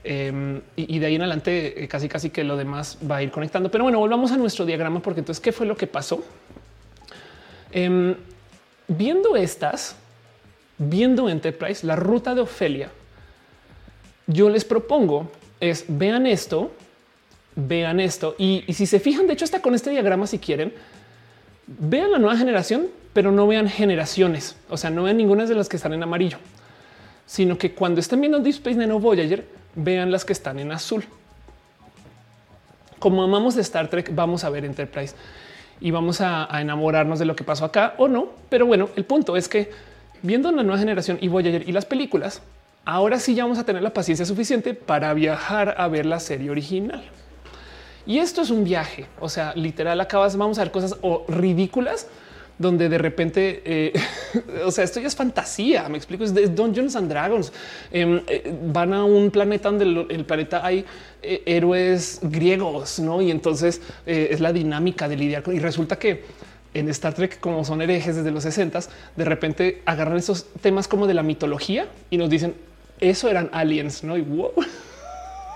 Speaker 1: Em, y, de ahí en adelante eh, casi casi que lo demás va a ir conectando. Pero bueno, volvamos a nuestro diagrama porque entonces, ¿qué fue lo que pasó? Em, viendo estas, viendo Enterprise, la ruta de Ofelia, yo les propongo es vean esto vean esto. Y, si se fijan, de hecho, está con este diagrama, si quieren, vean la nueva generación, pero no vean generaciones. O sea, no vean ninguna de las que están en amarillo, sino que cuando estén viendo Deep Space Nine o Voyager, vean las que están en azul. Como amamos de Star Trek, vamos a ver Enterprise y vamos a, a enamorarnos de lo que pasó acá o no. Pero bueno, el punto es que viendo la nueva generación y Voyager y las películas, ahora sí ya vamos a tener la paciencia suficiente para viajar a ver la serie original. Y esto es un viaje. O sea, literal, acabas, vamos a ver cosas ridículas donde de repente, eh, o sea, esto ya es fantasía. Me explico, es de Dungeons and Dragons. Em, eh, van a un planeta donde el, planeta hay eh, héroes griegos, no? Y entonces es la dinámica de lidiar. Y resulta que en Star Trek, como son herejes desde los 60 de repente agarran esos temas como de la mitología y nos dicen eso eran aliens, no? Y wow.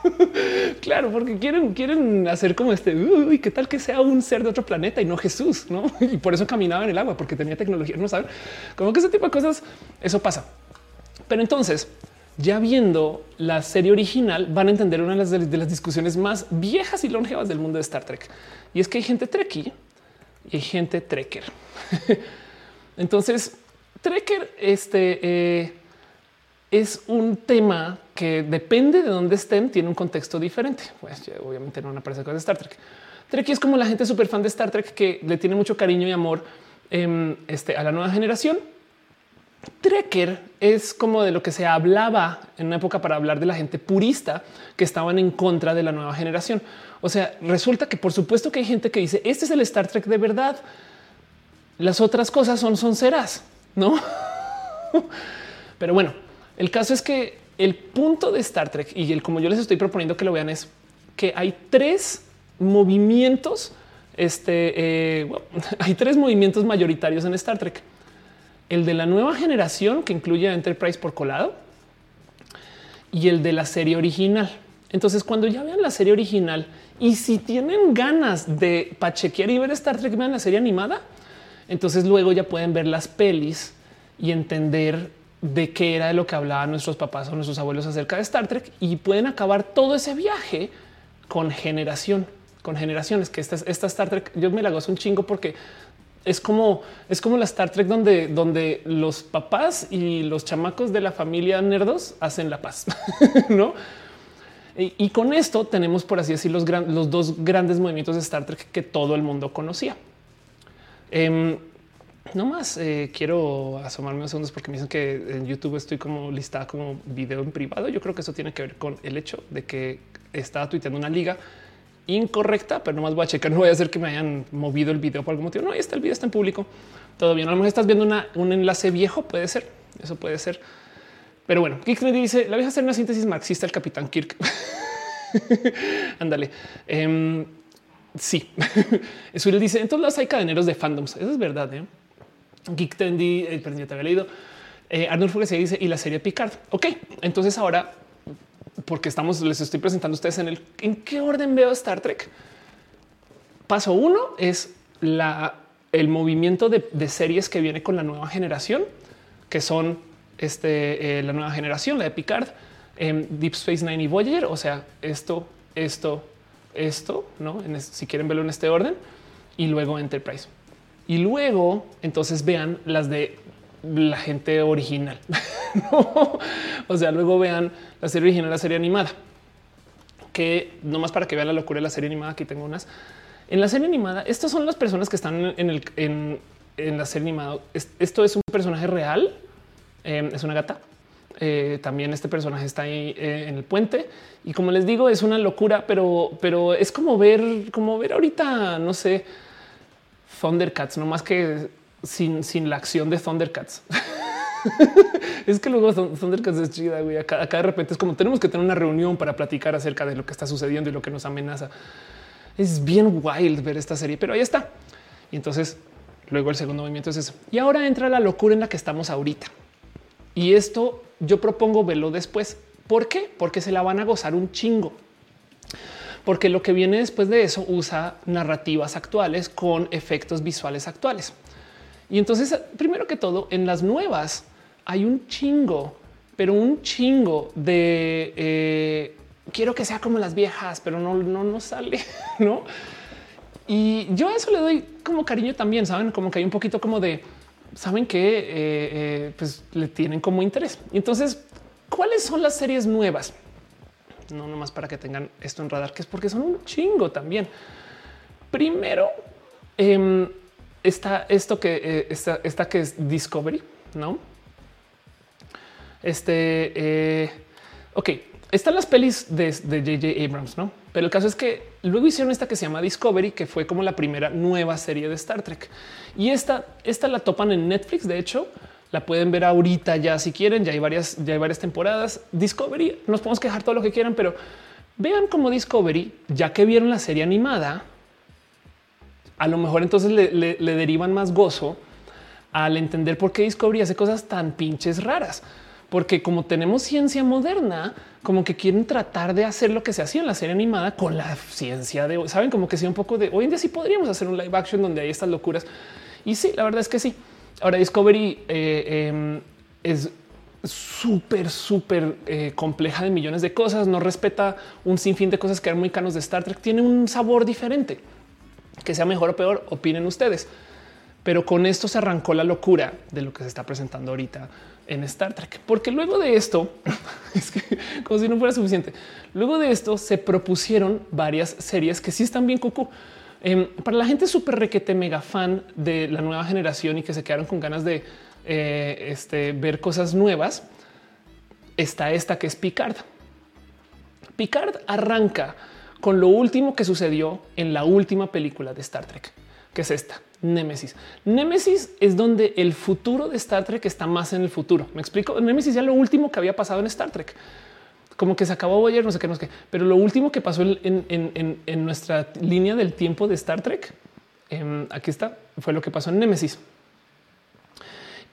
Speaker 1: claro, porque quieren, quieren hacer como este, y qué tal que sea un ser de otro planeta y no Jesús, ¿no? Y por eso caminaba en el agua, porque tenía tecnología, no saben, como que ese tipo de cosas, eso pasa. Pero entonces, ya viendo la serie original, van a entender una de las, de las discusiones más viejas y longevas del mundo de Star Trek. Y es que hay gente trekkie y hay gente trekker. entonces, trekker, este... Eh, es un tema que depende de dónde estén, tiene un contexto diferente. Pues obviamente no aparece con Star Trek. Trek es como la gente súper fan de Star Trek que le tiene mucho cariño y amor em, este, a la nueva generación. Trekker es como de lo que se hablaba en una época para hablar de la gente purista que estaban en contra de la nueva generación. O sea, resulta que por supuesto que hay gente que dice este es el Star Trek de verdad. Las otras cosas son son serás, no? Pero bueno, el caso es que el punto de Star Trek y el como yo les estoy proponiendo que lo vean es que hay tres movimientos. Este eh, hay tres movimientos mayoritarios en Star Trek. El de la nueva generación que incluye a Enterprise por colado y el de la serie original. Entonces, cuando ya vean la serie original y si tienen ganas de pachequear y ver Star Trek, vean la serie animada. Entonces, luego ya pueden ver las pelis y entender de qué era de lo que hablaban nuestros papás o nuestros abuelos acerca de Star Trek y pueden acabar todo ese viaje con generación, con generaciones que esta, esta Star Trek yo me la gozo un chingo porque es como es como la Star Trek donde, donde los papás y los chamacos de la familia nerdos hacen la paz, no? Y, con esto tenemos, por así decir, los, los dos grandes movimientos de Star Trek que todo el mundo conocía. Em, no más eh, quiero asomarme unos segundos porque me dicen que en YouTube estoy como listada como video en privado. Yo creo que eso tiene que ver con el hecho de que estaba tuiteando una liga incorrecta, pero no más voy a checar. No voy a hacer que me hayan movido el video por algún motivo. No, ahí está el video, está en público. Todo bien. A lo mejor estás viendo un enlace viejo. Puede ser. Eso puede ser. Pero bueno, Geek dice la vieja hacer una síntesis marxista el capitán Kirk. Ándale. Um, sí, le dice. En todos lados hay cadeneros de fandoms. Eso es verdad. ¿eh? Geek Tendy, eh, perdón, ya te había leído. Eh, Arnold se dice y la serie Picard. Ok, entonces ahora, porque estamos, les estoy presentando a ustedes en el en qué orden veo Star Trek. Paso uno es la, el movimiento de, series que viene con la nueva generación, que son este, eh, la nueva generación, la de Picard, eh, Deep Space Nine y Voyager. O sea, esto, esto, esto, no? Si quieren verlo en este orden y luego Enterprise. Y luego entonces vean las de la gente original. O sea, luego vean la serie original, la serie animada, que no más para que vean la locura de la serie animada. Aquí tengo unas. En la serie animada, estas son las personas que están en, el, en, la serie animada. Esto es un personaje real, em, es una gata. Eh, también este personaje está ahí eh, en el puente y como les digo es una locura, pero, pero es como ver, como ver ahorita, no sé, Thundercats, no más que sin, sin la acción de Thundercats. es que luego Thundercats es chida, güey. Acá, de repente es como tenemos que tener una reunión para platicar acerca de lo que está sucediendo y lo que nos amenaza. Es bien wild ver esta serie, pero ahí está. Y entonces luego el segundo movimiento es eso. Y ahora entra la locura en la que estamos ahorita. Y esto yo propongo verlo después. ¿Por qué? Porque se la van a gozar un chingo porque lo que viene después de eso usa narrativas actuales con efectos visuales actuales. Y entonces, primero que todo, en las nuevas hay un chingo, pero un chingo de eh, quiero que sea como las viejas, pero no, no, no sale, no? Y yo a eso le doy como cariño también, saben, como que hay un poquito como de saben que eh, eh, pues le tienen como interés. Entonces, ¿cuáles son las series nuevas? No nomás para que tengan esto en radar, que es porque son un chingo también. Primero em, está esto que eh, está, esta que es Discovery, no? Este, eh, ok, están las pelis de JJ Abrams, no? Pero el caso es que luego hicieron esta que se llama Discovery, que fue como la primera nueva serie de Star Trek. Y esta, esta la topan en Netflix. De hecho, la pueden ver ahorita ya si quieren. Ya hay varias, ya hay varias temporadas. Discovery, nos podemos quejar todo lo que quieran, pero vean como Discovery, ya que vieron la serie animada, a lo mejor entonces le, derivan más gozo al entender por qué Discovery hace cosas tan pinches raras. Porque como tenemos ciencia moderna, como que quieren tratar de hacer lo que se hacía en la serie animada con la ciencia de hoy. Saben como que sea un poco de hoy en día sí podríamos hacer un live action donde hay estas locuras. Y sí, la verdad es que sí. Ahora Discovery eh, em, es súper, súper eh, compleja de millones de cosas. No respeta un sinfín de cosas que eran muy canos de Star Trek. Tiene un sabor diferente. Que sea mejor o peor, opinen ustedes. Pero con esto se arrancó la locura de lo que se está presentando ahorita en Star Trek, porque luego de esto es como si no fuera suficiente. Luego de esto se propusieron varias series que sí están bien cucú. Em, para la gente súper requete mega fan de la nueva generación y que se quedaron con ganas de eh, este, ver cosas nuevas, está esta que es Picard. Picard arranca con lo último que sucedió en la última película de Star Trek, que es esta, Nemesis. Nemesis es donde el futuro de Star Trek está más en el futuro. Me explico. Nemesis ya lo último que había pasado en Star Trek como que se acabó ayer, no sé qué, no sé qué. Pero lo último que pasó en, nuestra línea del tiempo de Star Trek, em, aquí está, fue lo que pasó en Nemesis.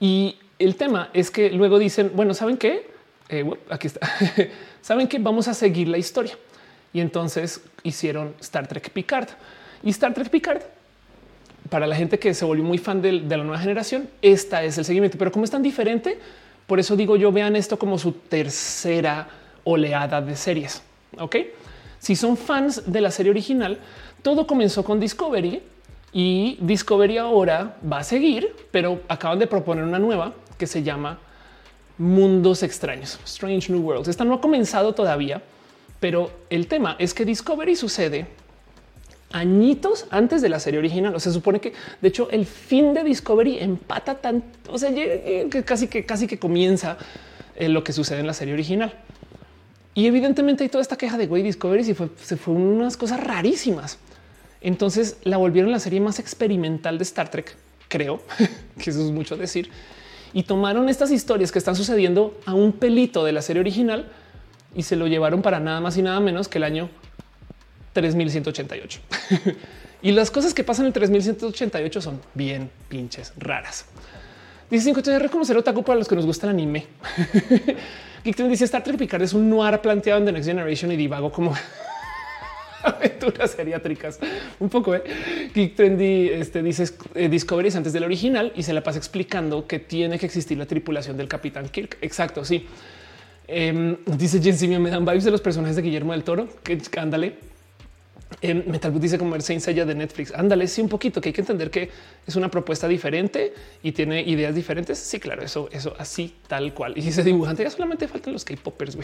Speaker 1: Y el tema es que luego dicen, bueno, ¿saben qué? Eh, aquí está. ¿Saben qué? Vamos a seguir la historia. Y entonces hicieron Star Trek Picard. Y Star Trek Picard, para la gente que se volvió muy fan de, de la nueva generación, esta es el seguimiento. Pero como es tan diferente, por eso digo yo, vean esto como su tercera oleada de series. Ok, si son fans de la serie original, todo comenzó con Discovery y Discovery ahora va a seguir, pero acaban de proponer una nueva que se llama Mundos Extraños, Strange New Worlds. Esta no ha comenzado todavía, pero el tema es que Discovery sucede añitos antes de la serie original. O sea, se supone que de hecho el fin de Discovery empata tan, o sea, que casi que casi que comienza eh, lo que sucede en la serie original. Y evidentemente hay toda esta queja de Way Discovery y fue, se fue unas cosas rarísimas. Entonces la volvieron la serie más experimental de Star Trek, creo que eso es mucho decir. Y tomaron estas historias que están sucediendo a un pelito de la serie original y se lo llevaron para nada más y nada menos que el año 3188. y las cosas que pasan en el 3188 son bien pinches raras. Dice 5 de reconocer otaku para los que nos gusta el anime. Geek dice Star Trek Picard es un noir planteado en The Next Generation y divago como aventuras seriátricas. Un poco. ¿eh? Geek Trendy este, dice eh, es antes del original y se la pasa explicando que tiene que existir la tripulación del Capitán Kirk. Exacto. Sí. Eh, dice Jen me dan vibes de los personajes de Guillermo del Toro. Que ándale. Eh, Metal dice como el Saint de Netflix. Ándale, sí, un poquito que hay que entender que es una propuesta diferente y tiene ideas diferentes. Sí, claro, eso, eso así tal cual. Y si se dibujante, ya solamente faltan los K-popers,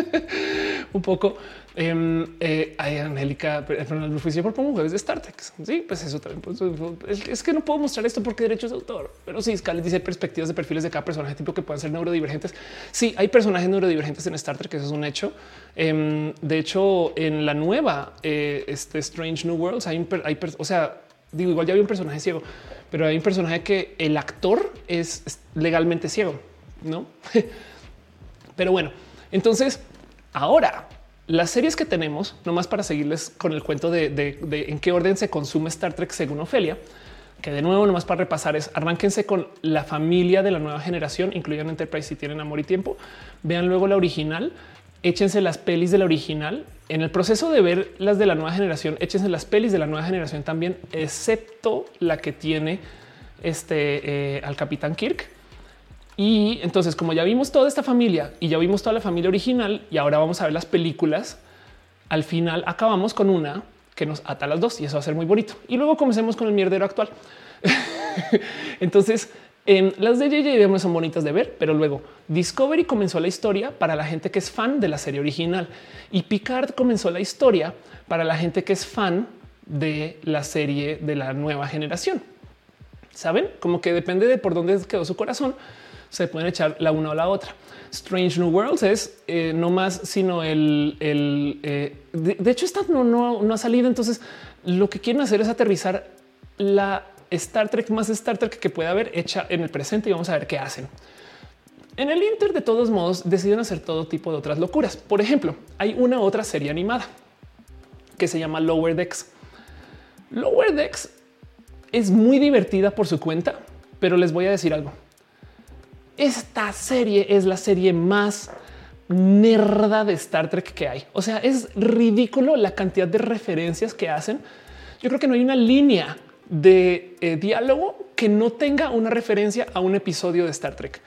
Speaker 1: un poco. Eh, eh, hay Angélica, Fernando Ruiz, por pongo jueves de Star Trek. Sí, pues eso también. Pues, es, que no puedo mostrar esto porque derechos de autor, pero sí, Scarlett dice perspectivas de perfiles de cada personaje tipo que puedan ser neurodivergentes. Sí, hay personajes neurodivergentes en Star Trek, eso es un hecho. Em, de hecho, en la nueva eh, este Strange New Worlds hay, hay, o sea, digo, igual ya había un personaje ciego, pero hay un personaje que el actor es legalmente ciego, no? pero bueno, entonces ahora las series que tenemos, nomás para seguirles con el cuento de, en qué orden se consume Star Trek según Ofelia, que de nuevo, nomás para repasar es arránquense con la familia de la nueva generación, incluyan Enterprise si tienen amor y tiempo. Vean luego la original, échense las pelis de la original. En el proceso de ver las de la nueva generación, échense las pelis de la nueva generación también, excepto la que tiene este eh, al Capitán Kirk y entonces, como ya vimos toda esta familia y ya vimos toda la familia original y ahora vamos a ver las películas, al final acabamos con una que nos ata las dos y eso va a ser muy bonito. Y luego comencemos con el mierdero actual. entonces, en las de JJ son bonitas de ver, pero luego Discovery comenzó la historia para la gente que es fan de la serie original y Picard comenzó la historia para la gente que es fan de la serie de la nueva generación. Saben como que depende de por dónde quedó su corazón se pueden echar la una o la otra. Strange New Worlds es eh, no más sino el, eh, de, hecho, esta no, no, no ha salido. Entonces, lo que quieren hacer es aterrizar la Star Trek más Star Trek que pueda haber hecha en el presente y vamos a ver qué hacen. En el Inter, de todos modos, deciden hacer todo tipo de otras locuras. Por ejemplo, hay una otra serie animada que se llama Lower Decks. Lower Decks es muy divertida por su cuenta, pero les voy a decir algo. Esta serie es la serie más nerda de Star Trek que hay. O sea, es ridículo la cantidad de referencias que hacen. Yo creo que no hay una línea de eh, diálogo que no tenga una referencia a un episodio de Star Trek.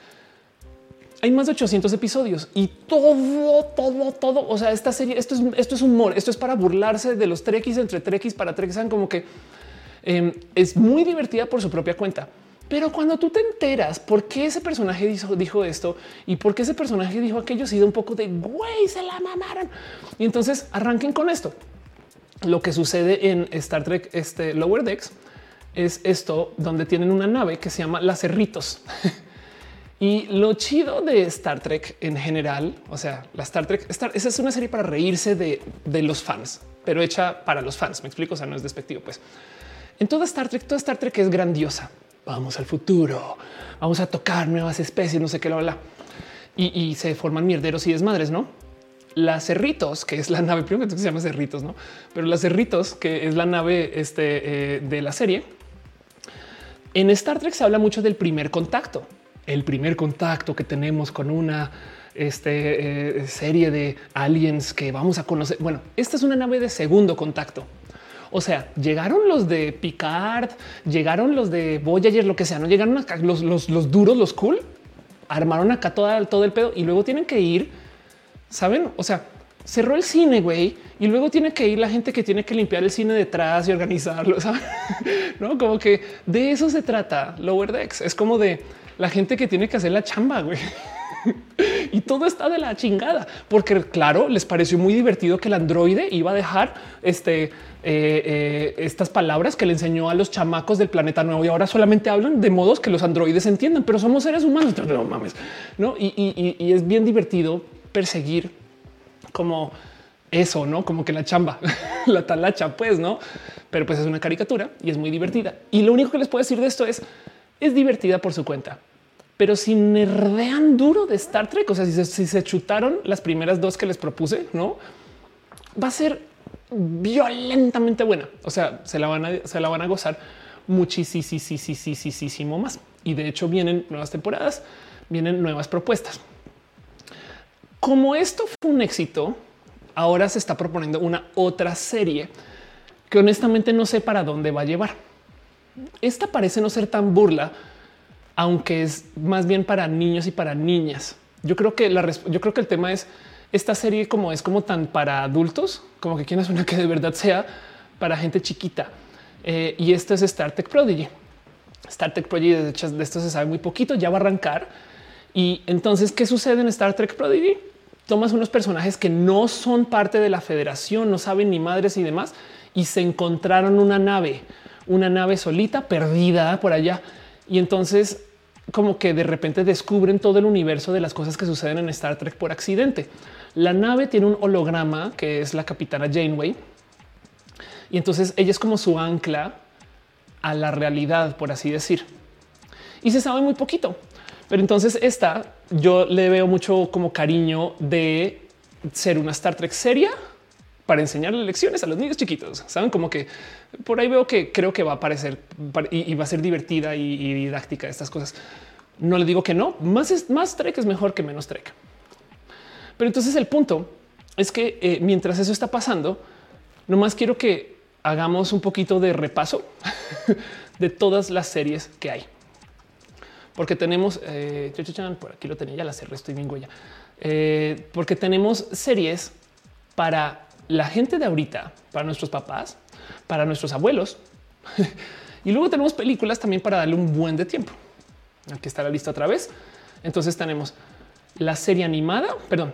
Speaker 1: Hay más de 800 episodios y todo, todo, todo. O sea, esta serie, esto es, esto es humor, esto es para burlarse de los Trekkies entre Trekkies para Trekkies. Como que em, es muy divertida por su propia cuenta. Pero cuando tú te enteras por qué ese personaje dijo, esto y por qué ese personaje dijo aquello, ha un poco de güey, se la mamaron. Y entonces arranquen con esto. Lo que sucede en Star Trek este Lower Decks es esto donde tienen una nave que se llama Las Cerritos. y lo chido de Star Trek en general, o sea, la Star Trek, esa es una serie para reírse de, de los fans, pero hecha para los fans. Me explico, o sea, no es despectivo. Pues en toda Star Trek, toda Star Trek es grandiosa vamos al futuro, vamos a tocar nuevas especies, no sé qué, lo habla. Y, se forman mierderos y desmadres, ¿no? Las Cerritos, que es la nave, primero que se llama Cerritos, ¿no? Pero las Cerritos, que es la nave este, eh, de la serie, en Star Trek se habla mucho del primer contacto, el primer contacto que tenemos con una este, eh, serie de aliens que vamos a conocer. Bueno, esta es una nave de segundo contacto. O sea, llegaron los de Picard, llegaron los de Voyager, lo que sea, no llegaron acá los, los, duros, los cool, armaron acá todo, todo el pedo y luego tienen que ir, saben? O sea, cerró el cine, güey, y luego tiene que ir la gente que tiene que limpiar el cine detrás y organizarlo, ¿saben? no como que de eso se trata Lower Decks. Es como de la gente que tiene que hacer la chamba, güey. y todo está de la chingada, porque claro, les pareció muy divertido que el androide iba a dejar este eh, eh, estas palabras que le enseñó a los chamacos del planeta nuevo y ahora solamente hablan de modos que los androides entiendan, pero somos seres humanos. No mames, no? Y, es bien divertido perseguir como eso, no como que la chamba, la talacha, pues no, pero pues es una caricatura y es muy divertida. Y lo único que les puedo decir de esto es es divertida por su cuenta Pero si nerdean duro de Star Trek, o sea, si se, si se chutaron las primeras dos que les propuse, no va a ser violentamente buena. O sea, se la van a, se la van a gozar muchísimo más. Y de hecho vienen nuevas temporadas, vienen nuevas propuestas. Como esto fue un éxito, ahora se está proponiendo una otra serie que honestamente no sé para dónde va a llevar. Esta parece no ser tan burla, aunque es más bien para niños y para niñas. Yo creo que la yo creo que el tema es esta serie como es como tan para adultos, como que quieres una que de verdad sea para gente chiquita. Eh, y esto es Star Trek Prodigy. Star Trek Prodigy, de hecho, de esto se sabe muy poquito, ya va a arrancar. Y entonces, ¿qué sucede en Star Trek Prodigy? Tomas unos personajes que no son parte de la federación, no saben ni madres y demás, y se encontraron una nave, una nave solita, perdida por allá. Y entonces como que de repente descubren todo el universo de las cosas que suceden en Star Trek por accidente. La nave tiene un holograma que es la capitana Janeway. Y entonces ella es como su ancla a la realidad, por así decir. Y se sabe muy poquito. Pero entonces esta yo le veo mucho como cariño de ser una Star Trek seria para enseñarle lecciones a los niños chiquitos. Saben como que por ahí veo que creo que va a aparecer y, va a ser divertida y, didáctica estas cosas. No le digo que no, más es más Trek es mejor que menos Trek. Pero entonces el punto es que eh, mientras eso está pasando, nomás quiero que hagamos un poquito de repaso de todas las series que hay. Porque tenemos, eh, por aquí lo tenía, ya la cerré, estoy bien huella. Eh, porque tenemos series para la gente de ahorita, para nuestros papás, para nuestros abuelos. y luego tenemos películas también para darle un buen de tiempo. Aquí está la lista otra vez. Entonces tenemos la serie animada, perdón,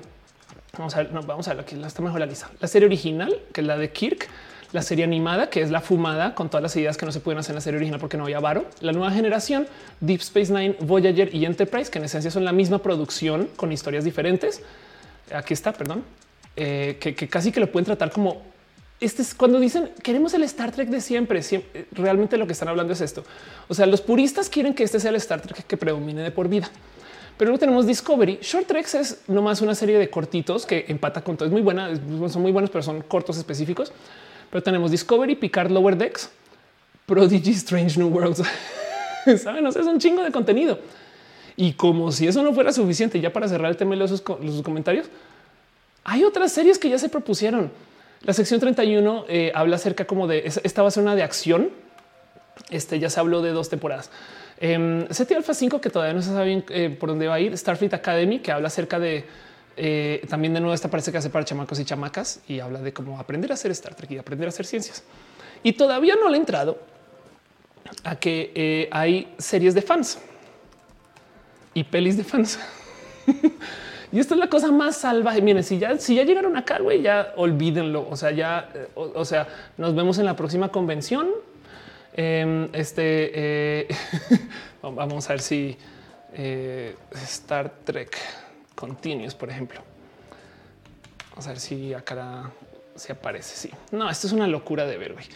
Speaker 1: vamos a ver, no, vamos a ver, aquí está mejor la lista. La serie original, que es la de Kirk, la serie animada, que es la fumada con todas las ideas que no se pueden hacer en la serie original porque no había varo. La nueva generación, Deep Space Nine, Voyager y Enterprise, que en esencia son la misma producción con historias diferentes. Aquí está, perdón, eh, que, casi que lo pueden tratar como este es cuando dicen queremos el Star Trek de siempre, siempre. Realmente lo que están hablando es esto. O sea, los puristas quieren que este sea el Star Trek que predomine de por vida. Pero luego tenemos Discovery. Short Treks es nomás una serie de cortitos que empata con todo. Es muy buena, son muy buenos, pero son cortos específicos. Pero tenemos Discovery, Picard, Lower Decks, Prodigy, Strange New Worlds. Saben, o sea, es un chingo de contenido. Y como si eso no fuera suficiente, ya para cerrar el tema de los comentarios, hay otras series que ya se propusieron. La sección 31 eh, habla acerca como de esta va a ser una de acción. Este ya se habló de dos temporadas. Eh, Alpha 5, que todavía no se sabe eh, por dónde va a ir. Starfleet Academy, que habla acerca de eh, también de nuevo. Esta parece que hace para chamacos y chamacas y habla de cómo aprender a hacer Star Trek y aprender a hacer ciencias. Y todavía no le he entrado a que hay series de fans y pelis de fans. Y esto es la cosa más salvaje. Miren, si ya, si ya llegaron acá, güey, ya olvídenlo. O sea, ya, eh, o, sea, nos vemos en la próxima convención. Em, este eh, vamos a ver si eh, Star Trek Continues, por ejemplo. Vamos a ver si acá se aparece. Sí, no, esto es una locura de ver. Güey.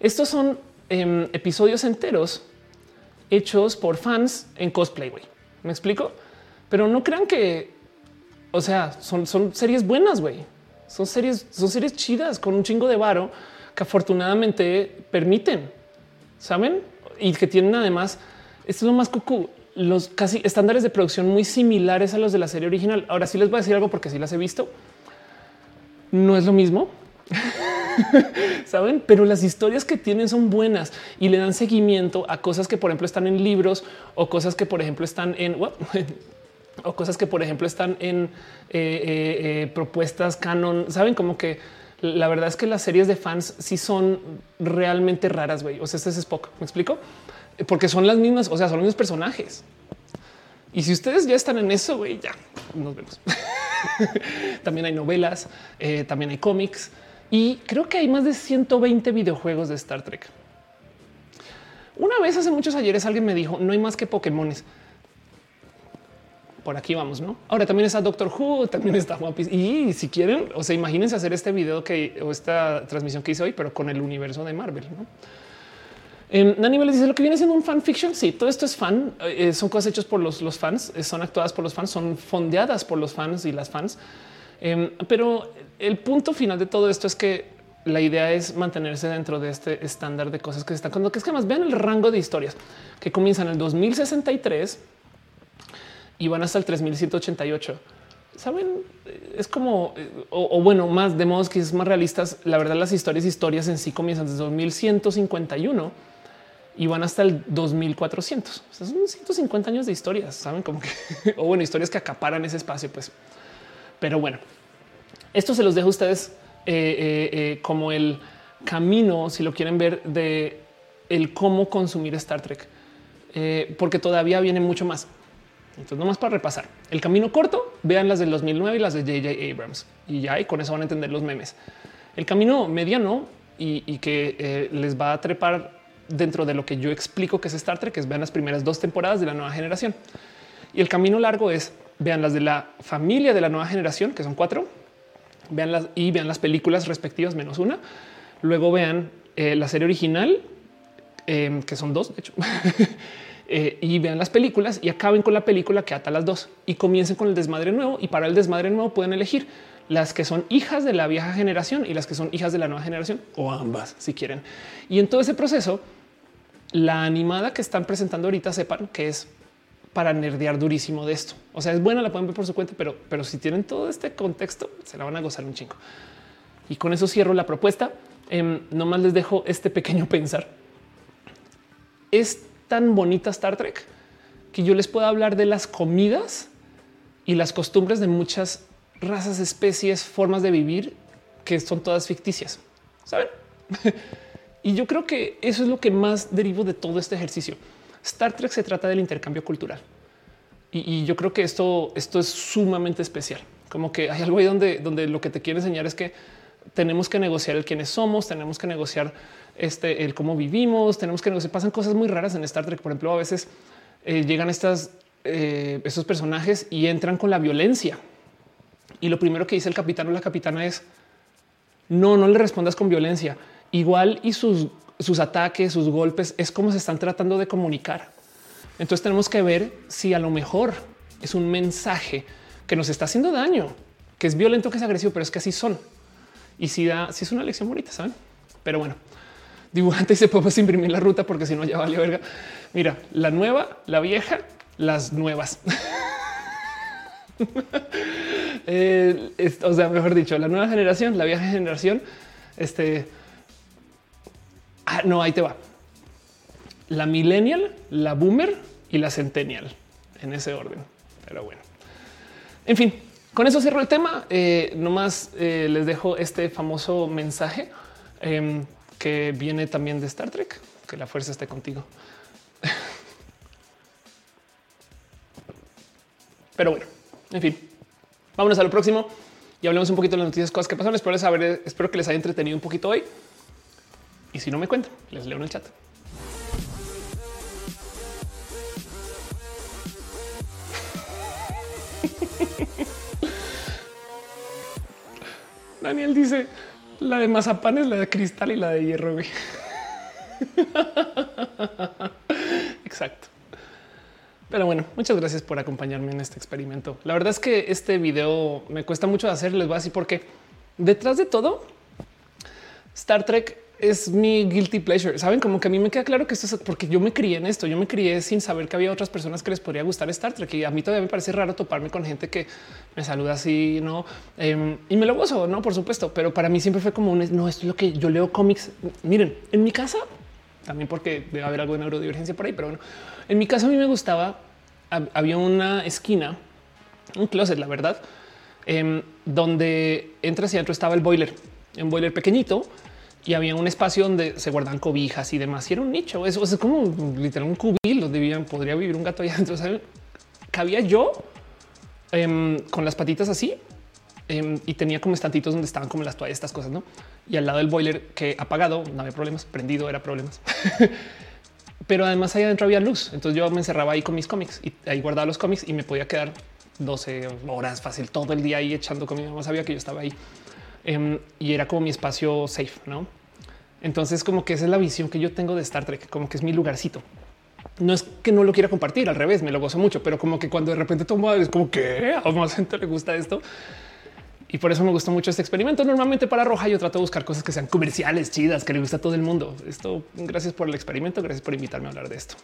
Speaker 1: Estos son em, episodios enteros hechos por fans en cosplay. Güey, me explico, pero no crean que o sea, son, son series buenas, güey. Son series, son series chidas con un chingo de varo que afortunadamente permiten, saben? Y que tienen además, esto es lo más cucú, los casi estándares de producción muy similares a los de la serie original. Ahora sí les voy a decir algo porque sí las he visto. No es lo mismo. Saben, pero las historias que tienen son buenas y le dan seguimiento a cosas que, por ejemplo, están en libros o cosas que, por ejemplo, están en o cosas que, por ejemplo, están en eh, eh, eh, propuestas canon. Saben como que la verdad es que las series de fans sí son realmente raras. güey. O sea, este es Spock. Me explico porque son las mismas, o sea, son los mismos personajes. Y si ustedes ya están en eso, güey, ya nos vemos. también hay novelas, también hay cómics y creo que hay más de 120 videojuegos de Star Trek. Una vez hace muchos ayeres alguien me dijo no hay más que Pokémones por aquí vamos, ¿no? Ahora también está Doctor Who, también está One Y si quieren, o sea, imagínense hacer este video que o esta transmisión que hice hoy, pero con el universo de Marvel, ¿no? Eh, Nani les dice lo que viene siendo un fanfiction. Sí, todo esto es fan. Eh, son cosas hechas por los, los fans, eh, son actuadas por los fans, son fondeadas por los fans y las fans. Em, pero el punto final de todo esto es que la idea es mantenerse dentro de este estándar de cosas que se están contando, que es que más vean el rango de historias que comienzan en el 2063 y van hasta el 3188. Saben, es como, o, bueno, más de modos que es más realistas. La verdad, las historias, historias en sí comienzan desde 2151 y van hasta el 2400. O son 150 años de historias, saben como que, o bueno, historias que acaparan ese espacio, pues. Pero bueno, esto se los dejo a ustedes eh, eh, eh, como el camino, si lo quieren ver, de el cómo consumir Star Trek, porque todavía viene mucho más. Entonces, nomás para repasar el camino corto, vean las del 2009 y las de JJ Abrams y ya y con eso van a entender los memes. El camino mediano y, que les va a trepar dentro de lo que yo explico que es Star Trek, es vean las primeras dos temporadas de la nueva generación. Y el camino largo es vean las de la familia de la nueva generación, que son cuatro, vean las y vean las películas respectivas menos una. Luego vean eh, la serie original, em, que son dos, de hecho, eh, y vean las películas y acaben con la película que ata las dos y comiencen con el desmadre nuevo. Y para el desmadre nuevo pueden elegir las que son hijas de la vieja generación y las que son hijas de la nueva generación o ambas si quieren. Y en todo ese proceso la animada que están presentando ahorita sepan que es para nerdear durísimo de esto. O sea, es buena, la pueden ver por su cuenta, pero, pero si tienen todo este contexto, se la van a gozar un chingo. Y con eso cierro la propuesta. Eh, nomás les dejo este pequeño pensar. Es tan bonita Star Trek que yo les puedo hablar de las comidas y las costumbres de muchas razas, especies, formas de vivir que son todas ficticias. Saben? Y yo creo que eso es lo que más derivo de todo este ejercicio. Star Trek se trata del intercambio cultural. Y, yo creo que esto, esto es sumamente especial. Como que hay algo ahí donde, donde lo que te quiero enseñar es que tenemos que negociar el quiénes somos, tenemos que negociar este, el cómo vivimos, tenemos que negociar. Pasan cosas muy raras en Star Trek. Por ejemplo, a veces eh, llegan estas, eh, estos personajes y entran con la violencia. Y lo primero que dice el capitán o la capitana es no, no le respondas con violencia igual y sus, sus ataques, sus golpes es como se están tratando de comunicar. Entonces tenemos que ver si a lo mejor es un mensaje que nos está haciendo daño, que es violento, que es agresivo, pero es que así son. Y si da, si es una lección bonita, saben? Pero bueno, dibujante y se puede imprimir la ruta porque si no ya vale verga. Mira, la nueva, la vieja, las nuevas. Eh, o sea, mejor dicho, la nueva generación, la vieja generación, este Ah, no, ahí te va. La millennial, la boomer y la centennial en ese orden. Pero bueno, en fin, con eso cierro el tema. Eh, nomás eh, les dejo este famoso mensaje em, que viene también de Star Trek. Que la fuerza esté contigo. Pero bueno, en fin, vámonos a lo próximo y hablemos un poquito de las noticias, cosas que pasan. Espero, saber, espero que les haya entretenido un poquito hoy. Y si no me cuentan, les leo en el chat. Daniel dice la de mazapán es la de cristal y la de hierro. Exacto. Pero bueno, muchas gracias por acompañarme en este experimento. La verdad es que este video me cuesta mucho hacer. Les voy porque detrás de todo, Star Trek es mi guilty pleasure. Saben como que a mí me queda claro que esto es porque yo me crié en esto. Yo me crié sin saber que había otras personas que les podría gustar Star Trek y a mí todavía me parece raro toparme con gente que me saluda así, no? Em, y me lo gozo, no? Por supuesto, pero para mí siempre fue como un no. Esto es lo que yo leo cómics. Miren, en mi casa también porque debe haber algo de neurodivergencia por ahí, pero bueno, en mi casa a mí me gustaba. Había una esquina, un closet, la verdad, em, donde entras y adentro estaba el boiler, un boiler pequeñito y había un espacio donde se guardan cobijas y demás. Y era un nicho. Eso es como literal un cubil donde vivían. Podría vivir un gato allá adentro. Cabía yo em, con las patitas así em, y tenía como estantitos donde estaban como las toallas, estas cosas, no? Y al lado del boiler que apagado no había problemas, prendido era problemas. Pero además ahí adentro había luz. Entonces yo me encerraba ahí con mis cómics y ahí guardaba los cómics y me podía quedar 12 horas fácil todo el día ahí echando comida. No sabía que yo estaba ahí. Em, y era como mi espacio safe, ¿no? Entonces, como que esa es la visión que yo tengo de Star Trek, como que es mi lugarcito. No es que no lo quiera compartir, al revés, me lo gozo mucho, pero como que cuando de repente tomo es como que a más gente le gusta esto. Y por eso me gusta mucho este experimento. Normalmente para Roja yo trato de buscar cosas que sean comerciales, chidas, que le gusta a todo el mundo. Esto, gracias por el experimento, gracias por invitarme a hablar de esto.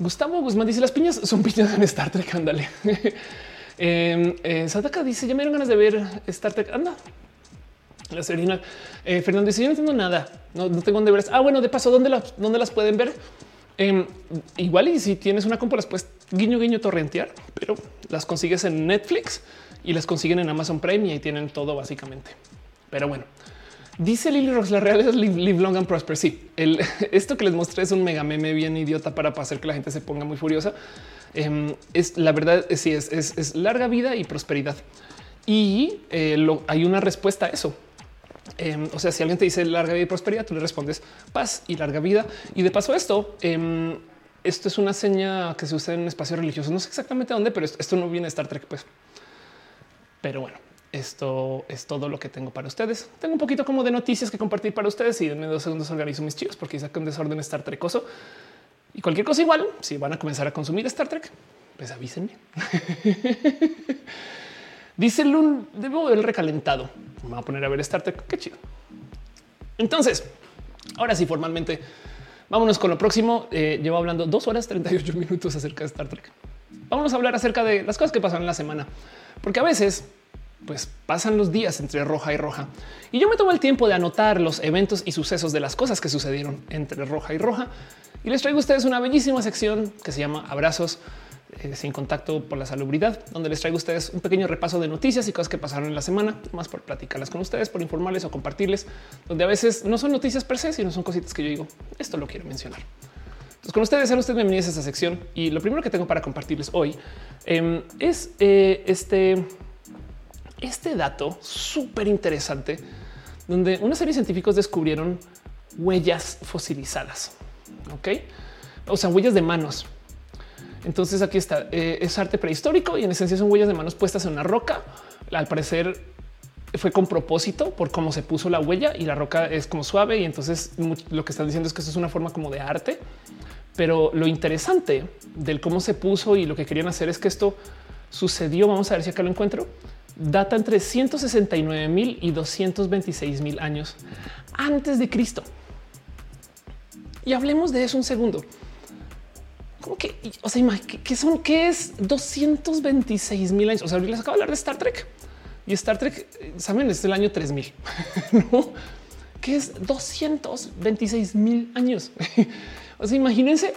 Speaker 1: Gustavo Guzmán dice las piñas son piñas en Star Trek. Ándale. eh, eh, Sadaka dice ya me dieron ganas de ver Star Trek. Anda. La original. Eh, Fernando dice yo no entiendo nada. No, tengo dónde ver. Ah, bueno, de paso, ¿dónde, las, dónde las pueden ver? Eh, igual y si tienes una compu las puedes guiño guiño torrentear, pero las consigues en Netflix y las consiguen en Amazon Prime y ahí tienen todo básicamente. Pero bueno, dice Lily Rocks, la real es live, long and prosper. Sí, el, esto que les mostré es un mega meme bien idiota para hacer que la gente se ponga muy furiosa. Em, es la verdad, es, sí, es, es, larga vida y prosperidad. Y eh, hay una respuesta a eso. Em, o sea, si alguien te dice larga vida y prosperidad, tú le respondes paz y larga vida. Y de paso esto, em, esto es una seña que se usa en espacios religiosos. No sé exactamente dónde, pero esto no viene de Star Trek, pues. Pero bueno, esto es todo lo que tengo para ustedes. Tengo un poquito como de noticias que compartir para ustedes y en dos segundos organizo mis chicos porque saca un desorden Star Trekoso y cualquier cosa igual. Si van a comenzar a consumir Star Trek, pues avísenme. Dice Lun, debo el recalentado. Me voy a poner a ver Star Trek. Qué chido. Entonces, ahora sí, formalmente, vámonos con lo próximo. Eh, llevo hablando dos horas 38 minutos acerca de Star Trek. Vámonos a hablar acerca de las cosas que pasan en la semana, porque a veces pues pasan los días entre roja y roja. Y yo me tomo el tiempo de anotar los eventos y sucesos de las cosas que sucedieron entre roja y roja. Y les traigo a ustedes una bellísima sección que se llama Abrazos eh, sin contacto por la salubridad, donde les traigo a ustedes un pequeño repaso de noticias y cosas que pasaron en la semana, más por platicarlas con ustedes, por informarles o compartirles, donde a veces no son noticias per se, sino son cositas que yo digo, esto lo quiero mencionar. Entonces, con ustedes, sean ustedes bienvenidos a esta sección. Y lo primero que tengo para compartirles hoy em, es eh, este este dato súper interesante donde una serie de científicos descubrieron huellas fosilizadas. Ok, o sea, huellas de manos. Entonces aquí está, eh, es arte prehistórico y en esencia son huellas de manos puestas en una roca. Al parecer fue con propósito por cómo se puso la huella y la roca es como suave y entonces lo que están diciendo es que esto es una forma como de arte. Pero lo interesante del cómo se puso y lo que querían hacer es que esto sucedió. Vamos a ver si acá lo encuentro data entre 169 mil y 226 mil años antes de Cristo. Y hablemos de eso un segundo. ¿Cómo que, o sea, ¿qué son? ¿Qué es 226 mil años? O sea, les acabo de hablar de Star Trek y Star Trek, saben, es el año 3000, ¿no? ¿Qué es 226 mil años? o sea, imagínense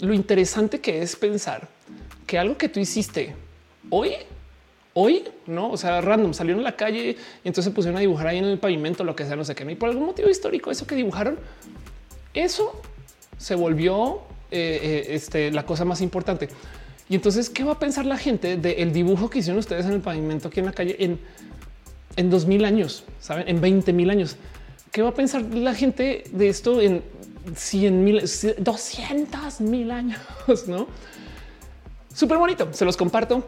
Speaker 1: lo interesante que es pensar que algo que tú hiciste hoy hoy, no? O sea, random salieron a la calle y entonces se pusieron a dibujar ahí en el pavimento, lo que sea, no sé qué. Y por algún motivo histórico, eso que dibujaron, eso se volvió eh, eh, este, la cosa más importante. Y entonces, ¿qué va a pensar la gente del dibujo que hicieron ustedes en el pavimento aquí en la calle en, en 2000 años, saben, en 20 mil años? ¿Qué va a pensar la gente de esto en 100 mil, 200 mil años? No súper bonito. Se los comparto.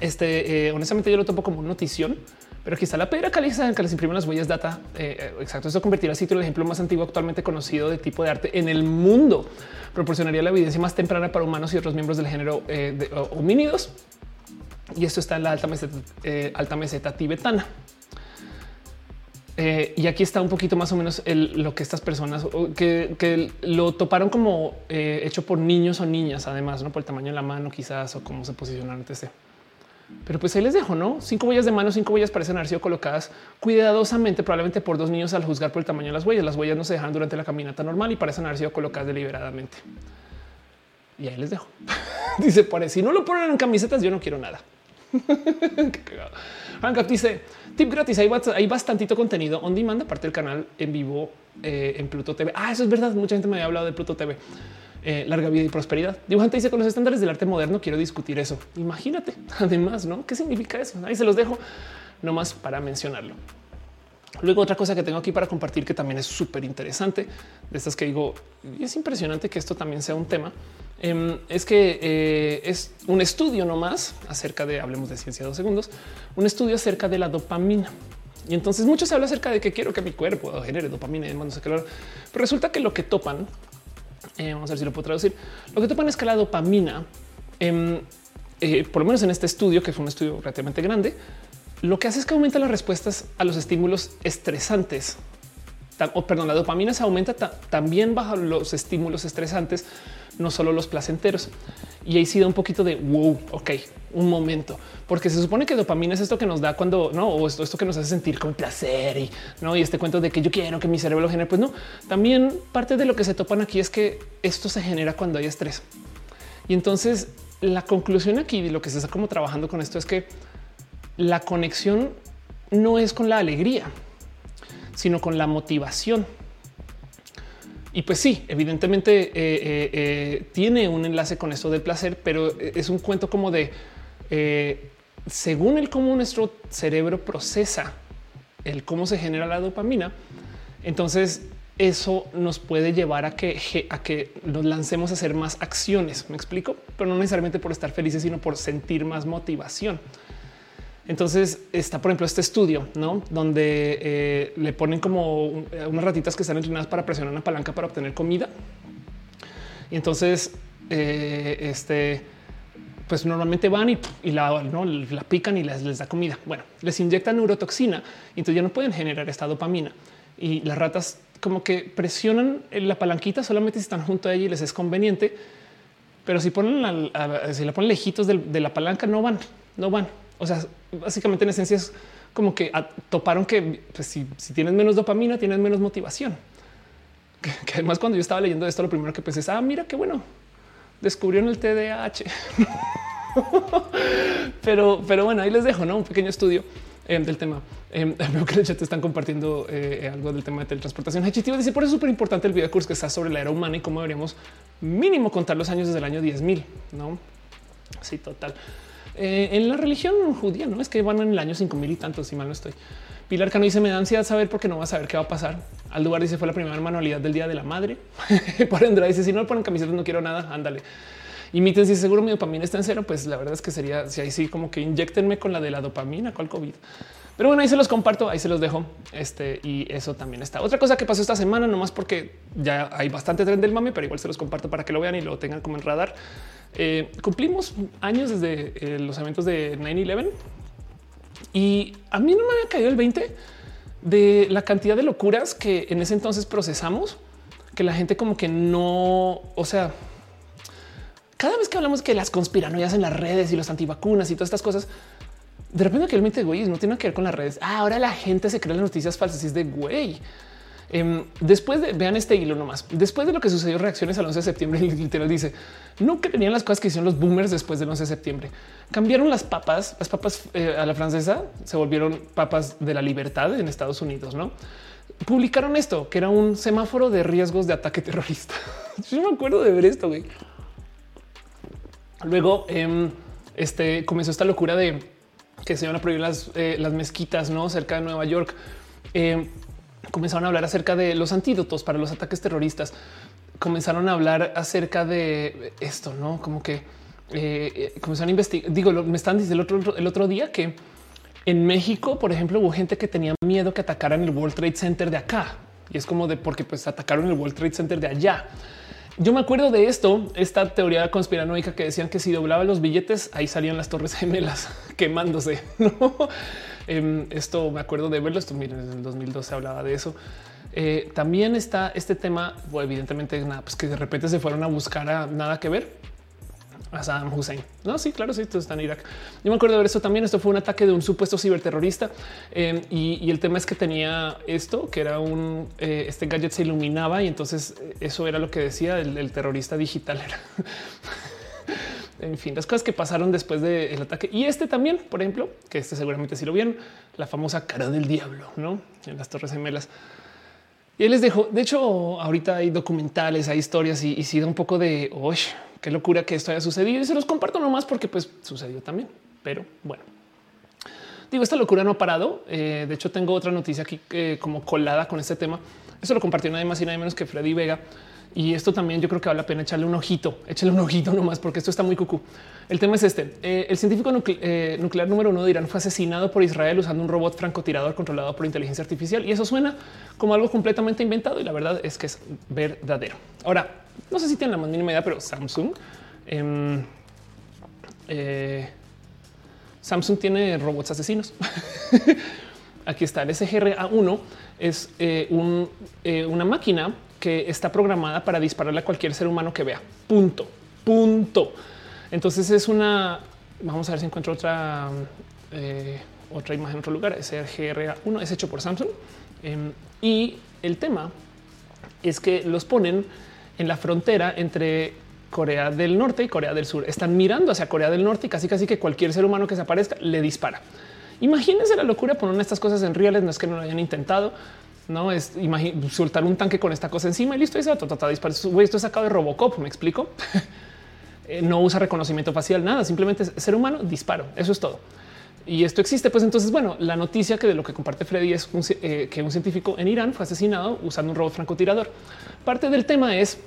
Speaker 1: Este, eh, honestamente, yo lo tomo como notición, pero está la piedra caliza que les imprimen las huellas data. Eh, eh, exacto. Esto convertirá al sitio el ejemplo más antiguo actualmente conocido de tipo de arte en el mundo. Proporcionaría la evidencia más temprana para humanos y otros miembros del género de homínidos. Y esto está en la alta meseta, alta meseta tibetana. y aquí está un poquito más o menos lo que estas personas que, lo toparon como hecho por niños o niñas, además, no por el tamaño de la mano, quizás o cómo se posicionan etc. Pero pues ahí les dejo, ¿no? Cinco huellas de mano, cinco huellas parecen haber sido colocadas cuidadosamente, probablemente por dos niños al juzgar por el tamaño de las huellas. Las huellas no se dejan durante la caminata normal y parecen haber sido colocadas deliberadamente. Y ahí les dejo. dice, por si no lo ponen en camisetas, yo no quiero nada. Qué dice, tip gratis, hay, bastantito contenido on demand, aparte del canal en vivo eh, en Pluto TV. Ah, eso es verdad, mucha gente me había hablado de Pluto TV. Eh, larga vida y prosperidad. Dibujante dice con los estándares del arte moderno quiero discutir eso. Imagínate, además, ¿no? ¿Qué significa eso? Ahí se los dejo nomás para mencionarlo. Luego otra cosa que tengo aquí para compartir que también es súper interesante de estas que digo, es impresionante que esto también sea un tema, em, es que eh, es un estudio nomás acerca de, hablemos de ciencia dos segundos, un estudio acerca de la dopamina. Y entonces mucho se habla acerca de que quiero que mi cuerpo genere dopamina y demás, no sé qué. Pero resulta que lo que topan, eh, vamos a ver si lo puedo traducir, lo que topan es que la dopamina, em, eh, por lo menos en este estudio, que fue un estudio relativamente grande, lo que hace es que aumenta las respuestas a los estímulos estresantes. O perdón, la dopamina se aumenta también bajo los estímulos estresantes, no solo los placenteros. Y ahí sí da un poquito de wow, ok, un momento, porque se supone que dopamina es esto que nos da cuando no, o esto, esto que nos hace sentir con placer y no, y este cuento de que yo quiero que mi cerebro lo genere. Pues no, también parte de lo que se topan aquí es que esto se genera cuando hay estrés. Y entonces la conclusión aquí de lo que se está como trabajando con esto es que la conexión no es con la alegría, sino con la motivación. Y pues sí, evidentemente eh, eh, eh, tiene un enlace con esto del placer, pero es un cuento como de según el cómo nuestro cerebro procesa el cómo se genera la dopamina. Entonces eso nos puede llevar a que, a que nos lancemos a hacer más acciones. Me explico, pero no necesariamente por estar felices, sino por sentir más motivación. Entonces está, por ejemplo, este estudio, ¿no? Donde eh, le ponen como unas ratitas que están entrenadas para presionar una palanca para obtener comida. Y entonces, eh, este, pues normalmente van y, la, pican y les, da comida. Bueno, les inyectan neurotoxina entonces ya no pueden generar esta dopamina. Y las ratas como que presionan la palanquita solamente si están junto a ella y les es conveniente. Pero si ponen si la ponen lejitos de la palanca, no van, no van. O sea, básicamente en esencia es como que toparon que pues, si, tienes menos dopamina, tienes menos motivación. Que, además cuando yo estaba leyendo esto, lo primero que pensé es, ah, mira qué bueno, descubrieron el TDAH. pero, pero bueno, ahí les dejo ¿no? un pequeño estudio eh, del tema. Eh, veo que en el chat están compartiendo eh, algo del tema de teletransportación. Hechitivo dice por eso es súper importante el video curso que está sobre la era humana y cómo deberíamos mínimo contar los años desde el año 10.000. No, sí, total. Eh, en la religión judía, no es que van en el año 5000 y tanto, si mal no estoy. Pilar Cano dice: Me da ansiedad saber porque no va a saber qué va a pasar. Al dice: Fue la primera manualidad del día de la madre. Por Andrade dice: Si no le ponen camisetas, no quiero nada. Ándale. Mi si seguro mi dopamina está en cero. Pues la verdad es que sería si ahí sí, como que inyectenme con la de la dopamina, cual COVID. Pero bueno, ahí se los comparto, ahí se los dejo. Este y eso también está. Otra cosa que pasó esta semana, nomás porque ya hay bastante tren del mame, pero igual se los comparto para que lo vean y lo tengan como en radar. Eh, cumplimos años desde eh, los eventos de 9-11 y a mí no me había caído el 20 de la cantidad de locuras que en ese entonces procesamos, que la gente como que no, o sea, cada vez que hablamos que las conspiranoias en las redes y los antivacunas y todas estas cosas, de repente que el mente güey no tiene que ver con las redes. Ah, ahora la gente se cree las noticias falsas y es de güey. Em, después de vean este hilo nomás, después de lo que sucedió reacciones al 11 de septiembre, literal dice no tenían las cosas que hicieron los boomers después del 11 de septiembre. Cambiaron las papas, las papas eh, a la francesa se volvieron papas de la libertad en Estados Unidos, no? Publicaron esto que era un semáforo de riesgos de ataque terrorista. Yo me acuerdo de ver esto. Güey. Luego em, este comenzó esta locura de que se iban a prohibir las, eh, las mezquitas no cerca de Nueva York. Em, comenzaron a hablar acerca de los antídotos para los ataques terroristas. Comenzaron a hablar acerca de esto, no como que eh, comenzaron a investigar. Digo, me están diciendo el otro, el otro día que en México, por ejemplo, hubo gente que tenía miedo que atacaran el World Trade Center de acá y es como de porque pues atacaron el World Trade Center de allá. Yo me acuerdo de esto, esta teoría conspiranoica que decían que si doblaba los billetes, ahí salían las torres gemelas quemándose. ¿no? Em, esto me acuerdo de verlo. Esto miren, en el 2012 hablaba de eso. Eh, también está este tema, evidentemente, nada, pues que de repente se fueron a buscar a nada que ver a Hussein. No, sí, claro, sí, esto está en Irak. Yo me acuerdo de ver eso también. Esto fue un ataque de un supuesto ciberterrorista em, y, el tema es que tenía esto, que era un eh, este gadget se iluminaba y entonces eh, eso era lo que decía el, terrorista digital. Era en fin, las cosas que pasaron después del ataque. Y este también, por ejemplo, que este seguramente si lo vieron, la famosa cara del diablo, ¿no? En las Torres Gemelas. Y él les dejo, de hecho, ahorita hay documentales, hay historias y, y da un poco de, hoy qué locura que esto haya sucedido. Y se los comparto nomás porque pues sucedió también. Pero bueno, digo, esta locura no ha parado. Eh, de hecho, tengo otra noticia aquí eh, como colada con este tema. Eso lo compartió nadie más y nadie menos que Freddy Vega Y esto también yo creo que vale la pena echarle un ojito, échale un ojito nomás, porque esto está muy cucú. El tema es este. Eh, el científico eh, nuclear número uno de Irán fue asesinado por Israel usando un robot francotirador controlado por inteligencia artificial. Y eso suena como algo completamente inventado. Y la verdad es que es verdadero. Ahora, no sé si tienen la más mínima idea, pero Samsung... Em, eh, Samsung tiene robots asesinos. Aquí está el SGRA1 es una máquina que está programada para dispararle a cualquier ser humano que vea. Punto. Punto. Entonces es una. Vamos a ver si encuentro otra, eh, otra imagen en otro lugar. SRGRA1 es hecho por Samsung em, y el tema es que los ponen en la frontera entre Corea del Norte y Corea del Sur. Están mirando hacia Corea del Norte y casi casi que cualquier ser humano que se aparezca le dispara. Imagínense la locura poner estas cosas en reales. No es que no lo hayan intentado, no es soltar un tanque con esta cosa encima y listo. Y se disparar. Esto es sacado de Robocop. Me explico. Eh, no usa reconocimiento facial, nada. Simplemente ser humano, disparo. Eso es todo. Y esto existe. Pues entonces, bueno, la noticia que de lo que comparte Freddy es eh, que un científico en Irán fue asesinado usando un robot francotirador. Parte del tema es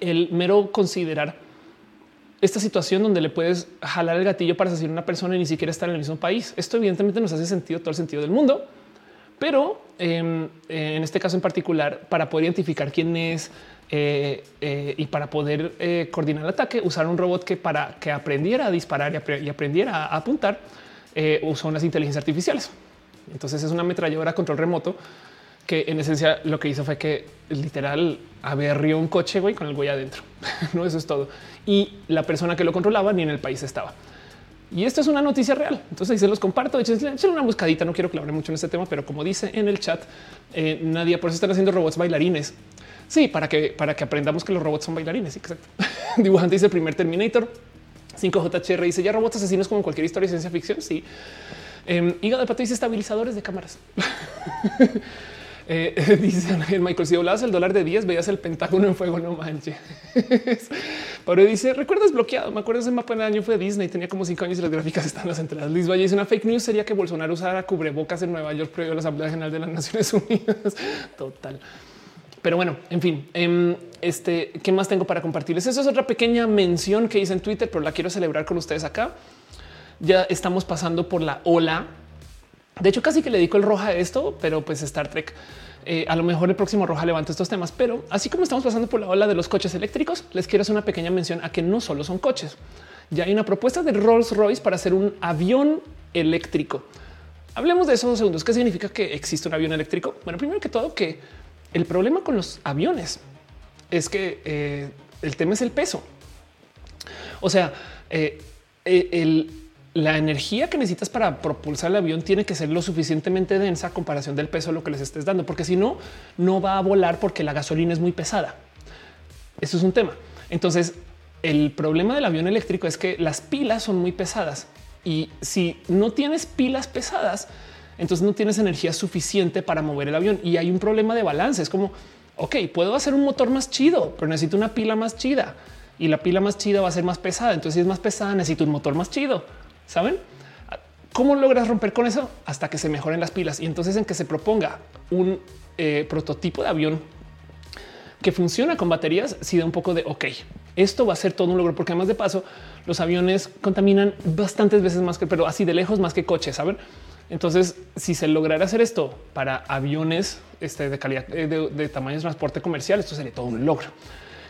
Speaker 1: el mero considerar esta situación donde le puedes jalar el gatillo para asesinar a una persona y ni siquiera estar en el mismo país. Esto evidentemente nos hace sentido todo el sentido del mundo pero em, en este caso en particular, para poder identificar quién es eh, eh, y para poder eh, coordinar el ataque, usar un robot que para que aprendiera a disparar y, aprendiera a apuntar, usó unas inteligencias artificiales. Entonces es una ametralladora control remoto que en esencia lo que hizo fue que literal aberrió un coche güey, con el güey adentro. no, eso es todo. Y la persona que lo controlaba ni en el país estaba. Y esto es una noticia real. Entonces se los comparto. Échenle una buscadita. No quiero clavar mucho en este tema, pero como dice en el chat, eh, nadie por eso están haciendo robots bailarines. Sí, para que para que aprendamos que los robots son bailarines. Exacto. Dibujante dice primer Terminator. 5JHR dice ya robots asesinos como cualquier historia de ciencia ficción. Sí. Eh, de pato dice estabilizadores de cámaras. Eh, dice Michael, si hablabas el dólar de 10, veías el Pentágono en fuego, no manches. Pero dice, ¿recuerdas bloqueado? Me acuerdo ese mapa en el año fue Disney, tenía como cinco años y las gráficas están las entradas. Liz Valle dice, una fake news sería que Bolsonaro usara cubrebocas en Nueva York previo a la Asamblea General de las Naciones Unidas. Total. Pero bueno, en fin, em, este, ¿qué más tengo para compartirles? Eso es otra pequeña mención que hice en Twitter, pero la quiero celebrar con ustedes acá. Ya estamos pasando por la ola de hecho, casi que le dedico el roja a esto, pero pues Star Trek eh, a lo mejor el próximo roja levanta estos temas, pero así como estamos pasando por la ola de los coches eléctricos, les quiero hacer una pequeña mención a que no solo son coches. Ya hay una propuesta de Rolls Royce para hacer un avión eléctrico. Hablemos de eso dos segundos. ¿Qué significa que existe un avión eléctrico? Bueno, primero que todo, que el problema con los aviones es que eh, el tema es el peso. O sea, eh, el, la energía que necesitas para propulsar el avión tiene que ser lo suficientemente densa a comparación del peso de lo que les estés dando, porque si no, no va a volar porque la gasolina es muy pesada. Eso es un tema. Entonces, el problema del avión eléctrico es que las pilas son muy pesadas y si no tienes pilas pesadas, entonces no tienes energía suficiente para mover el avión y hay un problema de balance. Es como, ok, puedo hacer un motor más chido, pero necesito una pila más chida y la pila más chida va a ser más pesada. Entonces, si es más pesada, necesito un motor más chido ¿Saben? ¿Cómo logras romper con eso? Hasta que se mejoren las pilas y entonces en que se proponga un eh, prototipo de avión que funciona con baterías, si da un poco de ok, esto va a ser todo un logro, porque además de paso, los aviones contaminan bastantes veces más que, pero así de lejos más que coches, saben? Entonces, si se lograra hacer esto para aviones este, de calidad eh, de, de tamaño de transporte comercial, esto sería todo un logro.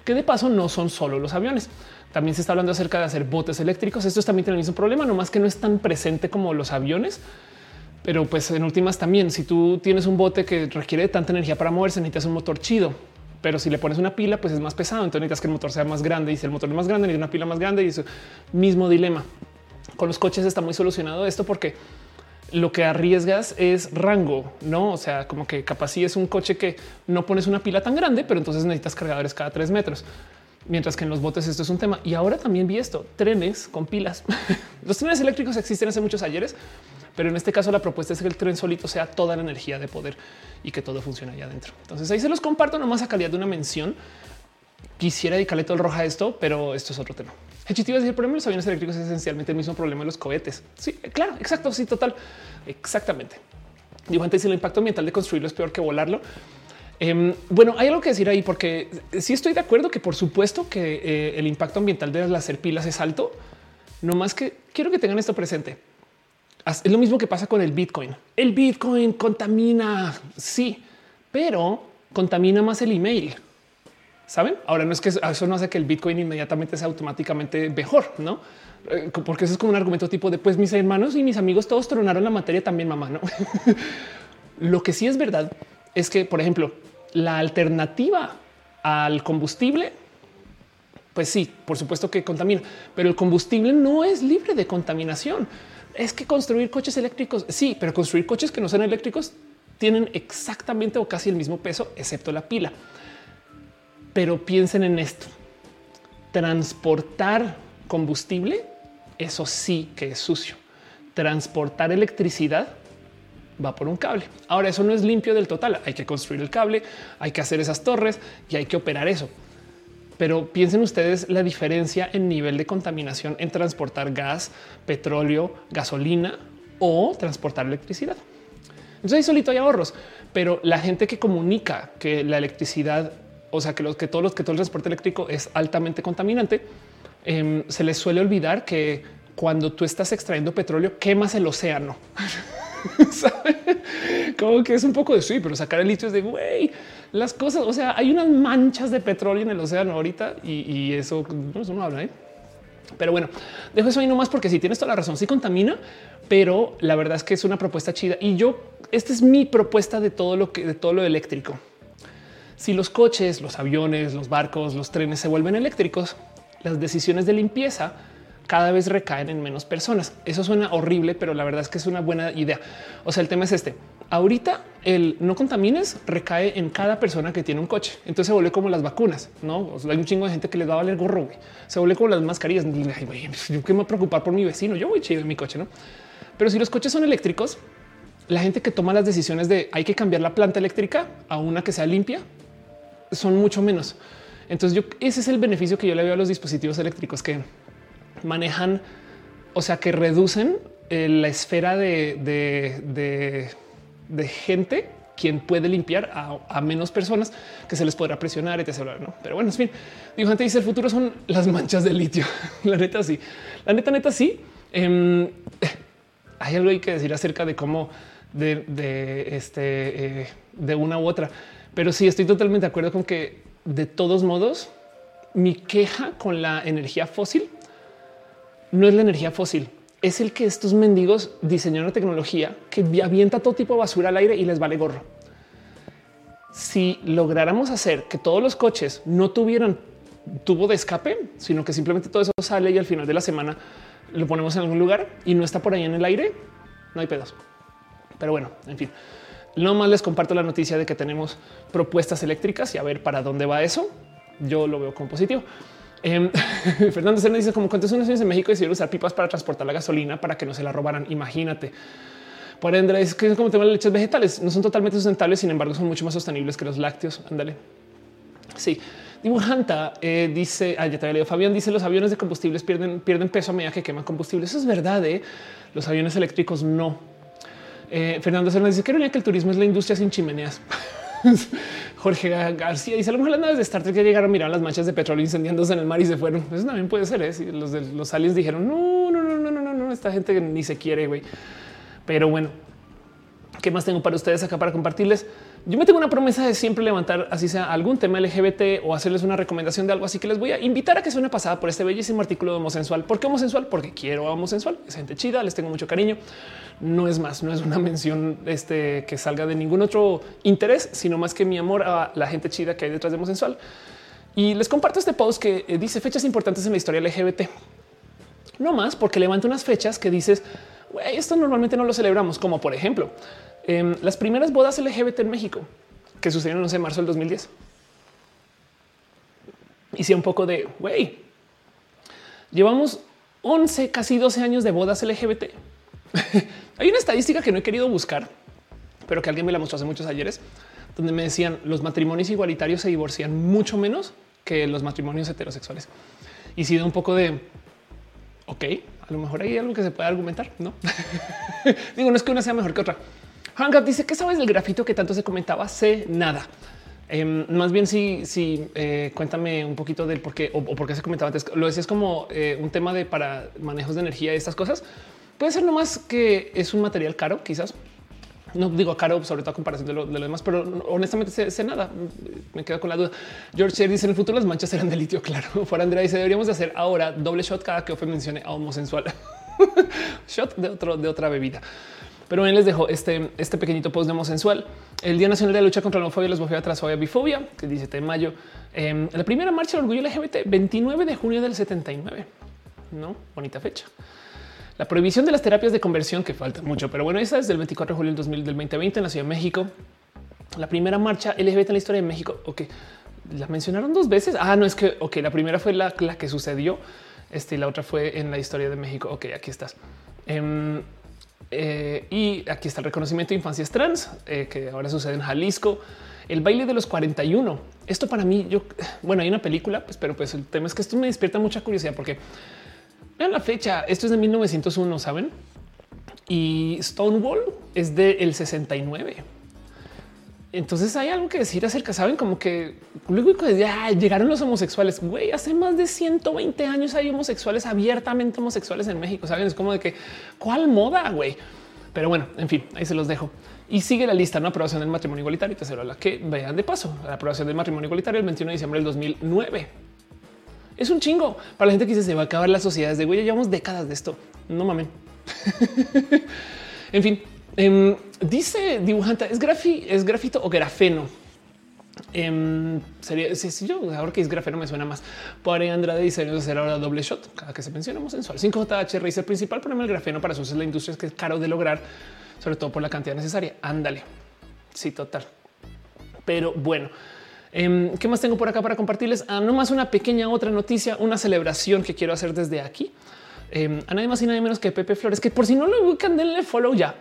Speaker 1: Que de paso no son solo los aviones. También se está hablando acerca de hacer botes eléctricos. Esto también tiene el mismo problema, no más que no es tan presente como los aviones. Pero pues en últimas también, si tú tienes un bote que requiere tanta energía para moverse, necesitas un motor chido. Pero si le pones una pila, pues es más pesado. Entonces necesitas que el motor sea más grande y si el motor es más grande, necesitas una pila más grande y es mismo dilema. Con los coches está muy solucionado esto porque lo que arriesgas es rango, no? O sea, como que capaz si es un coche que no pones una pila tan grande, pero entonces necesitas cargadores cada tres metros. Mientras que en los botes esto es un tema. Y ahora también vi esto, trenes con pilas. los trenes eléctricos existen hace muchos ayeres, pero en este caso la propuesta es que el tren solito sea toda la energía de poder y que todo funcione allá adentro. Entonces ahí se los comparto nomás a calidad de una mención. Quisiera dedicarle todo el roja a esto, pero esto es otro tema. Hechitiva decir, el problema de los aviones eléctricos es esencialmente el mismo problema de los cohetes. Sí, claro, exacto, sí, total, exactamente. Digo, antes el impacto ambiental de construirlo es peor que volarlo. Em, bueno, hay algo que decir ahí porque sí estoy de acuerdo que por supuesto que eh, el impacto ambiental de las hacer pilas es alto, no más que quiero que tengan esto presente. Es lo mismo que pasa con el Bitcoin. El Bitcoin contamina, sí, pero contamina más el email. Saben? Ahora no es que eso no hace que el Bitcoin inmediatamente sea automáticamente mejor, no? Eh, porque eso es como un argumento tipo de pues mis hermanos y mis amigos todos tronaron la materia también, mamá. No lo que sí es verdad es que, por ejemplo, la alternativa al combustible, pues sí, por supuesto que contamina, pero el combustible no es libre de contaminación. Es que construir coches eléctricos, sí, pero construir coches que no sean eléctricos tienen exactamente o casi el mismo peso, excepto la pila. Pero piensen en esto. Transportar combustible, eso sí que es sucio. Transportar electricidad va por un cable. Ahora eso no es limpio del total. Hay que construir el cable, hay que hacer esas torres y hay que operar eso. Pero piensen ustedes la diferencia en nivel de contaminación en transportar gas, petróleo, gasolina o transportar electricidad. Entonces ahí solito hay ahorros, pero la gente que comunica que la electricidad, o sea, que los que todos los que todo el transporte eléctrico es altamente contaminante, em, se les suele olvidar que cuando tú estás extrayendo petróleo quemas el océano. Como que es un poco de sí, pero sacar el litio es de güey, las cosas. O sea, hay unas manchas de petróleo en el océano ahorita y, eso, no habla. ¿eh? Pero bueno, dejo eso ahí nomás porque si tienes toda la razón, sí contamina, pero la verdad es que es una propuesta chida y yo, esta es mi propuesta de todo lo que de todo lo eléctrico. Si los coches, los aviones, los barcos, los trenes se vuelven eléctricos, las decisiones de limpieza cada vez recaen en menos personas. Eso suena horrible, pero la verdad es que es una buena idea. O sea, el tema es este. Ahorita el no contamines recae en cada persona que tiene un coche. Entonces se vuelve como las vacunas, no hay un chingo de gente que les va a valer gorro. Se vuelve como las mascarillas. Yo qué me voy a preocupar por mi vecino. Yo voy chido en mi coche, no? Pero si los coches son eléctricos, la gente que toma las decisiones de hay que cambiar la planta eléctrica a una que sea limpia son mucho menos. Entonces yo ese es el beneficio que yo le veo a los dispositivos eléctricos que manejan, o sea, que reducen eh, la esfera de, gente quien puede limpiar a, menos personas que se les podrá presionar te ¿no? Pero bueno, en fin, dibujante dice el futuro son las manchas de litio. la neta, sí, la neta, neta, sí. Em, hay algo hay que decir acerca de cómo de, este eh, de una u otra, pero sí estoy totalmente de acuerdo con que de todos modos mi queja con la energía fósil no es la energía fócil, es el que estos mendigos diseñaron una tecnología que avienta todo tipo de basura al aire y les vale gorro. Si lográramos hacer que todos los coches no tuvieran tubo de escape, sino que simplemente todo eso sale y al final de la semana lo ponemos en algún lugar y no está por ahí en el aire, no hay pedos. Pero bueno, en fin, no más les comparto la noticia de que tenemos propuestas eléctricas y a ver para dónde va eso. Yo lo veo como positivo. Eh, Fernando Serna dice como cuántas naciones en México decidieron usar pipas para transportar la gasolina para que no se la robaran. Imagínate. Por ende, es que es como tema de leches vegetales no son totalmente sustentables, sin embargo, son mucho más sostenibles que los lácteos. Ándale. Sí, dibujanta eh, dice, ah, ya te había leído. Fabián dice los aviones de combustibles pierden, pierden peso a medida que queman combustible. Eso es verdad. ¿eh? Los aviones eléctricos no. Eh, Fernando Serna dice que que el turismo es la industria sin chimeneas. Jorge García dice a lo mejor las naves de Star Trek ya llegaron a mirar las manchas de petróleo incendiándose en el mar y se fueron. Eso también puede ser. ¿eh? Los de los aliens dijeron no, no, no, no, no, no, no, esta gente ni se quiere, güey. Pero bueno, ¿qué más tengo para ustedes acá para compartirles? Yo me tengo una promesa de siempre levantar así sea algún tema LGBT o hacerles una recomendación de algo. Así que les voy a invitar a que sea una pasada por este bellísimo artículo de homosensual. ¿Por qué homosensual? Porque quiero homosensual. Es gente chida, les tengo mucho cariño. No es más, no es una mención este, que salga de ningún otro interés, sino más que mi amor a la gente chida que hay detrás de homosensual. Y les comparto este post que eh, dice fechas importantes en la historia LGBT. No más porque levanta unas fechas que dices, esto normalmente no lo celebramos, como por ejemplo, Em, las primeras bodas LGBT en México que sucedieron el 11 de marzo del 2010. Hice un poco de güey. Llevamos 11, casi 12 años de bodas LGBT. Hay una estadística que no he querido buscar, pero que alguien me la mostró hace muchos ayeres, donde me decían los matrimonios igualitarios se divorcian mucho menos que los matrimonios heterosexuales. Y si de un poco de ok, a lo mejor hay algo que se puede argumentar. No digo, no es que una sea mejor que otra, Hangap dice que sabes del grafito que tanto se comentaba. Sé nada. Em, más bien, si, si eh, cuéntame un poquito del por qué o, por qué se comentaba antes. Lo decías como eh, un tema de para manejos de energía y estas cosas. Puede ser nomás que es un material caro, quizás. No digo caro, sobre todo a comparación de lo, demás, pero honestamente sé, nada. Me quedo con la duda. George dice en el futuro las manchas serán de litio. Claro, por Andrea dice deberíamos de hacer ahora doble shot cada que Ofe mencione a homosensual. shot de otro, de otra bebida. Pero bien, les dejo este, este pequeñito post de sensual. El Día Nacional de la Lucha contra la Homofobia, Lesbofobia, Transfobia, Bifobia, que dice 17 de mayo. Eh, la primera marcha del orgullo LGBT, 29 de junio del 79. No, bonita fecha. La prohibición de las terapias de conversión, que falta mucho, pero bueno, esa es del 24 de julio del, 2000, del 2020 en la Ciudad de México. La primera marcha LGBT en la historia de México. Ok, la mencionaron dos veces. Ah, no es que, ok, la primera fue la, la que sucedió este, y la otra fue en la historia de México. Ok, aquí estás. Um, eh, y aquí está el reconocimiento de infancias trans, eh, que ahora sucede en Jalisco. El baile de los 41. Esto para mí, yo, bueno, hay una película, pues, pero pues el tema es que esto me despierta mucha curiosidad porque vean la fecha. Esto es de 1901, saben? Y Stonewall es del 69. Entonces hay algo que decir acerca, saben, como que luego ya llegaron los homosexuales. Güey, hace más de 120 años hay homosexuales abiertamente homosexuales en México. Saben, es como de que cuál moda, güey. Pero bueno, en fin, ahí se los dejo. Y sigue la lista, no aprobación del matrimonio igualitario. Te la que vean de paso la aprobación del matrimonio igualitario el 21 de diciembre del 2009. Es un chingo para la gente que dice se va a acabar las sociedades de güey. Llevamos décadas de esto. No mamen. en fin, Em, dice dibujante, es grafi, es grafito o grafeno. Um, sería si, yo ahora que es grafeno me suena más. Por Andrade dice hacer ahora doble shot cada que se mencionamos sensual. 5JH Racer principal problema el grafeno para sus la industria es que es caro de lograr, sobre todo por la cantidad necesaria. Ándale. Sí, total. Pero bueno, em, ¿qué más tengo por acá para compartirles? Ah, más una pequeña otra noticia, una celebración que quiero hacer desde aquí. a nadie más y nadie menos que Pepe Flores, que por si no lo buscan, denle follow ya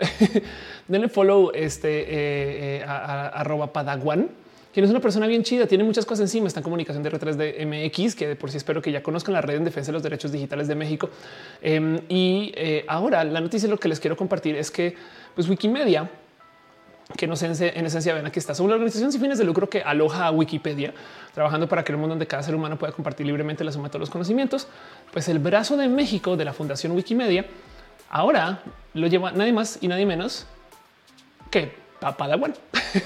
Speaker 1: denle follow este eh, eh, a, arroba padawan, quien es una persona bien chida, tiene muchas cosas encima, está en comunicación de R3 de MX, que de por sí espero que ya conozcan la red en defensa de los derechos digitales de México. Em, y eh, ahora la noticia, lo que les quiero compartir es que pues Wikimedia, que no sé en esencia ven aquí está, son una organización sin fines de lucro que aloja a Wikipedia, trabajando para que el mundo donde cada ser humano pueda compartir libremente la suma de todos los conocimientos. Pues el brazo de México de la Fundación Wikimedia Ahora lo lleva nadie más y nadie menos que Padawan.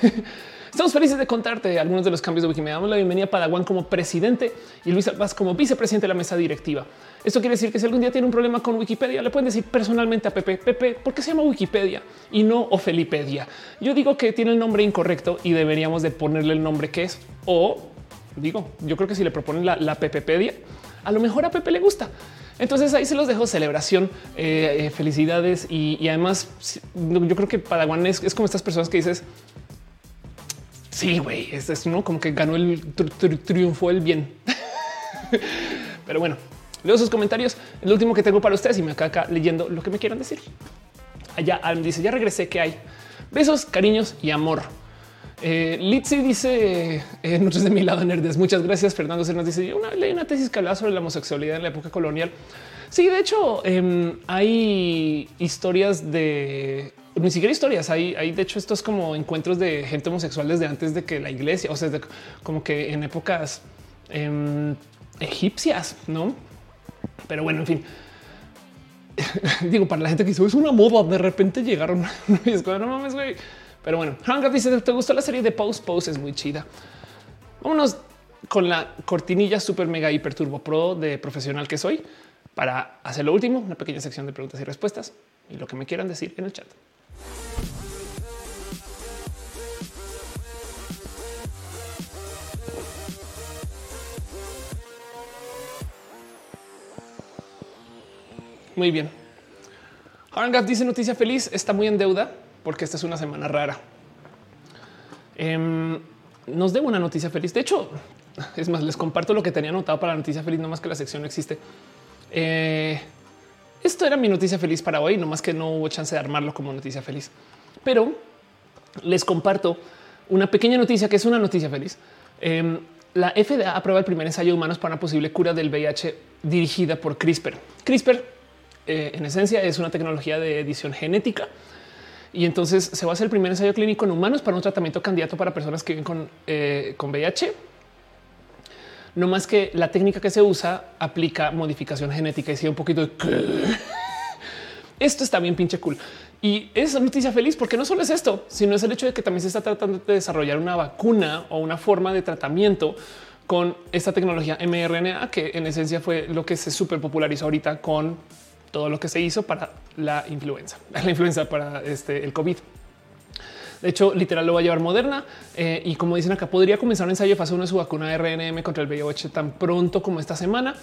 Speaker 1: Estamos felices de contarte algunos de los cambios de Wikimedia. Damos la bienvenida a Padawan como presidente y Luis Albaz como vicepresidente de la mesa directiva. Esto quiere decir que si algún día tiene un problema con Wikipedia, le pueden decir personalmente a Pepe, Pepe, ¿por qué se llama Wikipedia y no Ofelipedia? Yo digo que tiene el nombre incorrecto y deberíamos de ponerle el nombre que es. O digo, yo creo que si le proponen la, la Pepepedia, a lo mejor a Pepe le gusta. Entonces ahí se los dejo celebración, eh, eh, felicidades y, además yo creo que Padawan es, como estas personas que dices, sí, güey, es, es como que ganó el triunfo el bien. Pero bueno, leo sus comentarios. El último que tengo para ustedes y me acá, acá leyendo lo que me quieran decir. Allá dice, ya regresé, ¿qué hay? Besos, cariños y amor. Eh, Litzy dice eh, de mi lado nerdes. Muchas gracias. Fernando se nos dice una ley, una tesis que habla sobre la homosexualidad en la época colonial. Sí, de hecho, em, hay historias de ni siquiera historias. Hay, hay de hecho estos como encuentros de gente homosexual desde antes de que la iglesia, o sea, como que en épocas em, egipcias, no? Pero bueno, en fin. Digo, para la gente que hizo es una moda, de repente llegaron. pero bueno, Hangar dice: ¿Te gustó la serie de Post Post? Es muy chida. Vámonos con la cortinilla super mega hiper turbo pro de profesional que soy para hacer lo último, una pequeña sección de preguntas y respuestas y lo que me quieran decir en el chat. Muy bien. Hangar dice noticia feliz, está muy en deuda porque esta es una semana rara. Em, nos debo una noticia feliz. De hecho, es más, les comparto lo que tenía anotado para la noticia feliz, no más que la sección no existe. Eh, esto era mi noticia feliz para hoy, no más que no hubo chance de armarlo como noticia feliz. Pero les comparto una pequeña noticia que es una noticia feliz. Em, la FDA aprueba el primer ensayo de humanos para una posible cura del VIH dirigida por CRISPR. CRISPR, eh, en esencia, es una tecnología de edición genética Y entonces se va a hacer el primer ensayo clínico en humanos para un tratamiento candidato para personas que viven con, eh, con VIH. No más que la técnica que se usa aplica modificación genética y si un poquito de esto está bien pinche cool. Y es noticia feliz porque no solo es esto, sino es el hecho de que también se está tratando de desarrollar una vacuna o una forma de tratamiento con esta tecnología mRNA, que en esencia fue lo que se super popularizó ahorita con todo lo que se hizo para la influenza, la influenza para este, el COVID. De hecho, literal lo va a llevar Moderna eh, y como dicen acá, podría comenzar un ensayo de fase 1 de su vacuna RNM contra el VIH tan pronto como esta semana.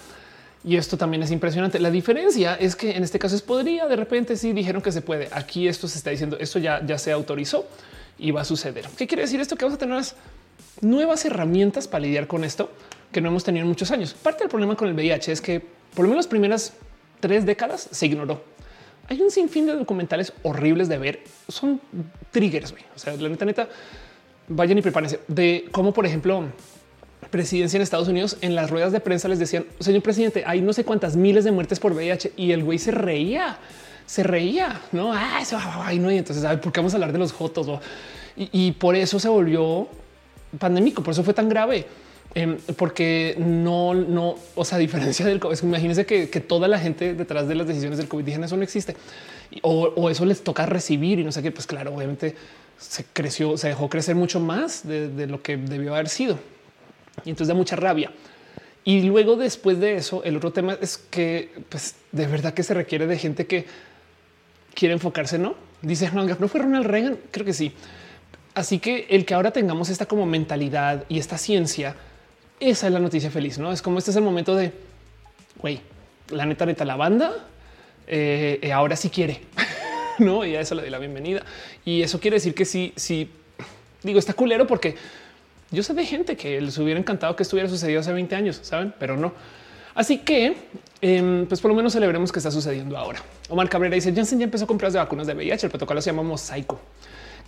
Speaker 1: Y esto también es impresionante. La diferencia es que en este caso es podría, de repente sí dijeron que se puede. Aquí esto se está diciendo, esto ya, ya se autorizó y va a suceder. ¿Qué quiere decir esto? Que vamos a tener nuevas herramientas para lidiar con esto que no hemos tenido en muchos años. Parte del problema con el VIH es que por lo menos las primeras tres décadas se ignoró. Hay un sinfín de documentales horribles de ver. Son triggers. O sea, la neta, neta, vayan y prepárense de cómo, por ejemplo, presidencia en Estados Unidos en las ruedas de prensa les decían, señor presidente, hay no sé cuántas miles de muertes por VIH y el güey se reía, se reía, no? Ah, eso, ay, no. Y entonces, ¿por qué vamos a hablar de los jotos? y por eso se volvió pandémico, por eso fue tan grave. Em, porque no, no, o sea, a diferencia del COVID, imagínense que, toda la gente detrás de las decisiones del COVID dijeron eso no existe o, eso les toca recibir y no sé qué. Pues claro, obviamente se creció, se dejó crecer mucho más de, lo que debió haber sido y entonces da mucha rabia. Y luego, después de eso, el otro tema es que pues, de verdad que se requiere de gente que quiere enfocarse. No dice no, no fue Ronald Reagan. Creo que sí. Así que el que ahora tengamos esta como mentalidad y esta ciencia, esa es la noticia feliz, ¿no? Es como este es el momento de, güey, la neta, neta, la banda eh, eh, ahora sí quiere, ¿no? Y a eso le doy la bienvenida. Y eso quiere decir que sí, sí, digo, está culero porque yo sé de gente que les hubiera encantado que estuviera sucedido hace 20 años, ¿saben? Pero no. Así que, em, pues por lo menos celebremos que está sucediendo ahora. Omar Cabrera dice, Janssen ya empezó a comprar de vacunas de VIH, el protocolo se llama Mosaico.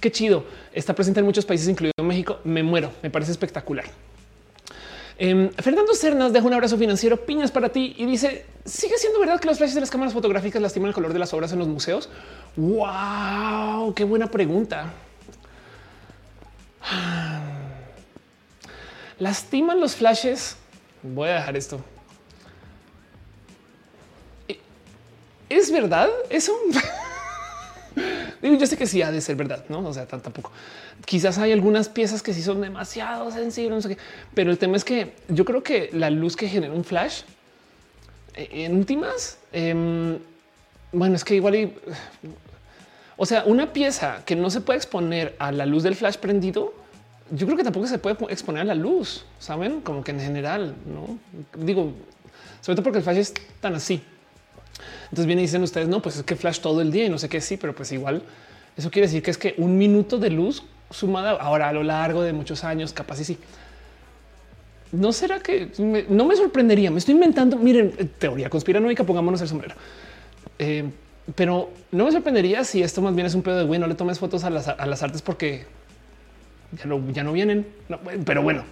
Speaker 1: Qué chido. Está presente en muchos países, incluido México. Me muero. Me parece espectacular. Em, Fernando Cernas deja un abrazo financiero, piñas para ti y dice: Sigue siendo verdad que los flashes de las cámaras fotográficas lastiman el color de las obras en los museos. Wow, qué buena pregunta. Lastiman los flashes. Voy a dejar esto. ¿Es verdad eso? yo sé que sí ha de ser verdad, no? O sea, tampoco. Quizás hay algunas piezas que sí son demasiado sensibles, no sé qué, pero el tema es que yo creo que la luz que genera un flash eh, en últimas, em, bueno, es que igual y, o sea, una pieza que no se puede exponer a la luz del flash prendido, yo creo que tampoco se puede exponer a la luz, saben, como que en general, no digo, sobre todo porque el flash es tan así. Entonces viene y dicen ustedes, no, pues es que flash todo el día y no sé qué, sí, pero pues igual eso quiere decir que es que un minuto de luz sumada ahora a lo largo de muchos años, capaz y sí. No será que no me sorprendería. Me estoy inventando. Miren, teoría conspiranoica, pongámonos el sombrero. Eh, pero no me sorprendería si esto más bien es un pedo de güey, no le tomes fotos a las, artes porque ya no, ya no vienen. pero bueno,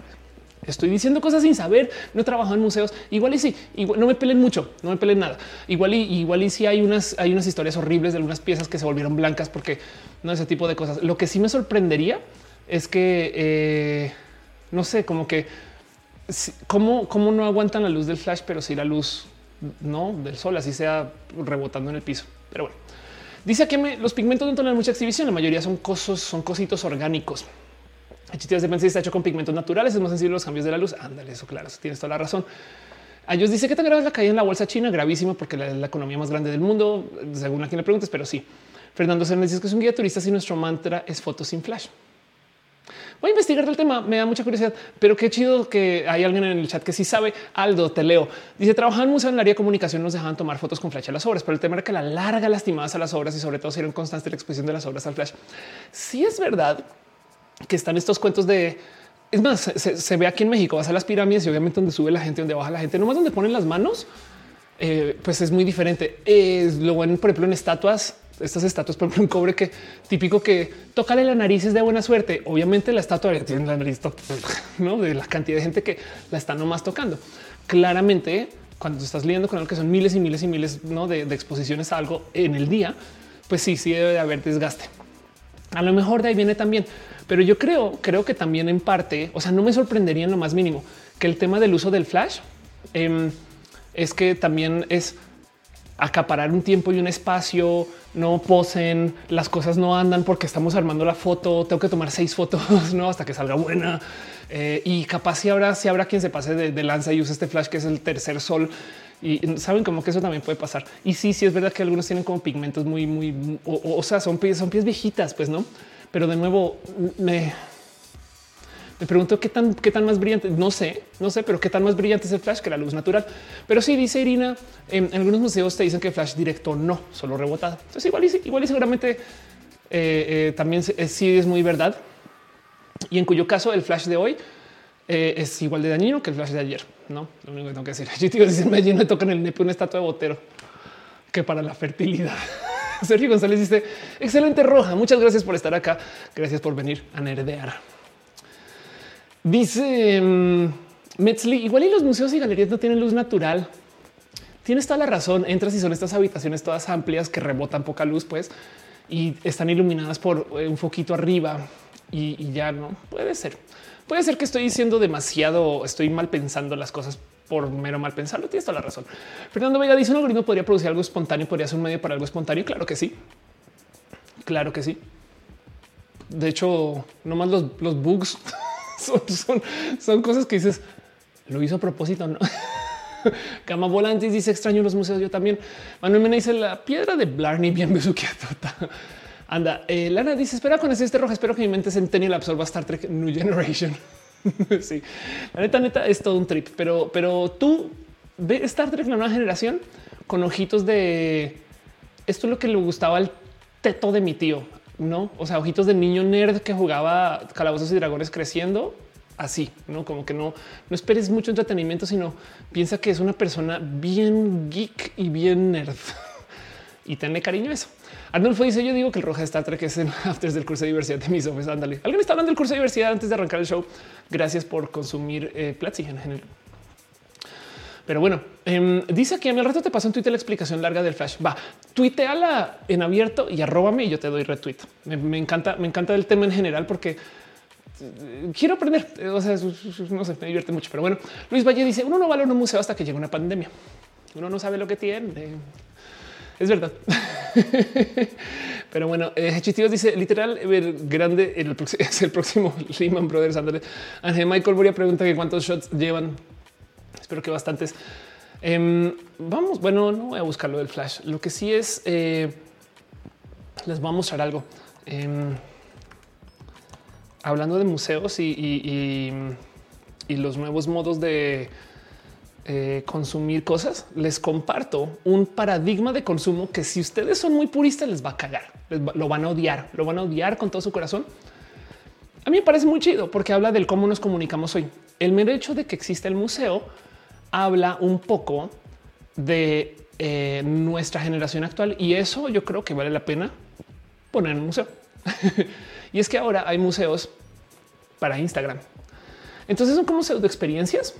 Speaker 1: Estoy diciendo cosas sin saber. No he trabajado en museos. Igual y sí, no me peleen mucho, no me peleen nada. Igual y igual y sí hay unas, hay unas historias horribles de algunas piezas que se volvieron blancas porque no ese tipo de cosas. Lo que sí me sorprendería es que eh, no sé, como que cómo, cómo no aguantan la luz del flash, pero si la luz no del sol, así sea rebotando en el piso. Pero bueno, dice que los pigmentos no tienen mucha exhibición. La mayoría son cosas, son cositos orgánicos. El chiste de pensar está hecho con pigmentos naturales, es más sensible los cambios de la luz. Ándale, eso claro, tienes toda la razón. A ellos dice que tan grave es la caída en la bolsa china, gravísimo porque es la economía más grande del mundo, según a quien le preguntes, pero sí. Fernando Cernes dice que es un guía turista si nuestro mantra es fotos sin flash. Voy a investigar el tema, me da mucha curiosidad, pero qué chido que hay alguien en el chat que sí sabe. Aldo, te leo. Dice, trabajar en museo en el área de comunicación nos dejaban tomar fotos con flash a las obras, pero el tema era que la larga lastimadas a las obras y sobre todo si era constante la exposición de las obras al flash. Sí es verdad que están estos cuentos de es más, se, ve aquí en México, vas a las pirámides y obviamente donde sube la gente, donde baja la gente, nomás donde ponen las manos, eh, pues es muy diferente. Es lo bueno, por ejemplo, en estatuas, estas estatuas, por ejemplo, en cobre que típico que tócale la nariz es de buena suerte. Obviamente la estatua tiene la nariz ¿no? de la cantidad de gente que la está nomás tocando. Claramente, cuando estás leyendo con algo que son miles y miles y miles de, de exposiciones a algo en el día, pues sí, sí debe de haber desgaste. A lo mejor de ahí viene también, pero yo creo, creo que también en parte, o sea, no me sorprendería en lo más mínimo que el tema del uso del flash em, es que también es acaparar un tiempo y un espacio, no posen, las cosas no andan porque estamos armando la foto, tengo que tomar seis fotos ¿no? hasta que salga buena. Eh, y capaz si habrá, si habrá quien se pase de, lanza y use este flash que es el tercer sol. Y saben como que eso también puede pasar. Y sí, sí es verdad que algunos tienen como pigmentos muy, muy, o, sea, son pies, son pies viejitas, pues no. Pero de nuevo me, me pregunto qué tan, qué tan más brillante, no sé, no sé, pero qué tan más brillante es el flash que la luz natural. Pero sí dice Irina, en, algunos museos te dicen que flash directo no, solo rebotado. Entonces igual y, igual y seguramente eh, eh, también eh, sí es muy verdad. Y en cuyo caso el flash de hoy es igual de dañino que el flash de ayer. No, lo único que tengo que decir. Yo te decir, me lleno tocan el nepe una estatua de botero que para la fertilidad. Sergio González dice excelente roja. Muchas gracias por estar acá. Gracias por venir a nerdear. Dice um, Metzli, igual y los museos y galerías no tienen luz natural. Tienes toda la razón. Entras y son estas habitaciones todas amplias que rebotan poca luz, pues, y están iluminadas por eh, un foquito arriba y, ya no puede ser. Puede ser que estoy diciendo demasiado, estoy mal pensando las cosas por mero mal pensarlo. Tienes toda la razón. Fernando Vega dice un algoritmo podría producir algo espontáneo, podría ser un medio para algo espontáneo. Claro que sí. Claro que sí. De hecho, no más los, los bugs son, cosas que dices, lo hizo a propósito, ¿no? Cama Volantis dice extraño los museos. Yo también. Manuel Mena dice la piedra de Blarney bien besuqueada. Anda, eh, Lana dice espera con este rojo. Espero que mi mente centennial absorba Star Trek New Generation. sí, la neta, neta es todo un trip, pero, pero tú ve Star Trek la nueva generación con ojitos de esto es lo que le gustaba al teto de mi tío no? O sea, ojitos de niño nerd que jugaba calabozos y dragones creciendo así, no como que no, no esperes mucho entretenimiento, sino piensa que es una persona bien geek y bien nerd y tenle cariño a eso. Arnulfo dice: Yo digo que el roja de Star Trek es en afters del curso de diversidad de mis ojos. Ándale. Alguien está hablando del curso de diversidad antes de arrancar el show. Gracias por consumir eh, en general. Pero bueno, em, dice que a al rato te paso en Twitter la explicación larga del flash. Va, tuiteala en abierto y arróbame y yo te doy retweet. Me, encanta, me encanta el tema en general porque eh, quiero aprender. O sea, no sé, me divierte mucho. Pero bueno, Luis Valle dice: Uno no va a un museo hasta que llegue una pandemia. Uno no sabe lo que tiene. Es verdad. Pero bueno, eh, dice literal grande el, es el próximo Lehman Brothers. Ángel Michael Boria pregunta que cuántos shots llevan Espero que bastantes. Em, vamos, bueno, no voy a buscar lo del flash. Lo que sí es, eh, les voy a mostrar algo. Em, hablando de museos y, los nuevos modos de eh, consumir cosas, les comparto un paradigma de consumo que si ustedes son muy puristas les va a cagar, lo van a odiar, lo van a odiar con todo su corazón. A mí me parece muy chido porque habla del cómo nos comunicamos hoy. El mero hecho de que exista el museo habla un poco de eh, nuestra generación actual y eso yo creo que vale la pena poner en un museo. y es que ahora hay museos para Instagram. Entonces son como pseudo experiencias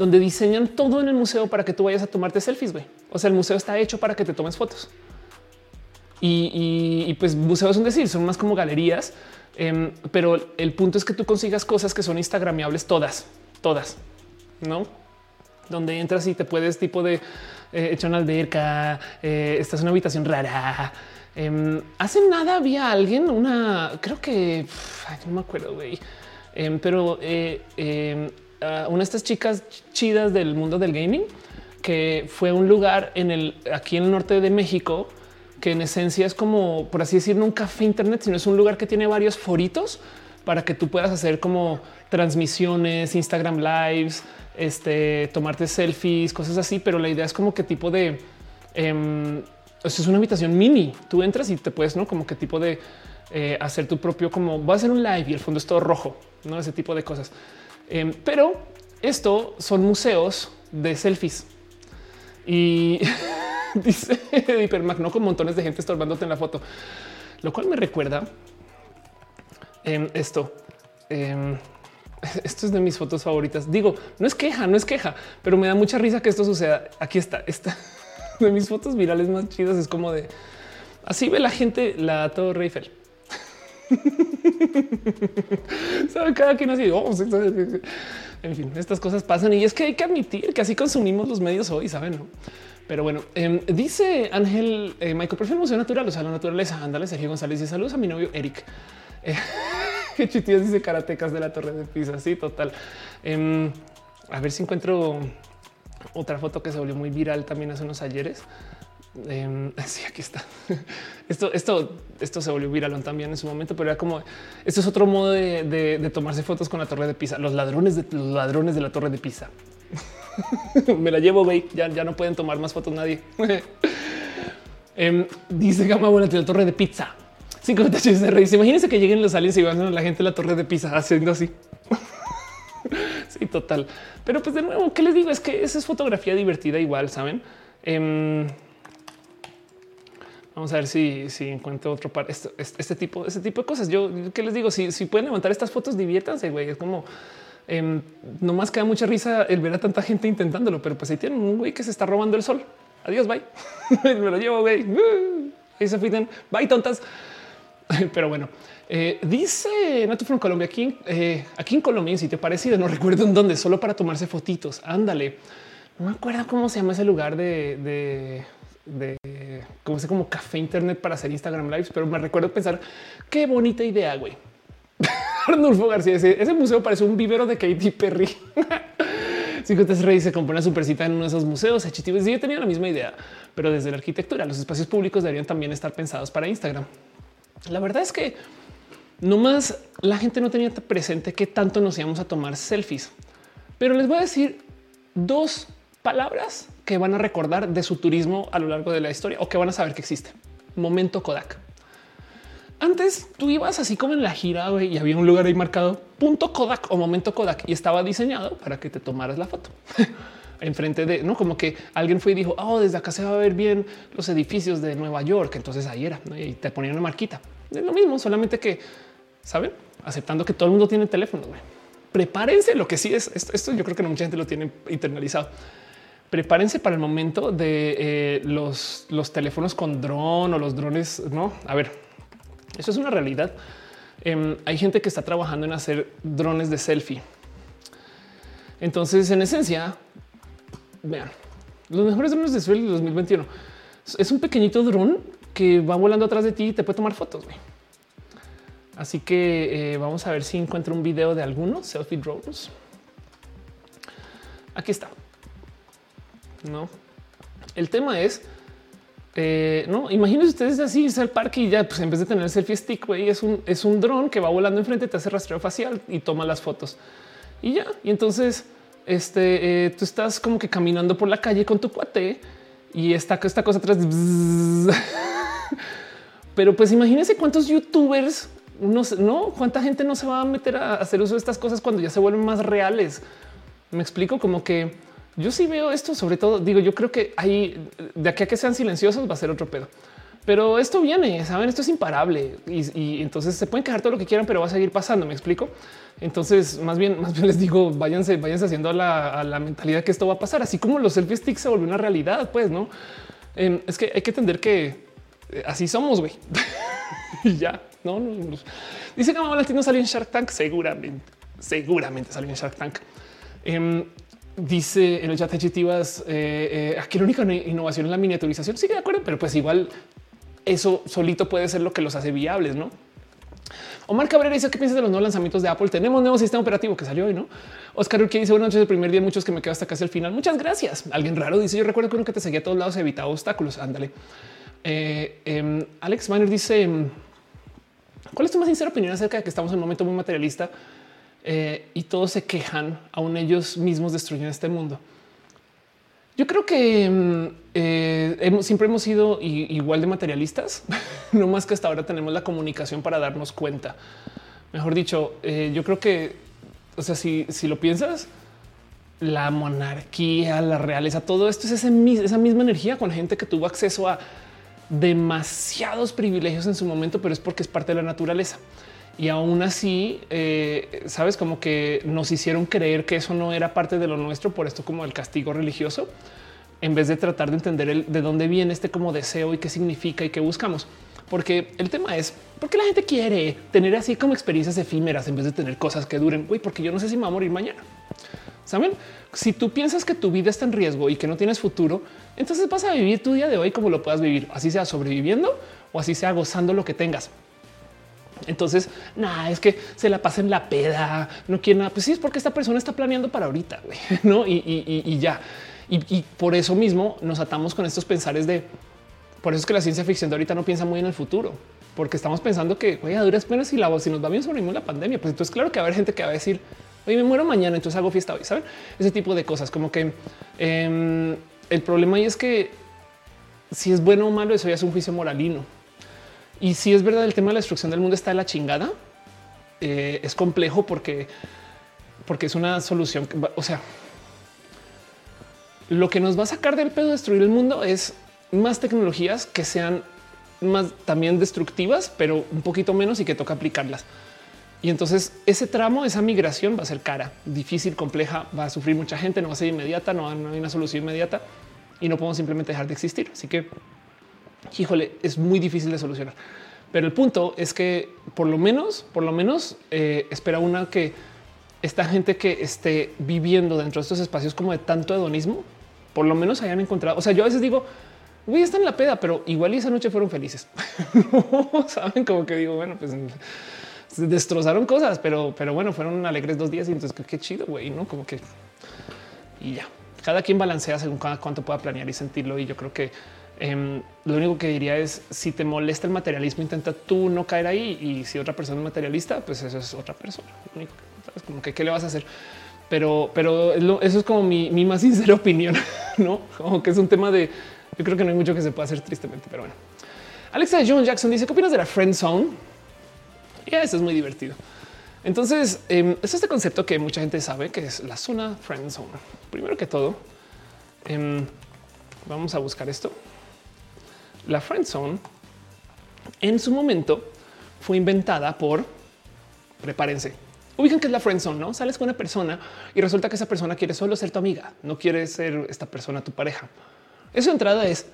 Speaker 1: donde diseñan todo en el museo para que tú vayas a tomarte selfies. O sea, el museo está hecho para que te tomes fotos. Y, pues museos son decir, son más como galerías, em, pero el punto es que tú consigas cosas que son instagramiables todas, todas no? Donde entras y te puedes tipo de eh, echar una alberca, eh, estás en una habitación rara. Em, hace nada había alguien, una, creo que no me acuerdo, güey, em, pero em, una de estas chicas chidas del mundo del gaming que fue un lugar en el aquí en el norte de México que en esencia es como por así decir, no un café internet, sino es un lugar que tiene varios foritos para que tú puedas hacer como transmisiones, Instagram lives, este, tomarte selfies, cosas así, pero la idea es como que tipo de... Eh, es una habitación mini. Tú entras y te puedes, no como que tipo de eh, hacer tu propio, como va a ser un live y el fondo es todo rojo, no ese tipo de cosas. Em, pero esto son museos de selfies y dice Hipermac, no con montones de gente estorbándote en la foto, lo cual me recuerda em, esto. Esto es de mis fotos favoritas. Digo, no es queja, no es queja, pero me da mucha risa que esto suceda. Aquí está, esta de mis fotos virales más chidas. Es como de Así ve la gente la Torre Eiffel. Sabe cada quien así. Oh, en fin, estas cosas pasan y es que hay que admitir que así consumimos los medios hoy, saben? ¿no? Pero bueno, em, dice Ángel eh, Michael, prefiero museo natural, o sea, la naturaleza. Ándale, Sergio González y saludos a mi novio Eric. Eh, que chitías dice karatecas de la Torre de Pisa. Sí, total. Em, a ver si encuentro otra foto que se volvió muy viral también hace unos ayeres. Eh, sí, aquí está. Esto, esto, esto se volvió viral también en su momento, pero era como esto es otro modo de, tomarse fotos con la torre de Pisa. Los ladrones de los ladrones de la torre de Pisa. Me la llevo, güey. Ya, ya no pueden tomar más fotos nadie. Em, dice Gama Buena la torre de pizza. 58 de reyes. Imagínense que lleguen los aliens y van a la gente a la torre de pizza haciendo así. sí, total. Pero pues de nuevo, ¿qué les digo? Es que esa es fotografía divertida igual, ¿saben? Em, Vamos a ver si, si encuentro otro par este, este, tipo, este tipo de cosas. Yo qué les digo, si, si pueden levantar estas fotos, diviértanse, güey. Es como eh, nomás queda mucha risa el ver a tanta gente intentándolo, pero pues ahí tienen un güey que se está robando el sol. Adiós, bye. Me lo llevo, güey. Ahí se fiden. Bye, tontas. Pero bueno, eh, dice Nato from Colombia aquí, eh, aquí en Colombia, en sitio parecido, no recuerdo en dónde, solo para tomarse fotitos. Ándale. No me acuerdo cómo se llama ese lugar de como sé como café internet para hacer Instagram lives, pero me recuerdo pensar qué bonita idea, güey. Arnulfo García, ese, museo parece un vivero de Katy Perry. te Rey se compone una supercita en uno de esos museos. Sí, yo tenía la misma idea, pero desde la arquitectura, los espacios públicos deberían también estar pensados para Instagram. La verdad es que no más la gente no tenía presente que tanto nos íbamos a tomar selfies, pero les voy a decir dos palabras que van a recordar de su turismo a lo largo de la historia o que van a saber que existe. Momento Kodak. Antes tú ibas así como en la gira y había un lugar ahí marcado punto Kodak o momento Kodak y estaba diseñado para que te tomaras la foto. enfrente de no como que alguien fue y dijo oh desde acá se va a ver bien los edificios de Nueva York entonces ahí era y te ponían una marquita. Es lo mismo solamente que saben aceptando que todo el mundo tiene teléfono prepárense lo que sí es esto, esto yo creo que no mucha gente lo tiene internalizado prepárense para el momento de eh, los, los teléfonos con dron o los drones. No, a ver, eso es una realidad. Em, hay gente que está trabajando en hacer drones de selfie. Entonces, en esencia, vean los mejores drones de selfie de 2021 es un pequeñito dron que va volando atrás de ti y te puede tomar fotos. Así que eh, vamos a ver si encuentro un video de algunos selfie drones. Aquí está. No, el tema es eh, no imagínense ustedes así irse al parque y ya pues en vez de tener el selfie stick, es un, es un dron que va volando enfrente, te hace rastreo facial y toma las fotos y ya. Y entonces este eh, tú estás como que caminando por la calle con tu cuate y está esta cosa atrás. Pero pues imagínense cuántos youtubers no, no cuánta gente no se va a meter a hacer uso de estas cosas cuando ya se vuelven más reales. Me explico como que yo sí veo esto, sobre todo, digo, yo creo que hay de aquí a que sean silenciosos va a ser otro pedo. Pero esto viene, saben, esto es imparable y, entonces se pueden quejar todo lo que quieran, pero va a seguir pasando. Me explico. Entonces, más bien, más bien les digo, váyanse, váyanse haciendo la, la mentalidad que esto va a pasar, así como los selfie sticks se volvió una realidad. Pues no em, es que hay que entender que eh, así somos, güey. y ya no, no, dice que Mamá Latino salió en Shark Tank. Seguramente, seguramente salió en Shark Tank. Em, Dice en el chat Chitivas eh, eh, aquí la única innovación es la miniaturización. Sí, de acuerdo, pero pues igual eso solito puede ser lo que los hace viables, no? Omar Cabrera dice qué piensas de los nuevos lanzamientos de Apple. Tenemos nuevo sistema operativo que salió hoy, no? Oscar que dice buenas noches. El primer día, muchos que me quedo hasta casi el final. Muchas gracias. Alguien raro dice: Yo recuerdo que uno que te seguía a todos lados evitaba obstáculos. Ándale. Eh, em, Alex Miner dice: ¿Cuál es tu más sincera opinión acerca de que estamos en un momento muy materialista? Eh, y todos se quejan, aún ellos mismos destruyen este mundo. Yo creo que mm, eh, siempre hemos sido igual de materialistas, no más que hasta ahora tenemos la comunicación para darnos cuenta. Mejor dicho, eh, yo creo que, o sea, si, lo piensas, la monarquía, la realeza, todo esto es esa misma energía con gente que tuvo acceso a demasiados privilegios en su momento, pero es porque es parte de la naturaleza y aún así, eh, sabes, como que nos hicieron creer que eso no era parte de lo nuestro, por esto como el castigo religioso. en vez de tratar de entender el, de dónde viene este como deseo y qué significa y qué buscamos. Porque el tema es por qué la gente quiere tener así como experiencias efímeras en vez de tener cosas que duren. Uy, porque yo no sé si me va a morir mañana. Saben, si tú piensas que tu vida está en riesgo y que no tienes futuro, entonces vas a vivir tu día de hoy como lo puedas vivir, así sea sobreviviendo o así sea gozando lo que tengas. Entonces, nada, es que se la pasa en la peda, no quiere nada. Pues sí, es porque esta persona está planeando para ahorita, ¿no? Y, ya. Y, por eso mismo nos atamos con estos pensares de, por eso es que la ciencia ficción de ahorita no piensa muy en el futuro, porque estamos pensando que, oye, a duras penas si, la, si nos va bien sobrevivimos la pandemia, pues entonces claro que va a haber gente que va a decir, oye, me muero mañana, entonces hago fiesta hoy, ¿saben? Ese tipo de cosas, como que em, el problema ahí es que si es bueno o malo, eso ya es un juicio moralino y si es verdad, el tema de la destrucción del mundo está en la chingada. Eh, es complejo porque, porque es una solución. o sea, lo que nos va a sacar del pedo de destruir el mundo es más tecnologías que sean más también destructivas, pero un poquito menos y que toca aplicarlas. Y entonces ese tramo, esa migración va a ser cara, difícil, compleja, va a sufrir mucha gente, no va a ser inmediata, no, no hay una solución inmediata y no podemos simplemente dejar de existir. Así que híjole, es muy difícil de solucionar. Pero el punto es que por lo menos, por lo menos eh, espera una que esta gente que esté viviendo dentro de estos espacios como de tanto hedonismo, por lo menos hayan encontrado. O sea, yo a veces digo, a estar en la peda, pero igual esa noche fueron felices. Saben como que digo, bueno, pues destrozaron cosas, pero, pero bueno, fueron alegres dos días y entonces qué chido, güey, no como que y ya. Cada quien balancea según cuánto pueda planear y sentirlo. Y yo creo que Em, lo único que diría es si te molesta el materialismo, intenta tú no caer ahí. Y si otra persona es materialista, pues eso es otra persona. ¿Sabes? Como que qué le vas a hacer. Pero, pero eso es como mi, más sincera opinión, no como que es un tema de yo creo que no hay mucho que se pueda hacer tristemente, pero bueno. Alexa John Jackson dice: ¿Qué opinas de la friend zone? Y eso es muy divertido. Entonces, em, es este concepto que mucha gente sabe que es la zona friend zone. Primero que todo, em, vamos a buscar esto. La friend zone en su momento fue inventada por prepárense. Ubican que es la friend zone, no sales con una persona y resulta que esa persona quiere solo ser tu amiga, no quiere ser esta persona tu pareja. Eso entrada es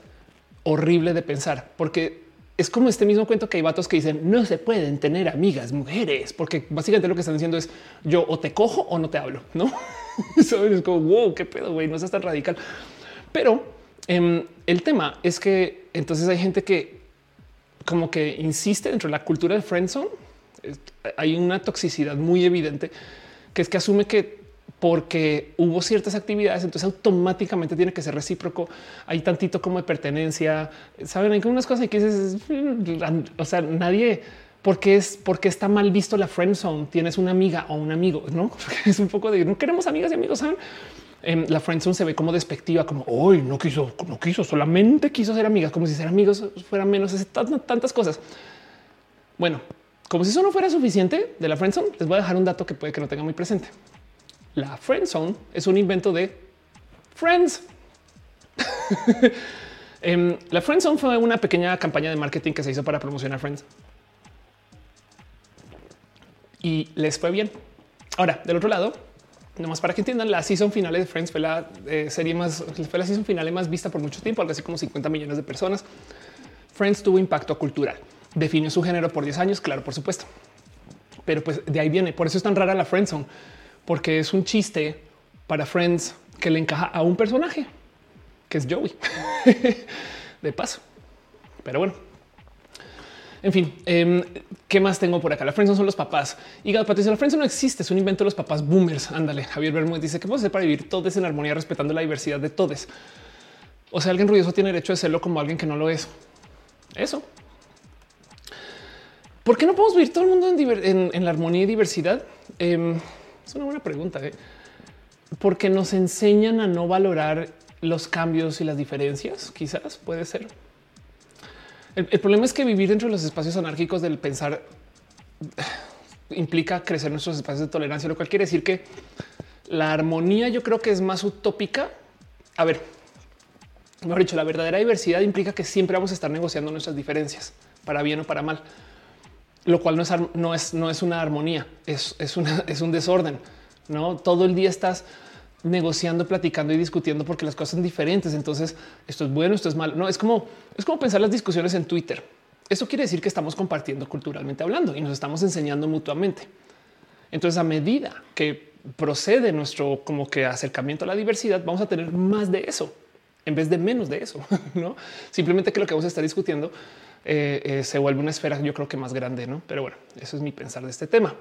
Speaker 1: horrible de pensar porque es como este mismo cuento que hay vatos que dicen no se pueden tener amigas mujeres, porque básicamente lo que están diciendo es yo o te cojo o no te hablo, no? es como wow, qué pedo, güey, no es tan radical. Pero Em, el tema es que entonces hay gente que como que insiste dentro de la cultura del friendzone. Hay una toxicidad muy evidente que es que asume que porque hubo ciertas actividades, entonces automáticamente tiene que ser recíproco. Hay tantito como de pertenencia. Saben, hay unas cosas que dices, o sea, nadie, porque es porque está mal visto la friend zone. Tienes una amiga o un amigo, no es un poco de no queremos amigas y amigos. ¿saben? La friendzone se ve como despectiva, como hoy no quiso, no quiso, solamente quiso ser amigas, como si ser amigos fuera menos, tantas cosas. Bueno, como si eso no fuera suficiente de la friendzone, les voy a dejar un dato que puede que no tenga muy presente. La friendzone es un invento de Friends. Em, la friendzone fue una pequeña campaña de marketing que se hizo para promocionar Friends y les fue bien. Ahora, del otro lado, Nomás para que entiendan, la season final de Friends fue la eh, serie más, fue la season final más vista por mucho tiempo, algo así como 50 millones de personas. Friends tuvo impacto cultural, definió su género por 10 años, claro, por supuesto. Pero pues de ahí viene, por eso es tan rara la Friendzone, porque es un chiste para Friends que le encaja a un personaje, que es Joey, de paso. Pero bueno, en fin, em, ¿qué más tengo por acá? La friendzone son los papás. Y Patricia, la friendzone no existe, es un invento de los papás boomers. Ándale, Javier Bermúdez dice que podemos hacer para vivir todos en armonía respetando la diversidad de todos. O sea, alguien ruidoso tiene derecho de serlo como alguien que no lo es. Eso. ¿Por qué no podemos vivir todo el mundo en, la armonía y diversidad? Em, es una buena pregunta. ¿eh? Porque nos enseñan a no valorar los cambios y las diferencias. Quizás puede ser. El, problema es que vivir dentro de los espacios anárquicos del pensar implica crecer nuestros espacios de tolerancia, lo cual quiere decir que la armonía yo creo que es más utópica. A ver, mejor dicho, la verdadera diversidad implica que siempre vamos a estar negociando nuestras diferencias para bien o para mal, lo cual no es, no es, no es una armonía, es, es, una, es un desorden. No todo el día estás negociando, platicando y discutiendo porque las cosas son diferentes. Entonces, esto es bueno, esto es malo. No es como es como pensar las discusiones en Twitter. Eso quiere decir que estamos compartiendo culturalmente hablando y nos estamos enseñando mutuamente. Entonces, a medida que procede nuestro como que acercamiento a la diversidad, vamos a tener más de eso en vez de menos de eso. No simplemente que lo que vamos a estar discutiendo eh, eh, se vuelve una esfera, yo creo que más grande, no? Pero bueno, eso es mi pensar de este tema.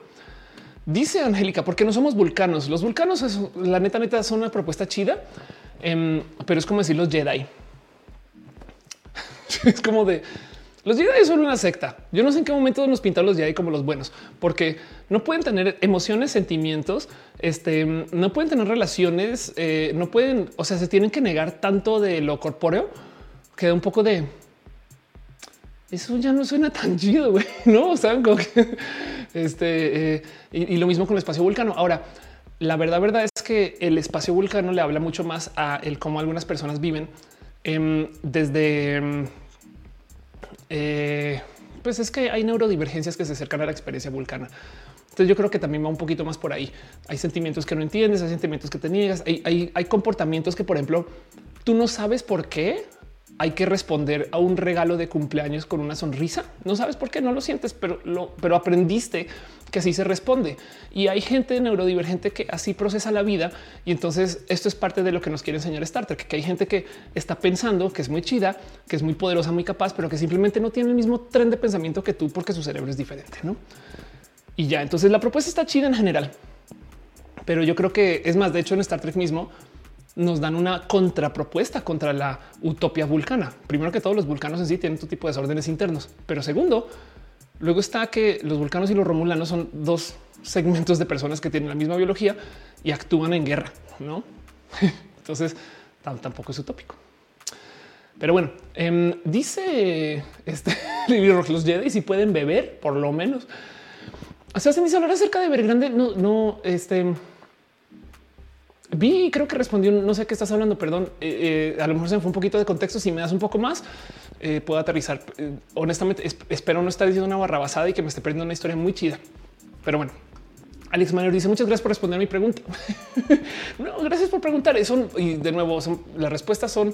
Speaker 1: Dice Angélica, porque no somos vulcanos. Los vulcanos, la neta, neta, son una propuesta chida, em, pero es como decir los Jedi. es como de los Jedi son una secta. Yo no sé en qué momento nos pintan los Jedi como los buenos, porque no pueden tener emociones, sentimientos, este, no pueden tener relaciones, eh, no pueden, o sea, se tienen que negar tanto de lo corpóreo, queda un poco de eso ya no suena tan chido, güey, no? O sea, que este eh, y, lo mismo con el espacio vulcano. Ahora, la verdad, verdad es que el espacio vulcano le habla mucho más a el cómo algunas personas viven em, desde em, eh, pues es que hay neurodivergencias que se acercan a la experiencia vulcana. Entonces yo creo que también va un poquito más por ahí. Hay sentimientos que no entiendes, hay sentimientos que te niegas, hay, hay comportamientos que, por ejemplo, tú no sabes por qué hay que responder a un regalo de cumpleaños con una sonrisa. No sabes por qué, no lo sientes, pero lo, pero aprendiste que así se responde. Y hay gente neurodivergente que así procesa la vida. Y entonces esto es parte de lo que nos quiere enseñar Star Trek, que hay gente que está pensando que es muy chida, que es muy poderosa, muy capaz, pero que simplemente no tiene el mismo tren de pensamiento que tú porque su cerebro es diferente. ¿no? Y ya, entonces la propuesta está chida en general. Pero yo creo que es más, de hecho en Star Trek mismo nos dan una contrapropuesta contra la utopía vulcana. Primero que todos los vulcanos en sí tienen tu tipo de desórdenes internos, pero segundo, luego está que los vulcanos y los romulanos son dos segmentos de personas que tienen la misma biología y actúan en guerra, ¿no? Entonces tampoco es utópico. Pero bueno, em, dice este los Jedi si pueden beber, por lo menos. O sea, se hizo hablar acerca de Grande. No, no, este Vi, creo que respondió, no sé qué estás hablando, perdón, eh, eh, a lo mejor se me fue un poquito de contexto, si me das un poco más, eh, puedo aterrizar. honestamente, espero no estar diciendo una barrabasada y que me esté perdiendo una historia muy chida. Pero bueno, Alex Mayor dice muchas gracias por responder mi pregunta. no, gracias por preguntar. Eso y de nuevo, las respuestas son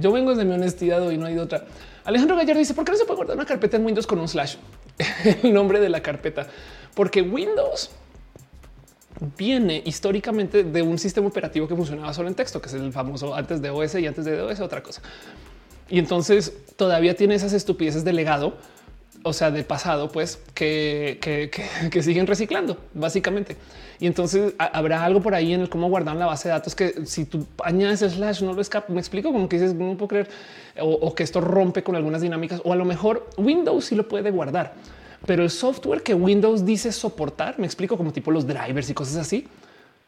Speaker 1: yo vengo desde mi honestidad y no hay otra. Alejandro Gallardo dice por qué no se puede guardar una carpeta en Windows con un slash el nombre de la carpeta, porque Windows viene históricamente de un sistema operativo que funcionaba solo en texto, que es el famoso antes de OS y antes de OS otra cosa. Y entonces todavía tiene esas estupideces de legado, o sea, de pasado, pues que, que, siguen reciclando básicamente. Y entonces habrá algo por ahí en el cómo guardar la base de datos que si tú añades slash no lo escapa. Me explico como que dices no puedo creer o, o que esto rompe con algunas dinámicas o a lo mejor Windows sí lo puede guardar pero el software que Windows dice soportar, me explico como tipo los drivers y cosas así,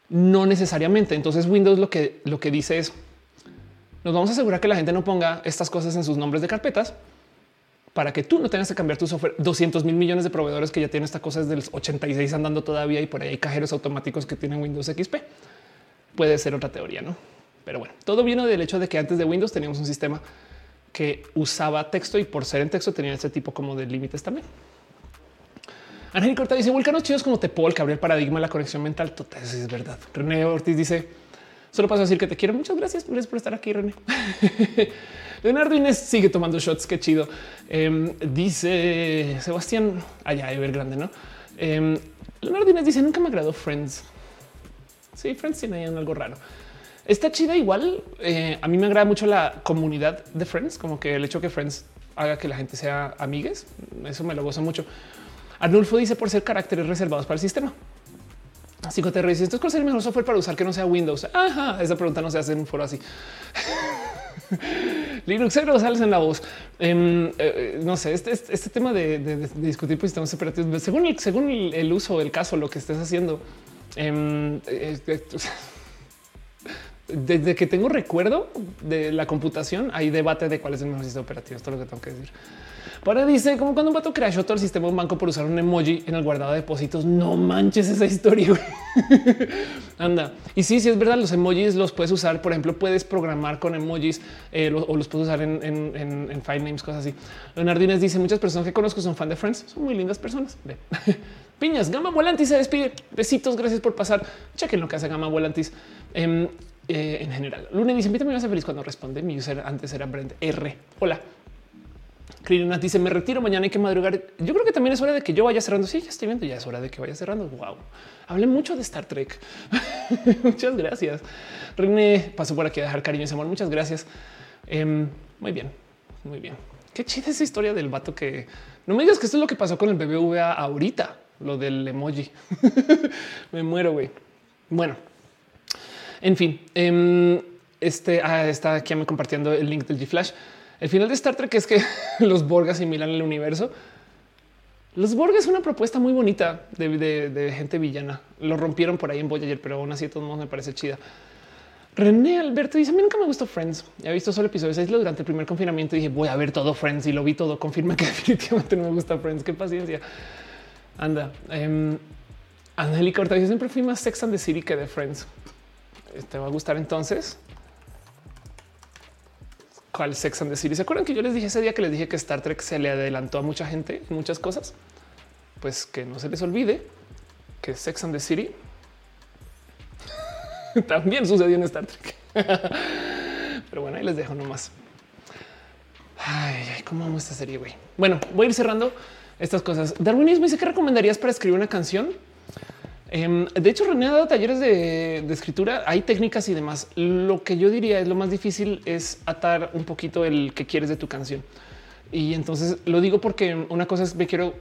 Speaker 1: no necesariamente. Entonces Windows lo que lo que dice es nos vamos a asegurar que la gente no ponga estas cosas en sus nombres de carpetas para que tú no tengas que cambiar tu software. 200 mil millones de proveedores que ya tienen esta cosa desde los 86 andando todavía y por ahí hay cajeros automáticos que tienen Windows XP. Puede ser otra teoría, no? Pero bueno, todo viene del hecho de que antes de Windows teníamos un sistema que usaba texto y por ser en texto tenía ese tipo como de límites también. Ángel Corta dice vulcanos chidos como Tepol que abrió el paradigma la conexión mental. Total, es verdad. René Ortiz dice solo paso a decir que te quiero. Muchas gracias, por estar aquí, René. Leonardo Inés sigue tomando shots. Qué chido. Em, dice Sebastián allá de ver grande, no? Em, Leonardo Inés dice nunca me agradó Friends. Sí, Friends tiene algo raro. Está chida igual. Eh, a mí me agrada mucho la comunidad de Friends, como que el hecho que Friends haga que la gente sea amigues. Eso me lo gozo mucho. Arnulfo dice por ser caracteres reservados para el sistema. Te dice esto es el mejor software para usar que no sea Windows. Ajá, esa pregunta no se hace en un foro así. Linux sales en la voz. Em, eh, eh, no sé, este, este, este tema de, discutir por sistemas operativos, según el, según el, uso, el caso, lo que estés haciendo. Em, eh, desde que tengo recuerdo de la computación, hay debate de cuál es el mejor sistema operativo. Esto es lo que tengo que decir. Para dice como cuando un vato crashó todo el sistema de un banco por usar un emoji en el guardado de depósitos. No manches esa historia. Anda. Y sí, sí es verdad. Los emojis los puedes usar. Por ejemplo, puedes programar con emojis eh, o los puedes usar en, en, en, file names, cosas así. Leonardines dice muchas personas que conozco son fan de Friends. Son muy lindas personas. Piñas, Gama Volantis se despide. Besitos, gracias por pasar. Chequen lo que hace Gama Volantis. Em, eh, en general. Luna dice: Invítame a hacer feliz cuando responde. Mi user antes era Brent R. Hola. Crina dice: Me retiro mañana, hay que madrugar. Yo creo que también es hora de que yo vaya cerrando. Sí, ya estoy viendo, ya es hora de que vaya cerrando. Wow, hablé mucho de Star Trek. muchas gracias. René pasó por aquí a dejar cariño y amor. Muchas gracias. Em, muy bien, muy bien. Qué chida esa historia del vato que no me digas que esto es lo que pasó con el BBVA ahorita, lo del emoji. me muero, güey. Bueno, en fin, em, este ah, está aquí compartiendo el link del G Flash. El final de Star Trek es que los Borg asimilan el universo. Los Borg es una propuesta muy bonita de, gente villana. Lo rompieron por ahí en Voyager, pero aún así de todos modos me parece chida. René Alberto dice: A mí nunca me gustó Friends. He visto solo episodios 6 durante el primer confinamiento dije: Voy a ver todo Friends y lo vi todo. Confirma que definitivamente no me gusta Friends. Qué paciencia. Anda. Um, Angélica Ortega, yo siempre fui más Sex and the City que de Friends. Te va a gustar entonces. ¿Cuál Sex and the City? ¿Se acuerdan que yo les dije ese día que les dije que Star Trek se le adelantó a mucha gente en muchas cosas? Pues que no se les olvide que Sex and the City también sucedió en Star Trek. Pero bueno, ahí les dejo nomás. Ay, cómo amo esta serie, güey. Bueno, voy a ir cerrando estas cosas. Darwinismo dice que recomendarías para escribir una canción. Em, de hecho, René ha dado talleres de, escritura, hay técnicas y demás. Lo que yo diría es lo más difícil es atar un poquito el que quieres de tu canción. Y entonces lo digo porque una cosa es me quiero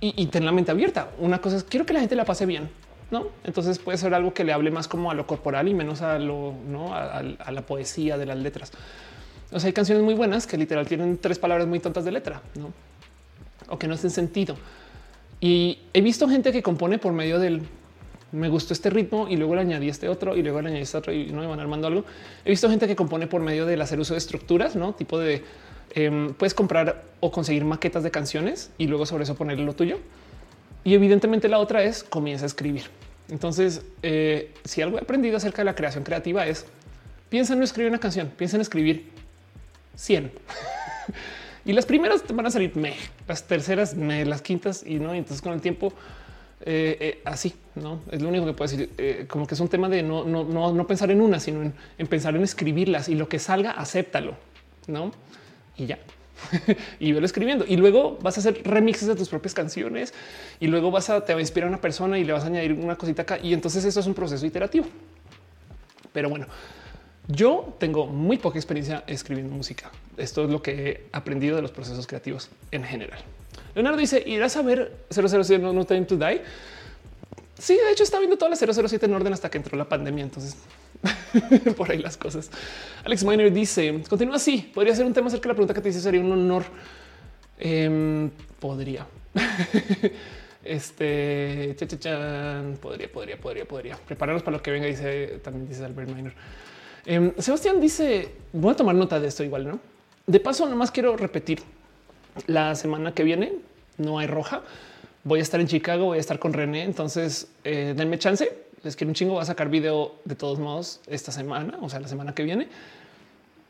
Speaker 1: y, tener la mente abierta. Una cosa es quiero que la gente la pase bien. No, entonces puede ser algo que le hable más como a lo corporal y menos a lo no a, a la poesía de las letras. O sea, hay canciones muy buenas que literal tienen tres palabras muy tontas de letra, no? O que no hacen sentido. Y he visto gente que compone por medio del me gustó este ritmo y luego le añadí este otro y luego le añadí este otro y no me van armando algo. He visto gente que compone por medio del hacer uso de estructuras, no tipo de em, puedes comprar o conseguir maquetas de canciones y luego sobre eso ponerle lo tuyo. Y evidentemente la otra es comienza a escribir. Entonces, eh, si algo he aprendido acerca de la creación creativa es piensa en no escribir una canción, piensa en escribir 100. y las primeras van a salir me, las terceras me, las quintas y no. Y entonces con el tiempo eh, eh, así, no es lo único que puedo decir. Eh, como que es un tema de no, no, no, no pensar en una, sino en, pensar en escribirlas y lo que salga, acéptalo, no? Y ya. y velo escribiendo y luego vas a hacer remixes de tus propias canciones y luego vas a te va a inspirar a una persona y le vas a añadir una cosita acá y entonces eso es un proceso iterativo. Pero bueno, yo tengo muy poca experiencia escribiendo música. Esto es lo que he aprendido de los procesos creativos en general. Leonardo dice, ¿irás a ver 007 No, Time to Die? Sí, de hecho está viendo toda la 007 en orden hasta que entró la pandemia. Entonces, por ahí las cosas. Alex Miner dice, continúa así. Podría ser un tema acerca de la pregunta que te dice, sería un honor. Em, podría. este podría, podría, podría, podría prepararnos para lo que venga. Dice también dice Albert Miner. Em, Sebastián dice, voy a tomar nota de esto igual, no? De paso, nomás quiero repetir la semana que viene no hay roja. Voy a estar en Chicago, voy a estar con René. Entonces eh, denme chance. Les quiero un chingo. Voy a sacar video de todos modos esta semana, o sea, la semana que viene.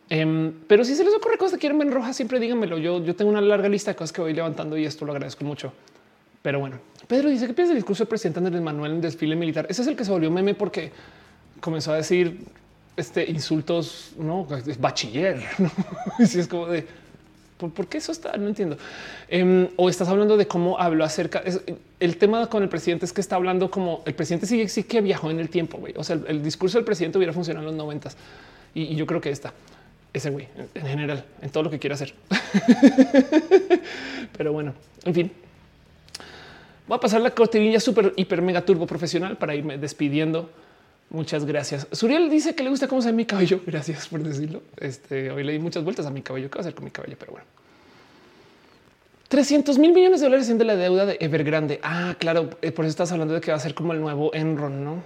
Speaker 1: Em, pero si se les ocurre cosas que quieren ver en roja, siempre díganmelo. Yo, yo tengo una larga lista de cosas que voy levantando y esto lo agradezco mucho. Pero bueno, Pedro dice que piensa el discurso del presidente Andrés Manuel en desfile militar. Ese es el que se volvió meme porque comenzó a decir este insultos, no bachiller. ¿no? si es como de ¿Por, qué eso está? No entiendo. Em, o estás hablando de cómo habló acerca. el tema con el presidente es que está hablando como el presidente sigue sí que viajó en el tiempo. O sea, el, discurso del presidente hubiera funcionado en los noventas y, yo creo que está ese güey en general, en todo lo que quiera hacer. Pero bueno, en fin, voy a pasar la cortinilla súper hiper mega turbo profesional para irme despidiendo. Muchas gracias. Suriel dice que le gusta cómo se ve mi cabello. Gracias por decirlo. Este hoy le di muchas vueltas a mi cabello. ¿Qué va a hacer con mi cabello? Pero bueno. 300 mil millones de dólares de la deuda de Evergrande. Ah, claro. Eh, por eso estás hablando de que va a ser como el nuevo Enron, no?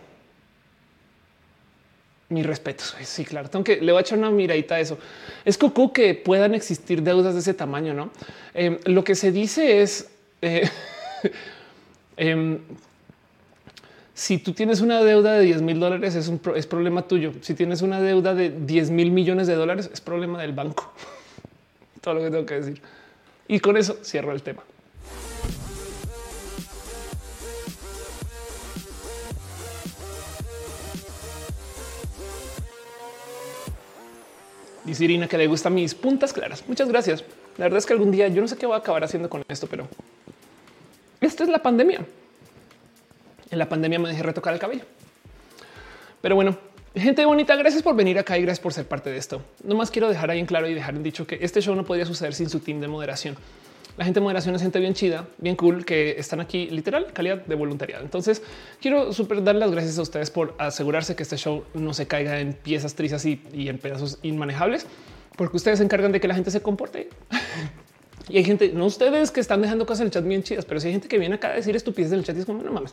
Speaker 1: Mi respeto. Sí, claro. Tengo que le voy a echar una miradita a eso. Es cucú que puedan existir deudas de ese tamaño, no? Em, lo que se dice es eh, em, si tú tienes una deuda de 10 mil dólares, es un es problema tuyo. Si tienes una deuda de 10 mil millones de dólares, es problema del banco. Todo lo que tengo que decir. Y con eso cierro el tema. Dice Irina que le gustan mis puntas claras. Muchas gracias. La verdad es que algún día yo no sé qué voy a acabar haciendo con esto, pero esta es la pandemia. En la pandemia me dejé retocar el cabello. Pero bueno, gente bonita, gracias por venir acá y gracias por ser parte de esto. No más quiero dejar ahí en claro y dejar en dicho que este show no podría suceder sin su team de moderación. La gente de moderación es gente bien chida, bien cool, que están aquí literal calidad de voluntariado. Entonces quiero super dar las gracias a ustedes por asegurarse que este show no se caiga en piezas trizas y, en pedazos inmanejables, porque ustedes se encargan de que la gente se comporte. y hay gente, no ustedes que están dejando cosas en el chat bien chidas, pero si hay gente que viene acá a decir estupideces en el chat y es como no mames.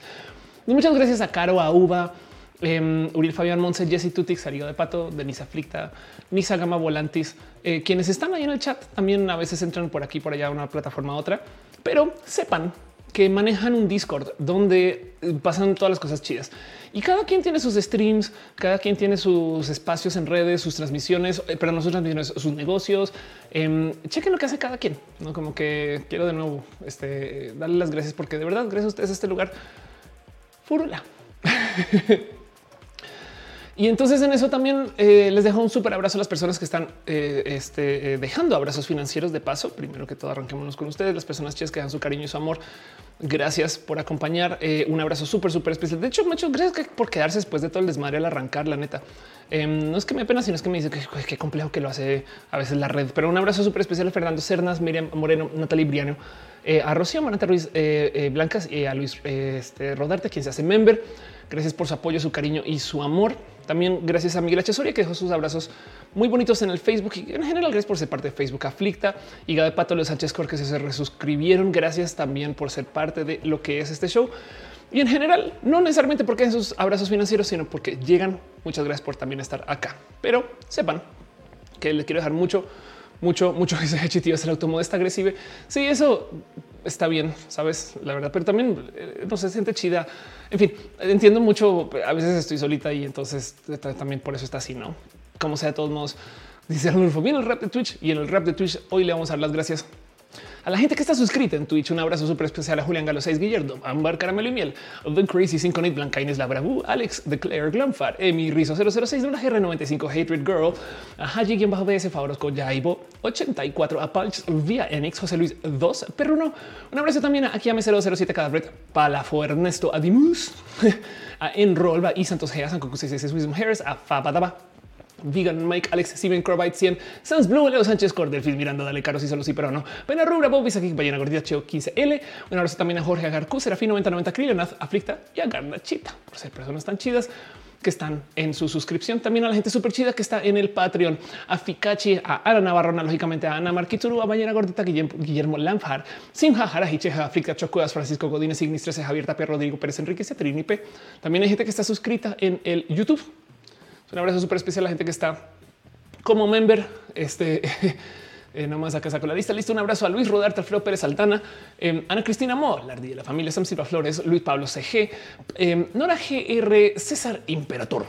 Speaker 1: Muchas gracias a Caro, a Uva, eh, Uriel Fabián Monse, Jesse Tutix, Sarío de Pato, Denise Aflicta, Nisa Gama Volantis, eh, quienes están ahí en el chat también a veces entran por aquí, por allá, una plataforma a otra, pero sepan que manejan un Discord donde eh, pasan todas las cosas chidas y cada quien tiene sus streams, cada quien tiene sus espacios en redes, sus transmisiones, eh, pero no sus transmisiones, sus negocios. Eh, chequen lo que hace cada quien, no como que quiero de nuevo este, darle las gracias porque de verdad, gracias a ustedes a este lugar. Furula. Y entonces en eso también eh, les dejo un súper abrazo a las personas que están eh, este, eh, dejando abrazos financieros de paso. Primero que todo, arranquémonos con ustedes, las personas chidas que dan su cariño y su amor. Gracias por acompañar. un abrazo súper, súper especial. De hecho, muchas gracias por quedarse después de todo el desmadre al arrancar, la neta. Em, no es que me pena, sino es que me dice que qué complejo que lo hace a veces la red. Pero un abrazo súper especial a Fernando Cernas, Miriam Moreno, Natalie Briano, a Rocío Maranta Ruiz Blancas y a Luis este, Rodarte, quien se hace member. Gracias por su apoyo, su cariño y su amor. También gracias a Miguel H. Soria que dejó sus abrazos muy bonitos en el Facebook y en general gracias por ser parte de Facebook Aflicta y Gabe Pato los Sánchez Cor que se resuscribieron. Gracias también por ser parte de lo que es este show. Y en general, no necesariamente porque esos abrazos financieros, sino porque llegan. Muchas gracias por también estar acá. Pero sepan que les quiero dejar mucho, mucho, mucho ese tío es el automóvil está agresivo. Sí, eso está bien, sabes la verdad, pero también eh, no se siente chida. En fin, entiendo mucho. A veces estoy solita y entonces también por eso está así, no? Como sea, de todos modos, dice Arnulfo, viene el rap de Twitch y en el rap de Twitch hoy le vamos a dar las gracias a la gente que está suscrita en Twitch, un abrazo súper especial a Julián Galo 6, Guillermo, Ambar Caramelo y Miel, The Crazy 5 Night Blanca Inés Labrabu, Alex, The Claire Glumfar, Emi Rizo 006, Luna GR95, Hatred Girl, a Haji, quien bajo BS Favorosco, Jaibo 84, a Pulch, Vía Enix, José Luis 2, Perruno. Un abrazo también a aquí a 007 Cadabret, Palafo Ernesto Adimus, a Enrolva y Santos Gea, San Coco 66, Wisdom Harris, a Fabadaba, Vegan, Mike, Alex, Steven, Corbite, 100, Sans Blue, Leo Sánchez, Cordelfil, Miranda, Dale, Caro, sí, solo sí, pero no. Pena Rubra, Bobby, aquí, Ballena Gordita, Cheo 15L. Un abrazo también a Jorge Agarcu, Serafín 9090, Krillanath, Aflicta y a Garnachita, por ser personas tan chidas que están en su suscripción. También a la gente súper chida que está en el Patreon, a Fikachi, a Ana Navarrona, lógicamente a Ana Marquituru, a Ballena Gordita, Guillermo, Lamfar, Simha, Jarajiche, Aflicta, Chocudas, Francisco Godínez, Ignis 13, Javier Tapia, Rodrigo Pérez, Enrique, P. También hay gente que está suscrita en el YouTube. Un abrazo súper especial a la gente que está como member. Este eh, nomás acá saco la lista. Listo. Un abrazo a Luis Rodarte, Alfredo Pérez Altana, eh, Ana Cristina Mo, la ardilla la familia Sam Silva Flores, Luis Pablo CG, eh, Nora GR, César Imperator.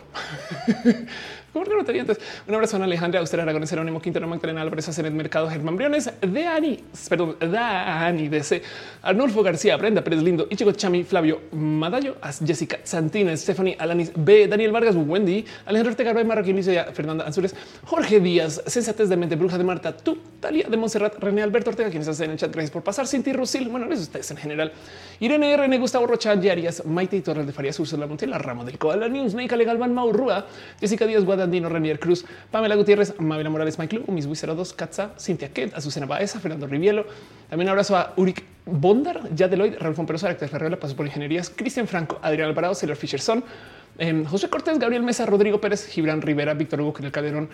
Speaker 1: Un abrazo a Alejandra, Auster Aragón, Jerónimo Quintero, Magdalena Álvarez, el Mercado, Germán Briones, de Ani, perdón, Dani DC, Arnulfo García, Brenda Pérez Lindo, Ichigo Chami, Flavio Madallo, Jessica Santina, Stephanie Alanis B, Daniel Vargas, Wendy, Alejandro Ortega, Marroquín, Fernanda Anzures, Jorge Díaz, Sensatez de Mente, Bruja de Marta, tú, Talia de Montserrat, René Alberto Ortega, quienes hacen en el chat. Gracias por pasar. Cinti Rusil, bueno, eso ustedes en general. Irene René, Gustavo Rocha, Yarias, Maite y Torres de Farías, Ursula Montiel, Rama del Coala News, Neika Legalman, Maurrua, Jessica Díaz, Guadandino, Renier Cruz, Pamela Gutiérrez, Mabela Morales, Mike Lu, Mis 02, Katza, Cintia Kent, Azucena Baeza, Fernando Rivielo. También abrazo a Uric Bondar, ya Deloitte, Raúl Fomperosa, Actor Ferreira, Paso por Ingenierías, Cristian Franco, Adrián Alvarado, Celer Fisherson, eh, José Cortés, Gabriel Mesa, Rodrigo Pérez, Gibran Rivera, Víctor Hugo, el Calderón,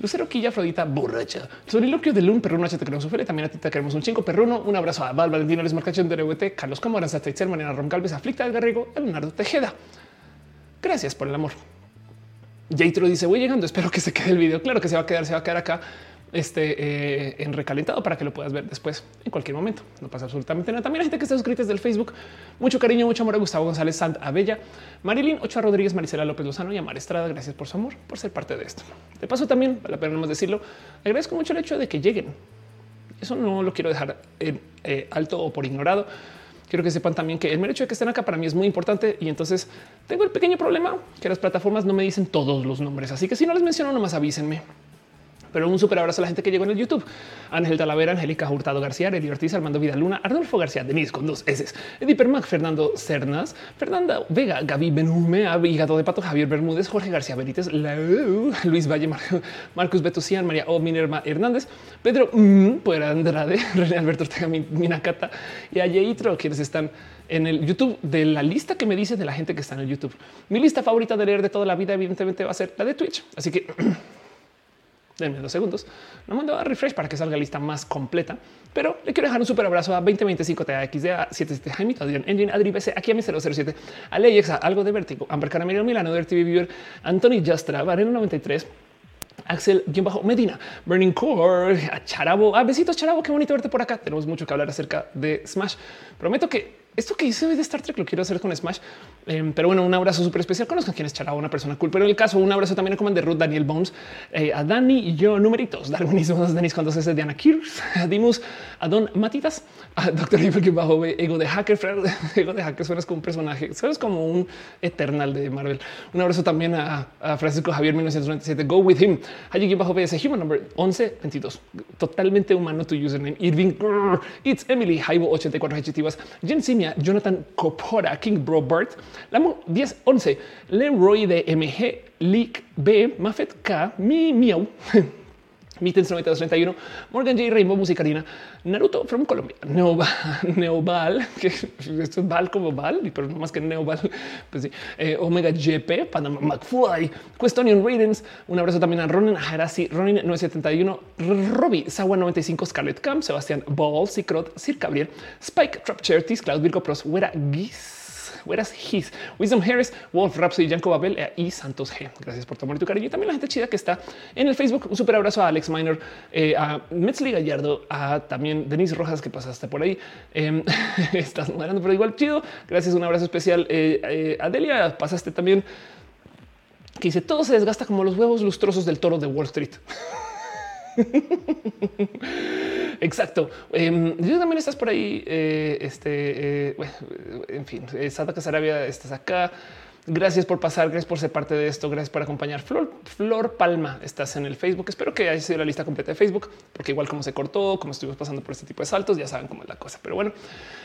Speaker 1: Lucero Quilla, Afrodita, borracha, Soliloquio de Lun, Perruno, H, te queremos también a ti te queremos un chingo, Perruno, un abrazo a Val, Valentino, Les Marcación de RWT, Carlos Camoranza, Sateitzer, Mariana Ron Galvez, Aflicta, El Garrigo, Leonardo Tejeda. Gracias por el amor. Jatro dice voy llegando, espero que se quede el video. Claro que se va a quedar, se va a quedar acá este, eh, en recalentado para que lo puedas ver después en cualquier momento. No pasa absolutamente nada. También hay gente que está suscrita desde el Facebook. Mucho cariño, mucho amor a Gustavo González Sant Abella, Marilyn Ochoa Rodríguez, Maricela López Lozano y Amar Estrada. Gracias por su amor, por ser parte de esto. De paso, también vale la pena más decirlo. Agradezco mucho el hecho de que lleguen. Eso no lo quiero dejar en eh, alto o por ignorado quiero que sepan también que el mero de que estén acá para mí es muy importante y entonces tengo el pequeño problema que las plataformas no me dicen todos los nombres. Así que si no les menciono, nomás avísenme. Pero un súper abrazo a la gente que llegó en el YouTube. Ángel Talavera, Angélica Hurtado García, Eli Ortiz, Armando Vidaluna, Arnulfo García, Denise con dos S, Eddie Permac, Fernando Cernas, Fernanda Vega, Gaby Benume, Hígado de Pato, Javier Bermúdez, Jorge García Benítez, Luis Valle, Marcus Betusian, María O. Hernández, Pedro mm, Andrade, René Alberto Ortega Minacata y Ayeitro, quienes están en el YouTube de la lista que me dice de la gente que está en el YouTube. Mi lista favorita de leer de toda la vida, evidentemente, va a ser la de Twitch. Así que denme dos segundos. No mando a refresh para que salga lista más completa, pero le quiero dejar un súper abrazo a 2025 TAXD, a 77 Jaime Adrian Engine, Adri BC, aquí a mi 007, a Leyexa, algo de vértigo, Amber Caramelo Milano, TV Viewer, Anthony Justra, Vareno 93, Axel bajo Medina, Burning Core, a Charabo, a besitos Charabo, qué bonito verte por acá. Tenemos mucho que hablar acerca de Smash. Prometo que esto que hice de Star Trek lo quiero hacer con Smash. Em, pero bueno, un abrazo súper especial. Conozcan quién es Charaba, una persona cool. Pero en el caso, un abrazo también a Commander Ruth, Daniel Bones, eh, a Dani y yo, numeritos, Darwinismo, Denis cuando se de Ana Kirs, a Dimus, a Don Matitas, a Doctor Evil bajo Ego de Hacker, Ego de Hacker suenas como un personaje, suenas como un eternal de Marvel. Un abrazo también a, Francisco Javier 1997, Go With Him, Haji bajo BS, Human Number 1122, totalmente humano tu username, Irving, It's Emily, Jaibo 84 adjetivas, Jen Jonathan Copora, King Robert, Lamo 1011, Leroy de MG, Leak B, Mafet K, Mi Miau. Mitens 9231, Morgan J. Rainbow Musicarina, Naruto from Colombia, Neoval, Neoval, que esto es Val como Val, pero no más que Neoval, pues sí, eh, Omega JP, Panama McFly, Questonian Raidens, un abrazo también a Ronin Harasi, Ronin 971, Robbie, Sawa 95, Scarlett Camp, Sebastián Ball, Sicrot, Sir Gabriel, Spike, Trap Charities, Cloud Virgo Pros, Wera Giz, Whereas His, Wisdom Harris, Wolf Rhapsody, Janko Babel eh, y Santos G. Gracias por tomar tu cariño. Y también la gente chida que está en el Facebook. Un súper abrazo a Alex Minor, eh, a Metzli Gallardo, a también Denise Rojas que pasaste por ahí. Em, estás moderando, pero igual chido. Gracias. Un abrazo especial. Eh, Adelia, pasaste también que dice todo se desgasta como los huevos lustrosos del toro de Wall Street. Exacto. Eh, también estás por ahí. Eh, este, eh, en fin, eh, Santa Casarabia, estás acá. Gracias por pasar, gracias por ser parte de esto, gracias por acompañar. Flor, Flor Palma, estás en el Facebook. Espero que haya sido la lista completa de Facebook, porque igual como se cortó, como estuvimos pasando por este tipo de saltos, ya saben cómo es la cosa. Pero bueno,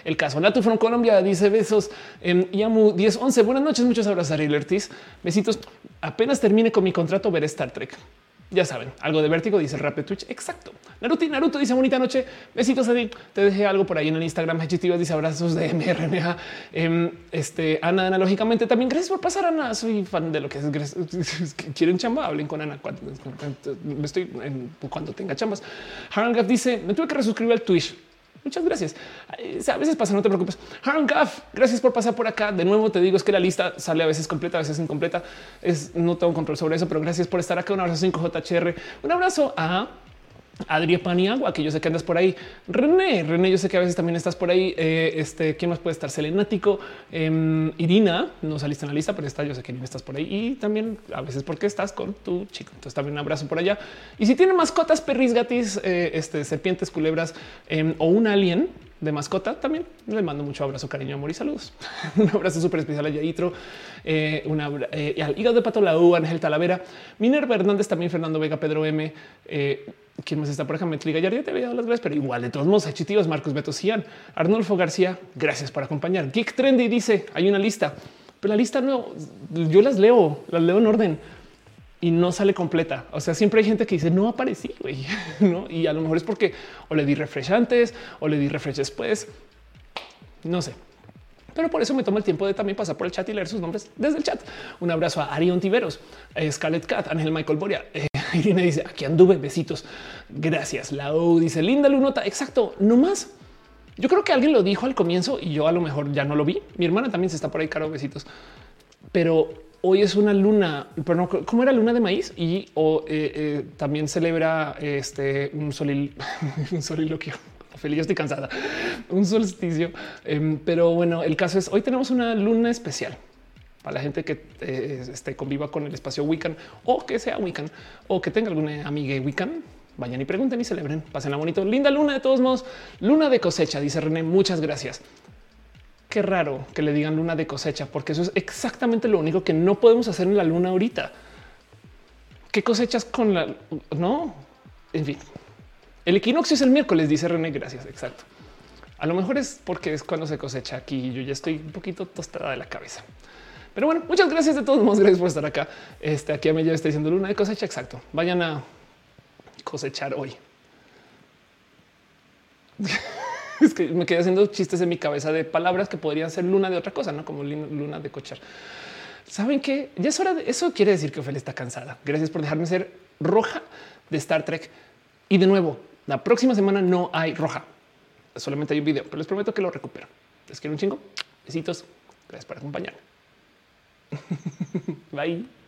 Speaker 1: el caso. Natu from Colombia dice besos. en Yamu 1011. Buenas noches, muchos abrazos, Ariel Ortiz. Besitos. Apenas termine con mi contrato, ver Star Trek. Ya saben, algo de vértigo, dice el rap de Twitch. Exacto. Naruto, Naruto dice bonita noche. Besitos a ti. Te dejé algo por ahí en el Instagram. Hechitivas dice abrazos de MRNA. Em, este Ana, analógicamente también. Gracias por pasar, Ana. Soy fan de lo que es. Quieren chamba, hablen con Ana. Cuando, estoy cuando tenga chambas. Harangaf dice: Me tuve que resuscribir al Twitch. Muchas gracias. A veces pasa, no te preocupes. Gaff, gracias por pasar por acá. De nuevo te digo, es que la lista sale a veces completa, a veces incompleta. Es, no tengo control sobre eso, pero gracias por estar acá. Un abrazo 5JHR. Un abrazo a Adria Paniagua, que yo sé que andas por ahí. René, René, yo sé que a veces también estás por ahí. Eh, este, ¿quién más puede estar? Selenático. Em, Irina, no saliste en la lista, pero está, yo sé que Irina estás por ahí. Y también a veces porque estás con tu chico. Entonces también un abrazo por allá. Y si tienen mascotas, perris, gatis, eh, este, serpientes, culebras em, o un alien, de mascota, también le mando mucho abrazo, cariño, amor y saludos. un abrazo súper especial a Yaitro, eh, eh, al hígado de pato la Ángel Talavera, Minerva Hernández, también Fernando Vega, Pedro M. Eh, ¿Quién más está por acá? Metli ya te había las gracias, pero igual de todos modos, chitivos, Marcos Beto Cian, Arnulfo García, gracias por acompañar. Geek Trendy dice, hay una lista, pero la lista no, yo las leo, las leo en orden y no sale completa. O sea, siempre hay gente que dice no aparecí, güey, ¿no? Y a lo mejor es porque o le di refresh antes o le di refresh después. No sé. Pero por eso me tomo el tiempo de también pasar por el chat y leer sus nombres desde el chat. Un abrazo a Arion Tiveros, Scarlett Cat, Ángel Michael Boria. Eh, Irene dice aquí anduve, besitos. Gracias. La U dice linda lunota. Exacto. No más. Yo creo que alguien lo dijo al comienzo y yo a lo mejor ya no lo vi. Mi hermana también se está por ahí, caro, besitos. Pero hoy es una luna, pero no, ¿cómo era luna de maíz? Y eh, eh, también celebra este un solil, un soliloquio. Feliz, estoy cansada. Un solsticio. Em, pero bueno, el caso es hoy tenemos una luna especial para la gente que eh, esté conviva con el espacio Wiccan o que sea Wiccan o que tenga alguna amiga Wiccan. Vayan y pregunten y celebren. Pasen a bonito. Linda luna de todos modos. Luna de cosecha, dice René. Muchas gracias qué raro que le digan luna de cosecha, porque eso es exactamente lo único que no podemos hacer en la luna ahorita. ¿Qué cosechas con la no? En fin, el equinoccio es el miércoles, dice René. Gracias. Exacto. A lo mejor es porque es cuando se cosecha aquí. Yo ya estoy un poquito tostada de la cabeza. Pero bueno, muchas gracias de todos modos. Gracias por estar acá. Este aquí a mí ya está diciendo luna de cosecha. Exacto. Vayan a cosechar hoy. es que me quedé haciendo chistes en mi cabeza de palabras que podrían ser luna de otra cosa, no como luna de cochar. Saben que ya es hora de eso. Quiere decir que Ophelia está cansada. Gracias por dejarme ser roja de Star Trek. Y de nuevo, la próxima semana no hay roja, solamente hay un video, pero les prometo que lo recupero. Les quiero un chingo. Besitos. Gracias por acompañarme. Bye.